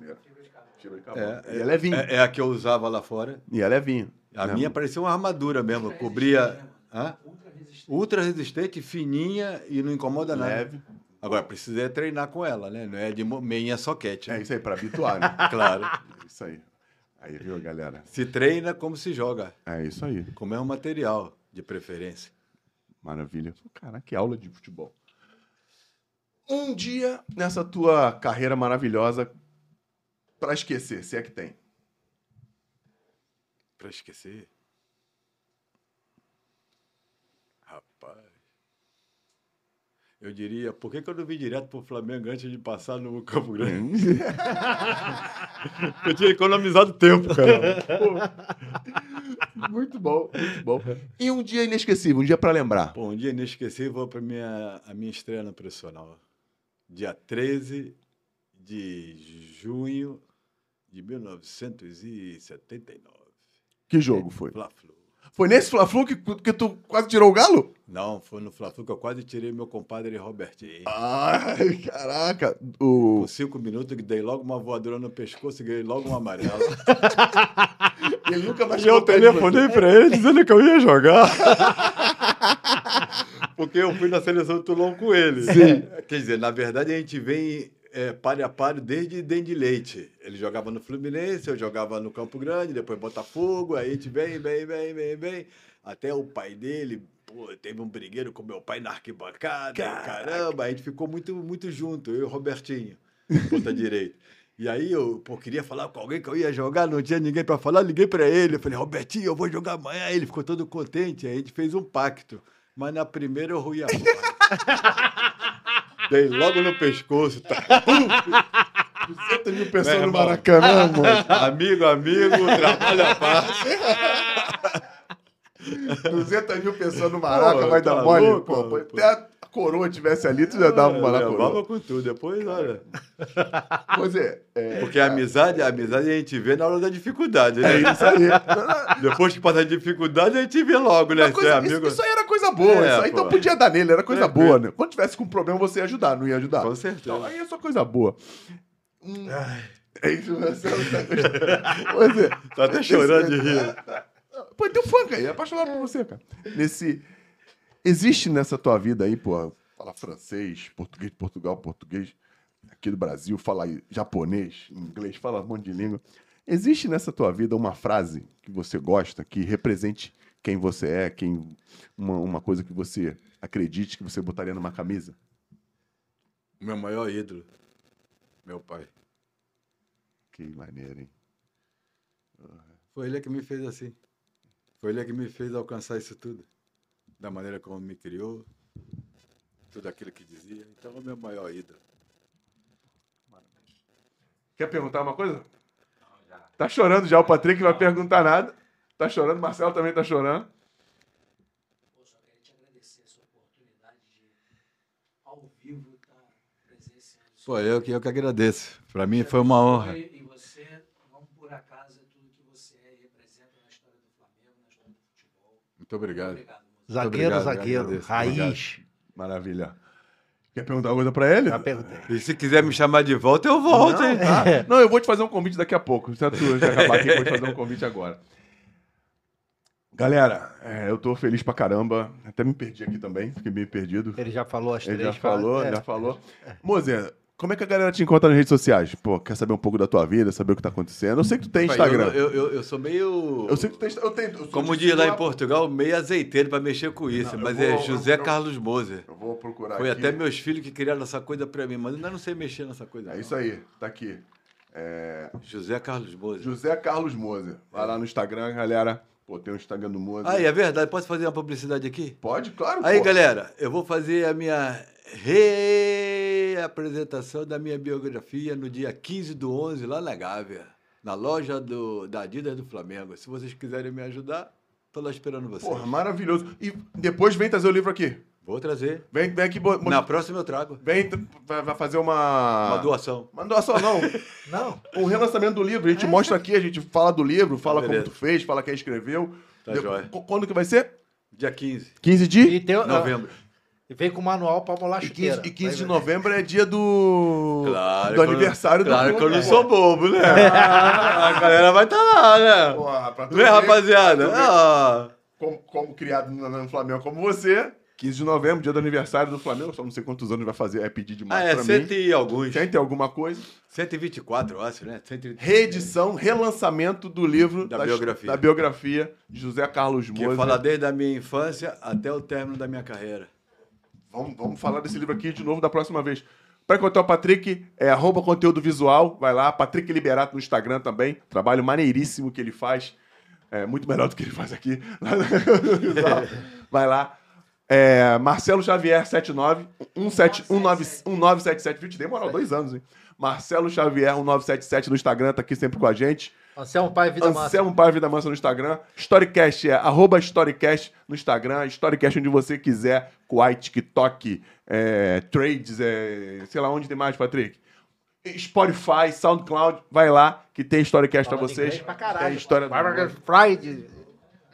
De carbono. É, e é levinho. É, é a que eu usava lá fora. E é levinho. A né? minha parecia uma armadura mesmo, cobria. Hã? Ultra resistente, fininha e não incomoda nada. Leve. Agora, precisa é treinar com ela, né? Não é de mo- meinha soquete. É né? isso aí, para habituar, né? Claro. É isso aí. Aí, viu, galera? Se treina como se joga, É isso aí. com o mesmo material, de preferência. Maravilha. Cara, que aula de futebol. Um dia nessa tua carreira maravilhosa para esquecer, se é que tem. Pra esquecer. Rapaz. Eu diria, por que, que eu não vim direto pro Flamengo antes de passar no Campo Grande? Eu tinha economizado tempo, cara. muito bom, muito bom. E um dia inesquecível, um dia para lembrar. Bom, um dia inesquecível vou para minha, a minha estreia no profissional. Dia 13 de junho de 1979. Que jogo foi? Fla-Flu. Foi nesse Fla-Flu que, que tu quase tirou o galo? Não, foi no Fla-Flu que eu quase tirei meu compadre Robertinho. Ai, caraca. O... Com cinco minutos, que dei logo uma voadora no pescoço e ganhei logo um amarelo. Ele nunca mais E eu telefonei pra ele dizendo que eu ia jogar. Porque eu fui na seleção de Toulon com ele. Sim. Quer dizer, na verdade a gente vem é, páreo a páreo desde Dende Leite. Ele jogava no Fluminense, eu jogava no Campo Grande, depois Botafogo, aí a gente vem, vem, vem, vem, vem. Até o pai dele, pô, teve um brigueiro com meu pai na arquibancada. e Caramba, a gente ficou muito, muito junto, eu e o Robertinho, ponta direita. E aí eu pô, queria falar com alguém que eu ia jogar, não tinha ninguém para falar, liguei para ele. Eu falei, Robertinho, eu vou jogar amanhã. Ele ficou todo contente, aí a gente fez um pacto. Mas na primeira eu ruí a bola. Logo no pescoço. Tá. 200 mil pessoas no. Maracanã, mano. Amigo, amigo, trabalho à parte. 200 mil pessoas no Maraca, Pô, vai tá dar mole. louco, pô, pô, pô. até a coroa tivesse ali, tu já dava uma na Levava coroa. com tudo. Depois, olha. Pois é, é, Porque a amizade, a amizade a gente vê na hora da dificuldade, é né? isso aí. Depois que passa a dificuldade, a gente vê logo, né? Coisa- é isso, amigo. isso aí era coisa boa, É, isso aí então podia dar nele, era coisa Tranquilo. boa, né? Quando tivesse com problema, você ia ajudar, não ia ajudar? Com certeza. Então, aí é só coisa boa. Hum, é isso, você não tá gostando. Pois é. Tá até chorando de rir. Pô, tem um funk aí, é apaixonado por você, cara. Nesse. Existe nessa tua vida aí, pô, fala francês, português de Portugal, português aqui do Brasil, fala aí japonês, inglês, fala um monte de língua. Existe nessa tua vida uma frase que você gosta, que represente quem você é, quem uma, uma coisa que você acredite que você botaria numa camisa? Meu maior ídolo. Meu pai. Que maneiro, hein? Foi ele que me fez assim. Foi ele que me fez alcançar isso tudo. Da maneira como me criou. Tudo aquilo que dizia. Então é o meu maior ídolo. Quer perguntar uma coisa? Tá chorando já, o Patrick não vai perguntar nada. Tá chorando, Marcelo também tá chorando. Pô, só queria te agradecer essa oportunidade de, ao vivo, estar presenciando isso. Pô, eu que, eu que agradeço. Para mim foi uma honra. E você, não por acaso, é tudo que você é e representa na história do Flamengo, na história do futebol. Muito obrigado. Obrigado, moço. Zagueiro, obrigado, zagueiro. Raiz. Maravilha. Quer perguntar uma coisa pra ele? Já perguntei. E se quiser me chamar de volta, eu volto, hein? Tá? Não, eu vou te fazer um convite daqui a pouco. Se a tua já acabar aqui, eu vou te fazer um convite agora. Galera, é, eu tô feliz pra caramba. Até me perdi aqui também, fiquei meio perdido. Ele já falou as Ele três já falou, frases. já É. falou. Como é que a galera te encontra nas redes sociais? Pô, quer saber um pouco da tua vida, saber o que tá acontecendo? Eu sei que tu tem Instagram. Eu, eu, eu sou meio. Eu sei que tu tem eu tenho, eu Como diz lá em Portugal, meio azeiteiro pra mexer com isso. Não, mas vou- é José Carlos Moser. Eu vou procurar Foi aqui. até meus filhos que criaram essa coisa pra mim, mas eu ainda não sei mexer nessa coisa. É não. isso aí, tá aqui. É, José Carlos Moser. José Carlos Moser. Vai lá no Instagram, galera. Pô, tem o Instagram do Moser. Ah, é verdade. Posso fazer uma publicidade aqui? Pode, claro. Aí, pô. galera, eu vou fazer a minha reapresentação da minha biografia no dia 15 do 11, lá na Gávea, na loja do, da Adidas do Flamengo. Se vocês quiserem me ajudar, tô lá esperando vocês. Porra, maravilhoso. E depois vem trazer o livro aqui. Vou trazer. Vem, vem aqui. bo- Na próxima eu trago. Vem, vai fazer uma. Uma doação. Uma doação, não. Não. O relançamento do livro. A gente mostra aqui, a gente fala do livro, fala como tu fez, fala quem escreveu. Tá De- Quando que vai ser? Dia 15 15 E, de? de novembro. E vem com manual pra molar E chuteira. 15, e 15 de novembro é dia do. Claro. do que aniversário Claro do que eu não sou bobo, né? a galera vai estar lá, né? Porra, pra tu Né, ver, rapaziada? pra tu Ah, Como, como criado no, no Flamengo como você. 15 de novembro, dia do aniversário do Flamengo. Só não sei quantos anos vai fazer, é pedir ah, demais é pra cento mim. e alguns. Tem, tem alguma coisa? 124, eu acho, né? 120. Reedição, relançamento do livro Da biografia. da biografia de José Carlos Que Moser. fala desde a minha infância até o término da minha carreira. Vamos, vamos falar desse livro aqui de novo da próxima vez. Para encontrar o Patrick, é arroba conteúdo visual, vai lá. Patrick Liberato no Instagram também. Trabalho maneiríssimo que ele faz. É muito melhor do que ele faz aqui. Vai lá. É, Marcelo Xavier 79 17 19 1977. Viu, te demorou dois anos, hein? Marcelo Xavier 1977 no Instagram, tá aqui sempre com a gente. Anselmo Pai Vida Massa. Anselmo Pai Vida Mansa no Instagram. Storycast é arroba Storycast no Instagram. Storycast onde você quiser. Kuwait, TikTok, é, Trades, é, sei lá onde tem mais, Patrick. Spotify, SoundCloud, vai lá que tem Storycast pra Falando vocês. pra caralho. Tem história do. Friday.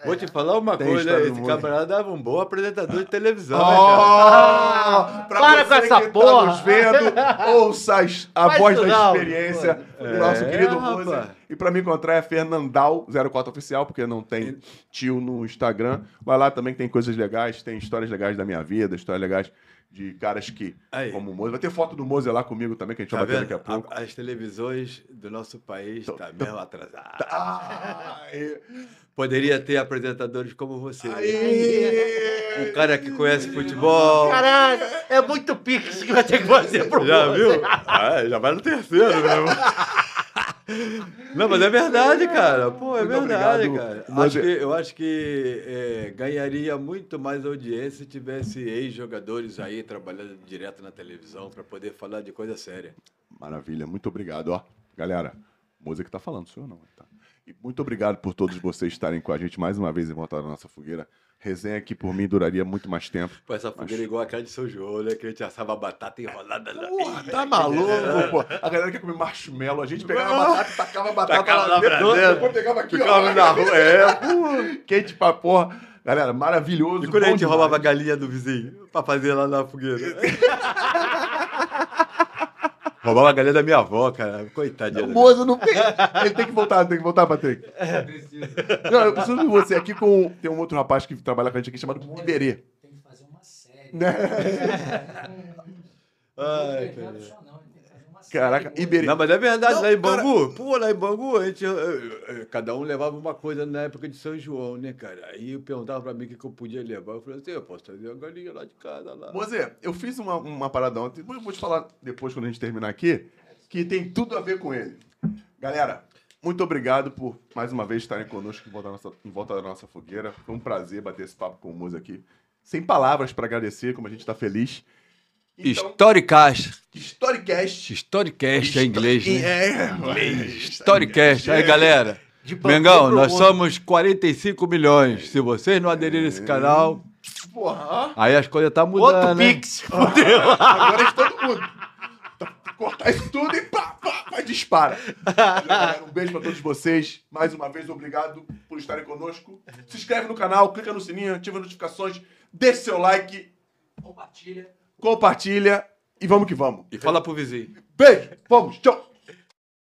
Vou te falar uma Tem coisa, esse mundo. camarada dava um bom apresentador de televisão, né, Oh, cara? pra Para com essa que porra. Tá nos vendo, ouça a Faz voz da não, experiência pô. do nosso É, querido. Moser. E pra me encontrar é Fernandal 04 Oficial, porque não tem tio no Instagram. Vai lá também que tem coisas legais, tem histórias legais da minha vida, histórias legais de caras que, Aí. como o Moser. Vai ter foto do Moser lá comigo também, que a gente Tá vai bater vendo? daqui a pouco. A- As televisões do nosso país estão tô- mesmo atrasadas. Ah, Aê. Poderia ter apresentadores como você. Aê. Um cara que conhece futebol. Caralho, é muito pix que vai ter que fazer pro Já Moza. viu? Ah, já vai no terceiro, meu irmão. Não, mas é verdade, cara. Pô, é Muito verdade, obrigado. cara. Mas Acho é- que, eu acho que é, ganharia muito mais audiência se tivesse ex-jogadores aí trabalhando direto na televisão para poder falar de coisa séria. Maravilha, muito obrigado. Ó, galera, Moser que tá falando, sou eu não. Tá? E muito obrigado por todos vocês estarem com a gente mais uma vez em volta da nossa fogueira. Resenha aqui por mim duraria muito mais tempo. Pô, essa fogueira é igual aquela de São João, né? Que a gente assava batata enrolada na. Porra, tá maluco, pô. A galera quer comer marshmallow. A gente pegava a batata e tacava a batata Tacava lá lá dentro. Depois pegava aqui, Ficava ó. na rua. É, pô. Quente pra porra. Galera, maravilhoso. E quando a gente demais. roubava a galinha do vizinho pra fazer lá na fogueira? roubava a galinha da minha avó, cara. Coitadinha. O Moza não tem. Ele tem que voltar, tem que voltar, Patrick. Precisa. Não, eu preciso de você aqui com. Tem um outro rapaz que trabalha com a gente aqui chamado Iberê. Tem que fazer uma série. Né? Ai, cara. Caraca. Iberê. Não, mas é verdade, Não, lá em cara. Bangu, pô, lá em Bangu, a gente, cada um levava uma coisa na época de São João, né, cara? Aí eu perguntava pra mim o que, que eu podia levar. Eu falei assim, eu posso trazer a galinha lá de casa, lá. Mozer, eu fiz uma, uma parada ontem, eu vou te falar depois quando a gente terminar aqui, que tem tudo a ver com ele. Galera, muito obrigado por mais uma vez estarem conosco em volta da nossa, em volta da nossa fogueira. Foi um prazer bater esse papo com o Mozer aqui. Sem palavras para agradecer, como a gente está feliz. Então, Storycast. Storycast. Storycast é inglês, né? É, Storycast. Aí, galera. Mengão, nós mundo. somos 45 milhões. Se vocês não aderirem a esse canal, Porra, aí as coisas tá mudando, Outro né? pix. agora é de todo mundo. Cortar isso tudo e pá, pá, pá, dispara. Galera, Um beijo pra todos vocês. Mais uma vez, obrigado por estarem conosco. Se inscreve no canal, clica no sininho, ativa as notificações, deixe seu like, Compartilha. Compartilha e vamos que vamos. E fala pro vizinho. Beijo, vamos, tchau.